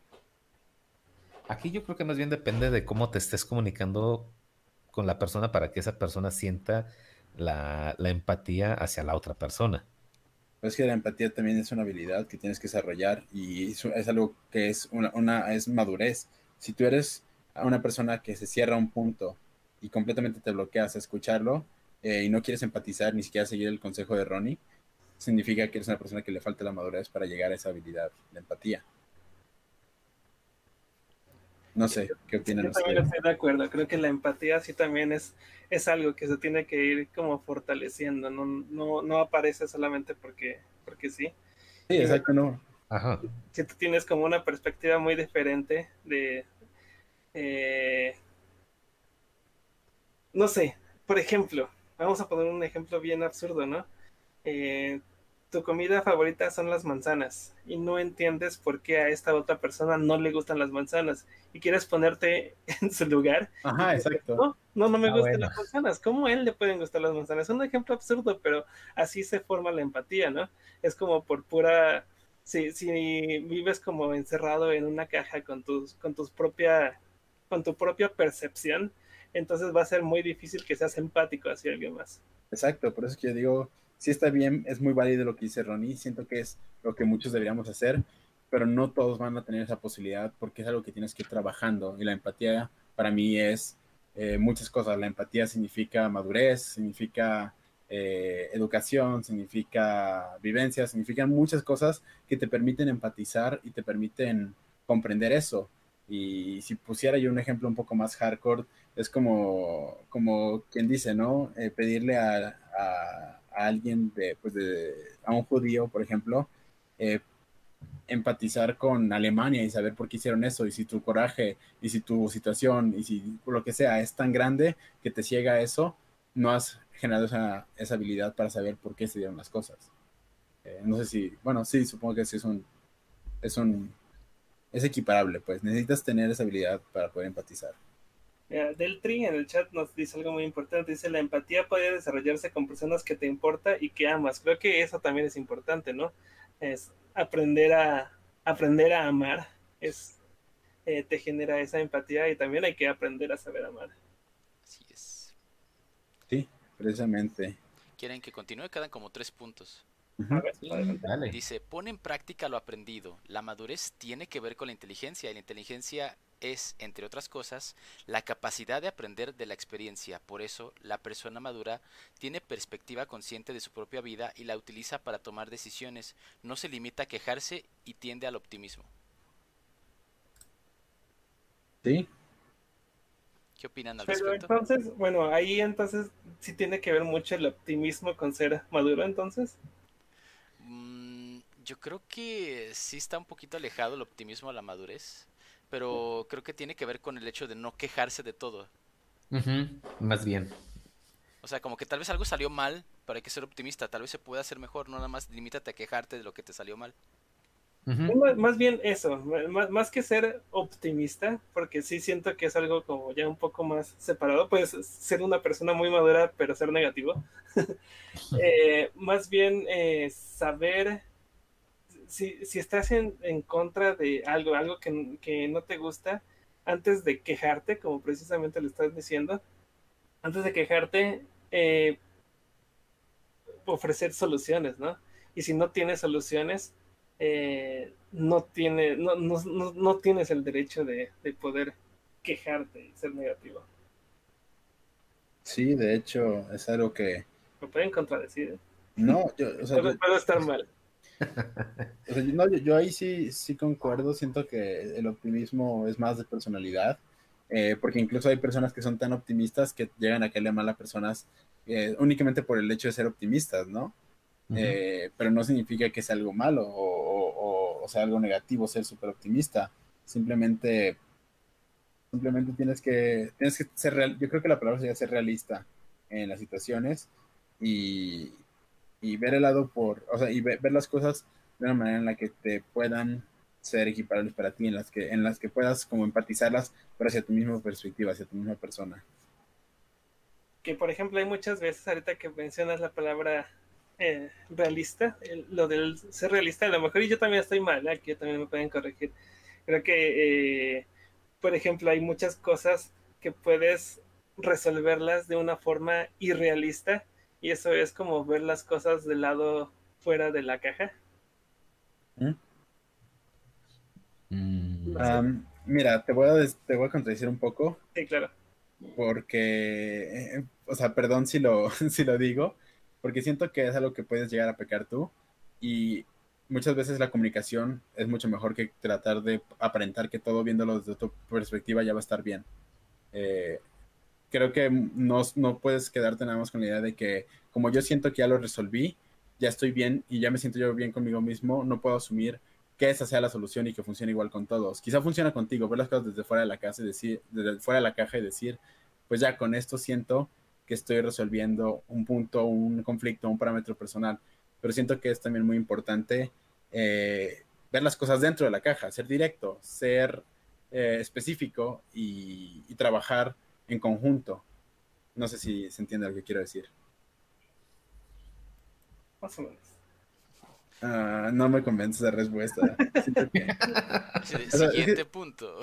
Aquí yo creo que más bien depende de cómo te estés comunicando con la persona para que esa persona sienta la, empatía hacia la otra persona. Pues que la empatía también es una habilidad que tienes que desarrollar y es algo que es una, una es madurez. Si tú eres una persona que se cierra a un punto y completamente te bloqueas a escucharlo eh, y no quieres empatizar ni siquiera seguir el consejo de Ronnie, significa que eres una persona que le falta la madurez para llegar a esa habilidad de empatía. No sé, ¿qué opinan Yo también estoy de acuerdo. Creo que la empatía sí también es, es algo que se tiene que ir como fortaleciendo. No, no, no aparece solamente porque, porque sí. Sí, exacto, no. Ajá. Si tú tienes como una perspectiva muy diferente de... Eh, no sé, por ejemplo, vamos a poner un ejemplo bien absurdo, ¿no? Eh, tu comida favorita son las manzanas y no entiendes por qué a esta otra persona no le gustan las manzanas y quieres ponerte en su lugar. Ajá, exacto. No, no, no me ah, gustan las manzanas. ¿Cómo a él le pueden gustar las manzanas? Es un ejemplo absurdo, pero así se forma la empatía, ¿no? Es como por pura... Si, si vives como encerrado en una caja con tus, con tus propia, con tu propia percepción, entonces va a ser muy difícil que seas empático hacia alguien más. Exacto, por eso es que yo digo, sí está bien, es muy válido lo que dice Ronnie, siento que es lo que muchos deberíamos hacer, pero no todos van a tener esa posibilidad porque es algo que tienes que ir trabajando y la empatía para mí es eh, muchas cosas. La empatía significa madurez, significa eh, educación, significa vivencia, significan muchas cosas que te permiten empatizar y te permiten comprender eso. Y si pusiera yo un ejemplo un poco más hardcore, es como, como quien dice, ¿no? Eh, pedirle a, a alguien, de, pues de, a un judío, por ejemplo, eh, empatizar con Alemania y saber por qué hicieron eso, y si tu coraje, y si tu situación, y si lo que sea es tan grande que te ciega eso, no has generado esa, esa habilidad para saber por qué se dieron las cosas. Eh, no sé si, bueno, sí, supongo que sí es un, es un, es equiparable, pues necesitas tener esa habilidad para poder empatizar. Deltri en el chat nos dice algo muy importante. Dice, la empatía puede desarrollarse con personas que te importa y que amas. Creo que eso también es importante, ¿no? Es aprender a, aprender a amar. Es, eh, te genera esa empatía y también hay que aprender a saber amar. Así es. Sí, precisamente. Quieren que continúe, quedan como tres puntos. Dice, pone en práctica lo aprendido. La madurez tiene que ver con la inteligencia y la inteligencia es, entre otras cosas, la capacidad de aprender de la experiencia. Por eso, la persona madura tiene perspectiva consciente de su propia vida y la utiliza para tomar decisiones. No se limita a quejarse y tiende al optimismo. Sí. ¿Qué opinan al Pero entonces, bueno, ahí entonces sí tiene que ver mucho el optimismo con ser maduro, entonces. Yo creo que sí está un poquito alejado el optimismo a la madurez, pero creo que tiene que ver con el hecho de no quejarse de todo. Más bien. O sea, como que tal vez algo salió mal, pero hay que ser optimista, tal vez se pueda hacer mejor, no nada más limítate a quejarte de lo que te salió mal. más, bien eso, más, más, que ser optimista, porque sí siento que es algo como ya un poco más separado, puedes ser una persona muy madura pero ser negativo. eh, más bien eh, saber si, si estás en, en, contra de algo, algo que, que, no te gusta, antes de quejarte, como precisamente le estás diciendo, antes de quejarte, eh, ofrecer soluciones, ¿no? Y si no tienes soluciones, eh, no, tiene, no, no, no, tienes el derecho de, de, poder quejarte y ser negativo. Sí, de hecho, es algo que... Me pueden contradecir. ¿eh? No, yo, o sea, puedo estar mal yo, ahí sí, sí concuerdo, siento que el optimismo es más de personalidad, eh, porque incluso hay personas que son tan optimistas que llegan a caerle mal a personas eh, únicamente por el hecho de ser optimistas, ¿no? Eh, pero no significa que sea algo malo o, o, sea algo negativo ser súper optimista, simplemente simplemente tienes que, tienes que ser real, yo creo que la palabra sería ser realista en las situaciones y, y ver el lado por, o sea, y ver, las cosas de una manera en la que te puedan ser equiparables para ti, en las que, en las que puedas como empatizarlas, pero hacia tu misma perspectiva, hacia tu misma persona. Que por ejemplo hay muchas veces ahorita que mencionas la palabra eh, realista, lo del ser realista, a lo mejor y yo también estoy mal, aquí también me pueden corregir. Creo que, eh, por ejemplo, hay muchas cosas que puedes resolverlas de una forma irrealista y eso es como ver las cosas del lado fuera de la caja? ¿Mm? mira, te voy, a te voy a contradecir un poco. Sí, claro. Porque, eh, o sea, perdón si lo, si lo digo, porque siento que es algo que puedes llegar a pecar tú y muchas veces la comunicación es mucho mejor que tratar de aparentar que todo viéndolo desde tu perspectiva ya va a estar bien. Eh, creo que no, no, puedes quedarte nada más con la idea de que como yo siento que ya lo resolví, ya estoy bien y ya me siento yo bien conmigo mismo, no puedo asumir que esa sea la solución y que funcione igual con todos. Quizá funciona contigo, ver las cosas desde fuera de la casa y decir, desde fuera de la caja y decir, pues ya con esto siento que estoy resolviendo un punto, un conflicto, un parámetro personal pero siento que es también muy importante eh, ver las cosas dentro de la caja, ser directo, ser eh, específico y, trabajar en conjunto. No sé si se entiende lo que quiero decir. Más o menos. Ah, no me convence esa respuesta. Siguiente punto.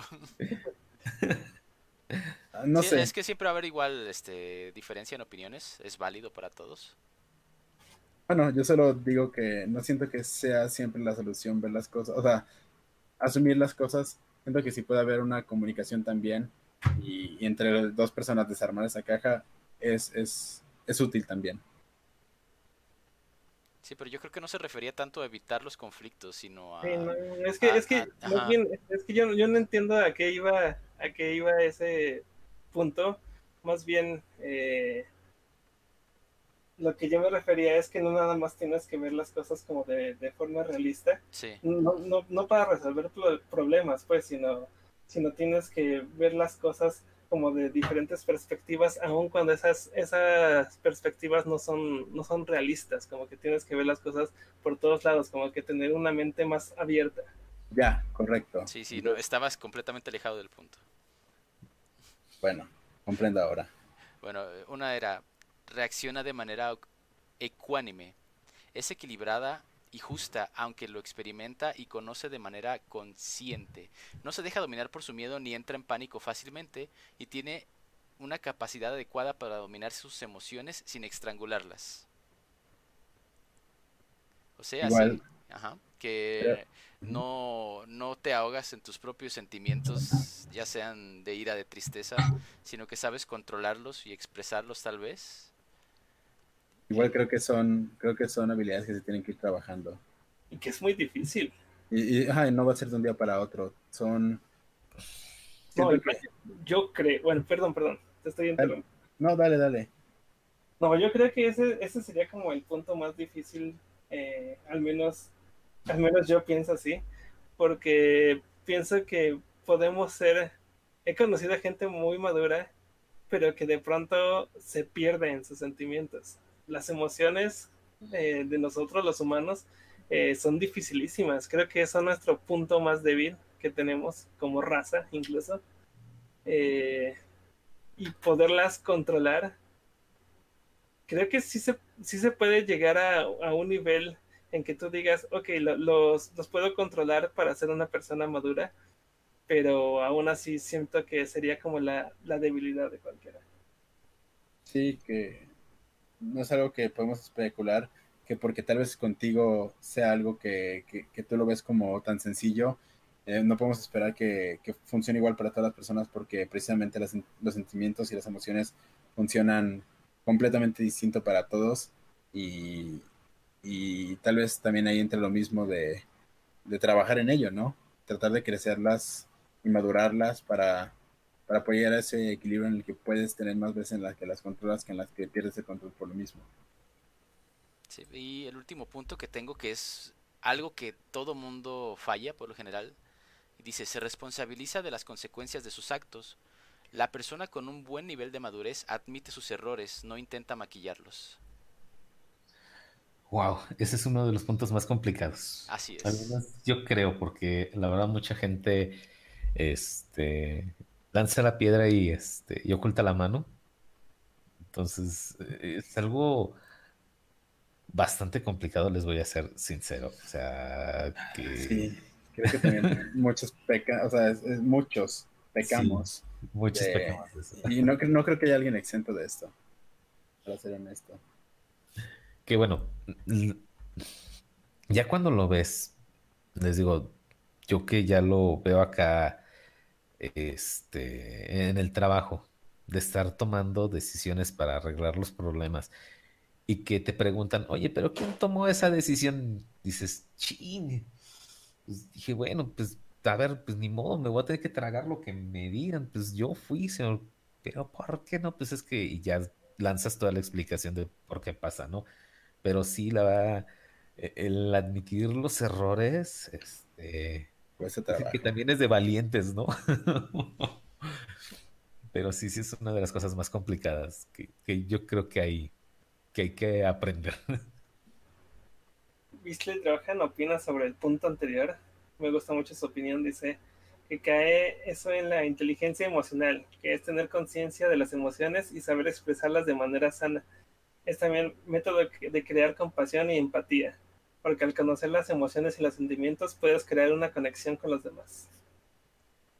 Ah, no sé. Es que siempre va a haber igual este, diferencia en opiniones. Es válido para todos. Bueno, yo solo digo que no siento que sea siempre la solución ver las cosas, o sea, asumir las cosas. Siento que sí puede haber una comunicación también y, entre dos personas desarmar esa caja es, es, es útil también. Sí, pero yo creo que no se refería tanto a evitar los conflictos, sino a... Sí, es que, es que, es que yo, yo, no entiendo a qué iba, a qué iba ese punto. Más bien, eh, lo que yo me refería es que no nada más tienes que ver las cosas como de, forma realista. No, no, no, para resolver problemas, pues, sino, sino tienes que ver las cosas como de diferentes perspectivas, aun cuando esas, esas perspectivas no son, no son realistas, como que tienes que ver las cosas por todos lados, como que tener una mente más abierta. Ya, correcto. Sí, sí, no, estabas completamente alejado del punto. Bueno, comprendo ahora. Bueno, una era, reacciona de manera ecuánime. Es equilibrada y justa, aunque lo experimenta y conoce de manera consciente. No se deja dominar por su miedo ni entra en pánico fácilmente y tiene una capacidad adecuada para dominar sus emociones sin estrangularlas. O sea, que no, no te ahogas en tus propios sentimientos, ya sean de ira, de tristeza, sino que sabes controlarlos y expresarlos tal vez Igual creo que son, creo que son habilidades que se tienen que ir trabajando. Y que es muy difícil. Y, no va a ser de un día para otro. Son. yo creo, bueno, perdón, perdón, te estoy interrumpiendo. No, dale, dale. No, yo creo que ese, ese sería como el punto más difícil, eh, al menos, al menos yo pienso así, porque pienso que podemos ser, he conocido a gente muy madura, pero que de pronto se pierde en sus sentimientos las emociones eh, de nosotros los humanos eh, son dificilísimas. Creo que eso es nuestro punto más débil que tenemos como raza incluso. Eh, y poderlas controlar. Creo que sí se, sí se puede llegar a, un nivel en que tú digas, ok, los, los puedo controlar para ser una persona madura, pero aún así siento que sería como la, la debilidad de cualquiera. Sí, que no es algo que podemos especular, que porque tal vez contigo sea algo que, que, tú lo ves como tan sencillo, eh, no podemos esperar que, que, funcione igual para todas las personas porque precisamente los sentimientos y las emociones funcionan completamente distinto para todos y, y tal vez también ahí entre lo mismo de, de trabajar en ello, ¿no? Tratar de crecerlas y madurarlas para para apoyar ese equilibrio en el que puedes tener más veces en las que las controlas que en las que pierdes el control por lo mismo. Sí, y el último punto que tengo que es algo que todo mundo falla por lo general. Dice, se responsabiliza de las consecuencias de sus actos. La persona con un buen nivel de madurez admite sus errores, no intenta maquillarlos. Wow, ese es uno de los puntos más complicados. Así es. yo creo, porque la verdad mucha gente este, lanza la piedra y, este, y oculta la mano. Entonces, eh, es algo bastante complicado, les voy a ser sincero. O sea, que... Sí, creo que también muchos pecan, o sea, muchos pecamos. muchos pecamos. Y no, no creo que haya alguien exento de esto, para ser honesto. Que bueno, ya cuando lo ves, les digo, yo que ya lo veo acá, este, en el trabajo, de estar tomando decisiones para arreglar los problemas y que te preguntan, oye, pero ¿quién tomó esa decisión? Dices, ching. Pues dije, bueno, pues a ver, pues ni modo, me voy a tener que tragar lo que me digan, pues yo fui, señor, pero ¿por qué no? Pues es que y ya lanzas toda la explicación de por qué pasa, ¿no? Pero sí, la verdad, e, el admitir los errores, este, Que también es de valientes, ¿no? Pero sí, sí es una de las cosas más complicadas que, que yo creo que hay que, hay que aprender. Beasley Drohan opina sobre el punto anterior. Me gusta mucho su opinión. Dice que cae eso en la inteligencia emocional, que es tener conciencia de las emociones y saber expresarlas de manera sana. Es también método de crear compasión y empatía, porque al conocer las emociones y los sentimientos puedes crear una conexión con los demás.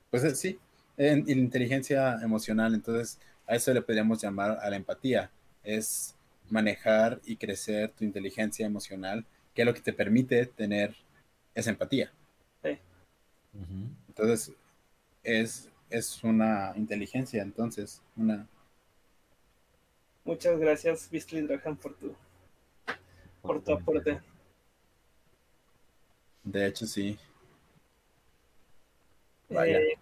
Pues eh, sí, en, inteligencia emocional, entonces a eso le podríamos llamar a la empatía, es manejar y crecer tu inteligencia emocional, que es lo que te permite tener esa empatía. Sí. Entonces, es, es una inteligencia, entonces, una... Muchas gracias, Beastly Dragon, por tu, por tu aporte. De hecho, sí. Vaya. Eh,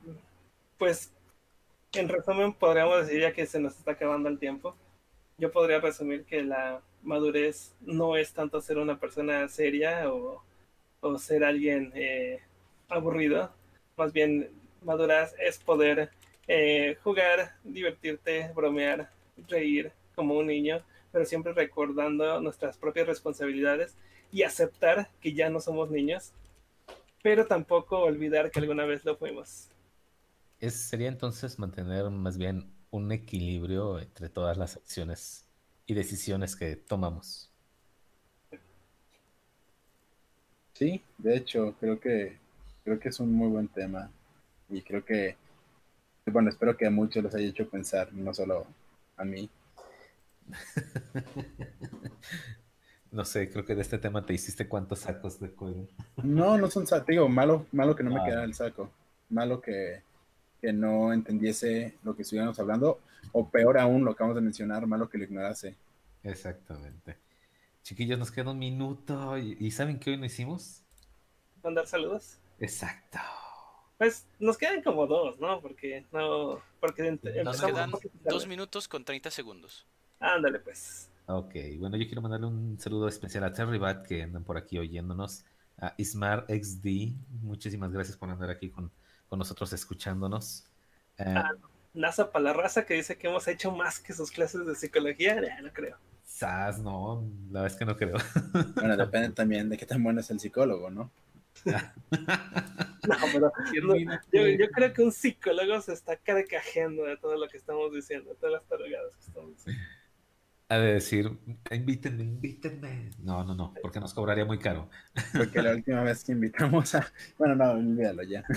pues, en resumen, podríamos decir ya que se nos está acabando el tiempo. Yo podría resumir que la madurez no es tanto ser una persona seria o, o ser alguien eh, aburrido. Más bien, madurez es poder eh, jugar, divertirte, bromear, reír como un niño, pero siempre recordando nuestras propias responsabilidades y aceptar que ya no somos niños, pero tampoco olvidar que alguna vez lo fuimos sería entonces mantener más bien un equilibrio entre todas las acciones y decisiones que tomamos. Sí, de hecho, creo que creo que es un muy buen tema y creo que bueno, espero que a muchos les haya hecho pensar, no solo a mí. no sé, creo que de este tema te hiciste cuántos sacos de cuello. No, no son sacos, digo, malo, malo que no me ah. quedara el saco, malo que que no entendiese lo que estuviéramos hablando, o peor aún, lo que acabamos de mencionar, malo que lo ignorase. Exactamente. Chiquillos, nos queda un minuto. ¿Y, saben qué hoy no hicimos? Mandar saludos. Exacto. Pues nos quedan como dos, ¿no? Porque no. Porque nos quedan dos minutos con 30 segundos. Ándale, pues. Ok, bueno, yo quiero mandarle un saludo especial a Terry Bat que andan por aquí oyéndonos. A Ismar XD, muchísimas gracias por andar aquí con, con nosotros escuchándonos. Eh, ah, NASA para la raza que dice que hemos hecho más que sus clases de psicología, no creo. Sas, no, la verdad es que no creo. Bueno, depende también de qué tan bueno es el psicólogo, ¿no? no, pero yo, creo que un psicólogo se está carcajeando de todo lo que estamos diciendo, de todas las tarugadas que estamos diciendo. Ha de decir, invítenme, invítenme. No, no, no, porque nos cobraría muy caro. Porque la última vez que invitamos a. Bueno, no, olvídalo ya.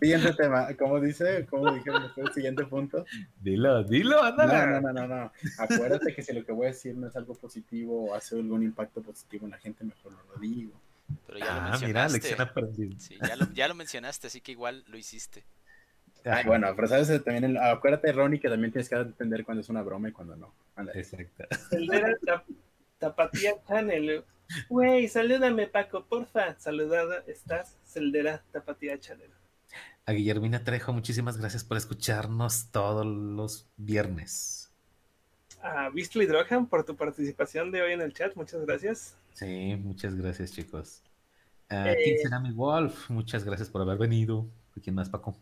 Siguiente tema, ¿cómo dice? ¿Cómo dijeron el siguiente punto? Dilo, dilo, ándale. No, no, no, no, Acuérdate que si lo que voy a decir no es algo positivo o hace algún impacto positivo en la gente, mejor no lo digo. Pero ya lo ah, mencionaste. Mira, Sí, ya lo, ya lo mencionaste, así que igual lo hiciste bueno, pero sabes también, acuérdate, Ronnie, que también tienes que entender cuando es una broma y cuando no. Exacto. Celdera Tapatía Channel. Güey, salúdame, Paco, porfa. Saludada estás, Celdera Tapatía Channel. A Guillermina Trejo, muchísimas gracias por escucharnos todos los viernes. A Beastly Drohan por tu participación de hoy en el chat, muchas gracias. Sí, muchas gracias, chicos. A eh, Wolf, muchas gracias por haber venido. ¿Quién más, Paco?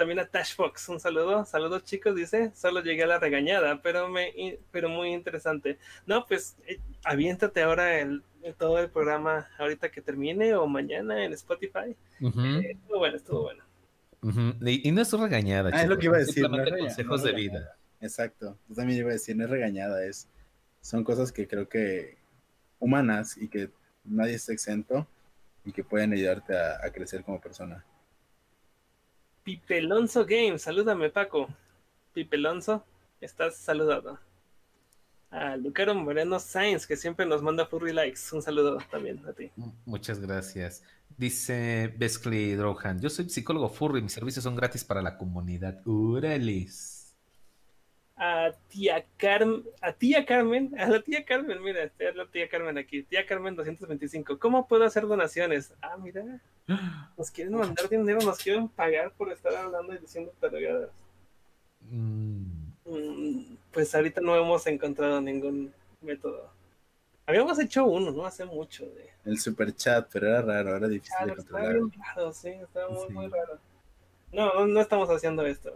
También a Tash Fox, un saludo, saludos chicos, dice, solo llegué a la regañada, pero me pero muy interesante. No, pues eh, aviéntate ahora el, todo el programa ahorita que termine o mañana en Spotify. Eh, estuvo bueno, estuvo bueno. y, no es regañada, ah, es lo que iba a decir, consejos de vida. Exacto, yo también iba a decir, no es regañada, es son cosas que creo que humanas y que nadie está exento y que pueden ayudarte a crecer como persona. Pipelonzo Games, salúdame Paco. Pipelonzo, estás saludado. a Lucaro Moreno Sainz, que siempre nos manda furry likes. Un saludo también a ti. Muchas gracias. Dice Beskley Drohan, yo soy psicólogo furry, mis servicios son gratis para la comunidad. Uralis a tía Carmen, a tía Carmen, a la tía Carmen, mira, está la tía Carmen aquí, tía Carmen 225, ¿cómo puedo hacer donaciones? Ah, mira, nos quieren mandar dinero, nos quieren pagar por estar hablando y diciendo tarugadas. Mm. Pues ahorita no hemos encontrado ningún método. Habíamos hecho uno, ¿no? Hace mucho. De... El super chat, pero era raro, era difícil de controlar. Estaba bien raro, sí, estaba muy, muy raro. No, no estamos haciendo esto,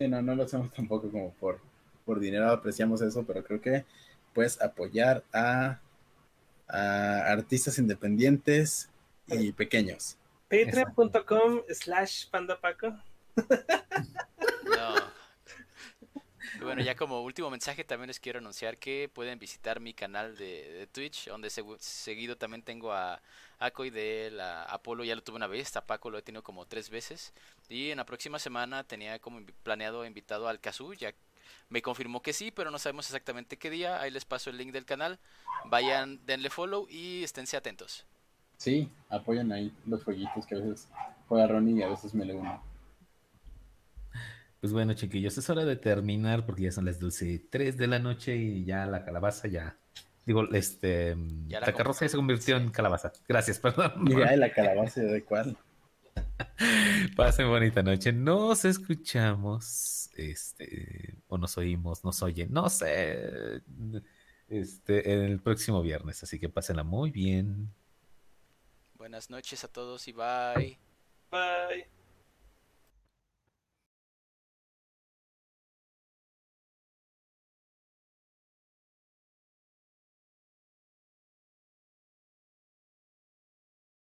no, no lo hacemos tampoco como por, por dinero, apreciamos eso, pero creo que puedes apoyar a, artistas independientes y pequeños. Patreon.com slash pandapaco. No. Bueno, ya como último mensaje también les quiero anunciar que pueden visitar mi canal de, Twitch, donde seguido también tengo a Ako y de él, a Apolo ya lo tuve una vez, a Paco lo he tenido como tres veces. Y en la próxima semana tenía como planeado invitado al Kazu, ya me confirmó que sí, pero no sabemos exactamente qué día. Ahí les paso el link del canal. Vayan, denle follow y esténse atentos. Sí, apoyan ahí los jueguitos que a veces juega Ronnie y a veces me le uno. Pues bueno, chiquillos, es hora de terminar porque ya son las 12.03 de la noche y ya la calabaza ya. Digo, este. la, carroza se convirtió en calabaza. Gracias, perdón. Mira, la calabaza de cuál. Pasen bonita noche. Nos escuchamos. Este. O nos oímos, nos oyen. No sé. Este, el próximo viernes. Así que pásenla muy bien. Buenas noches a todos y bye. Bye.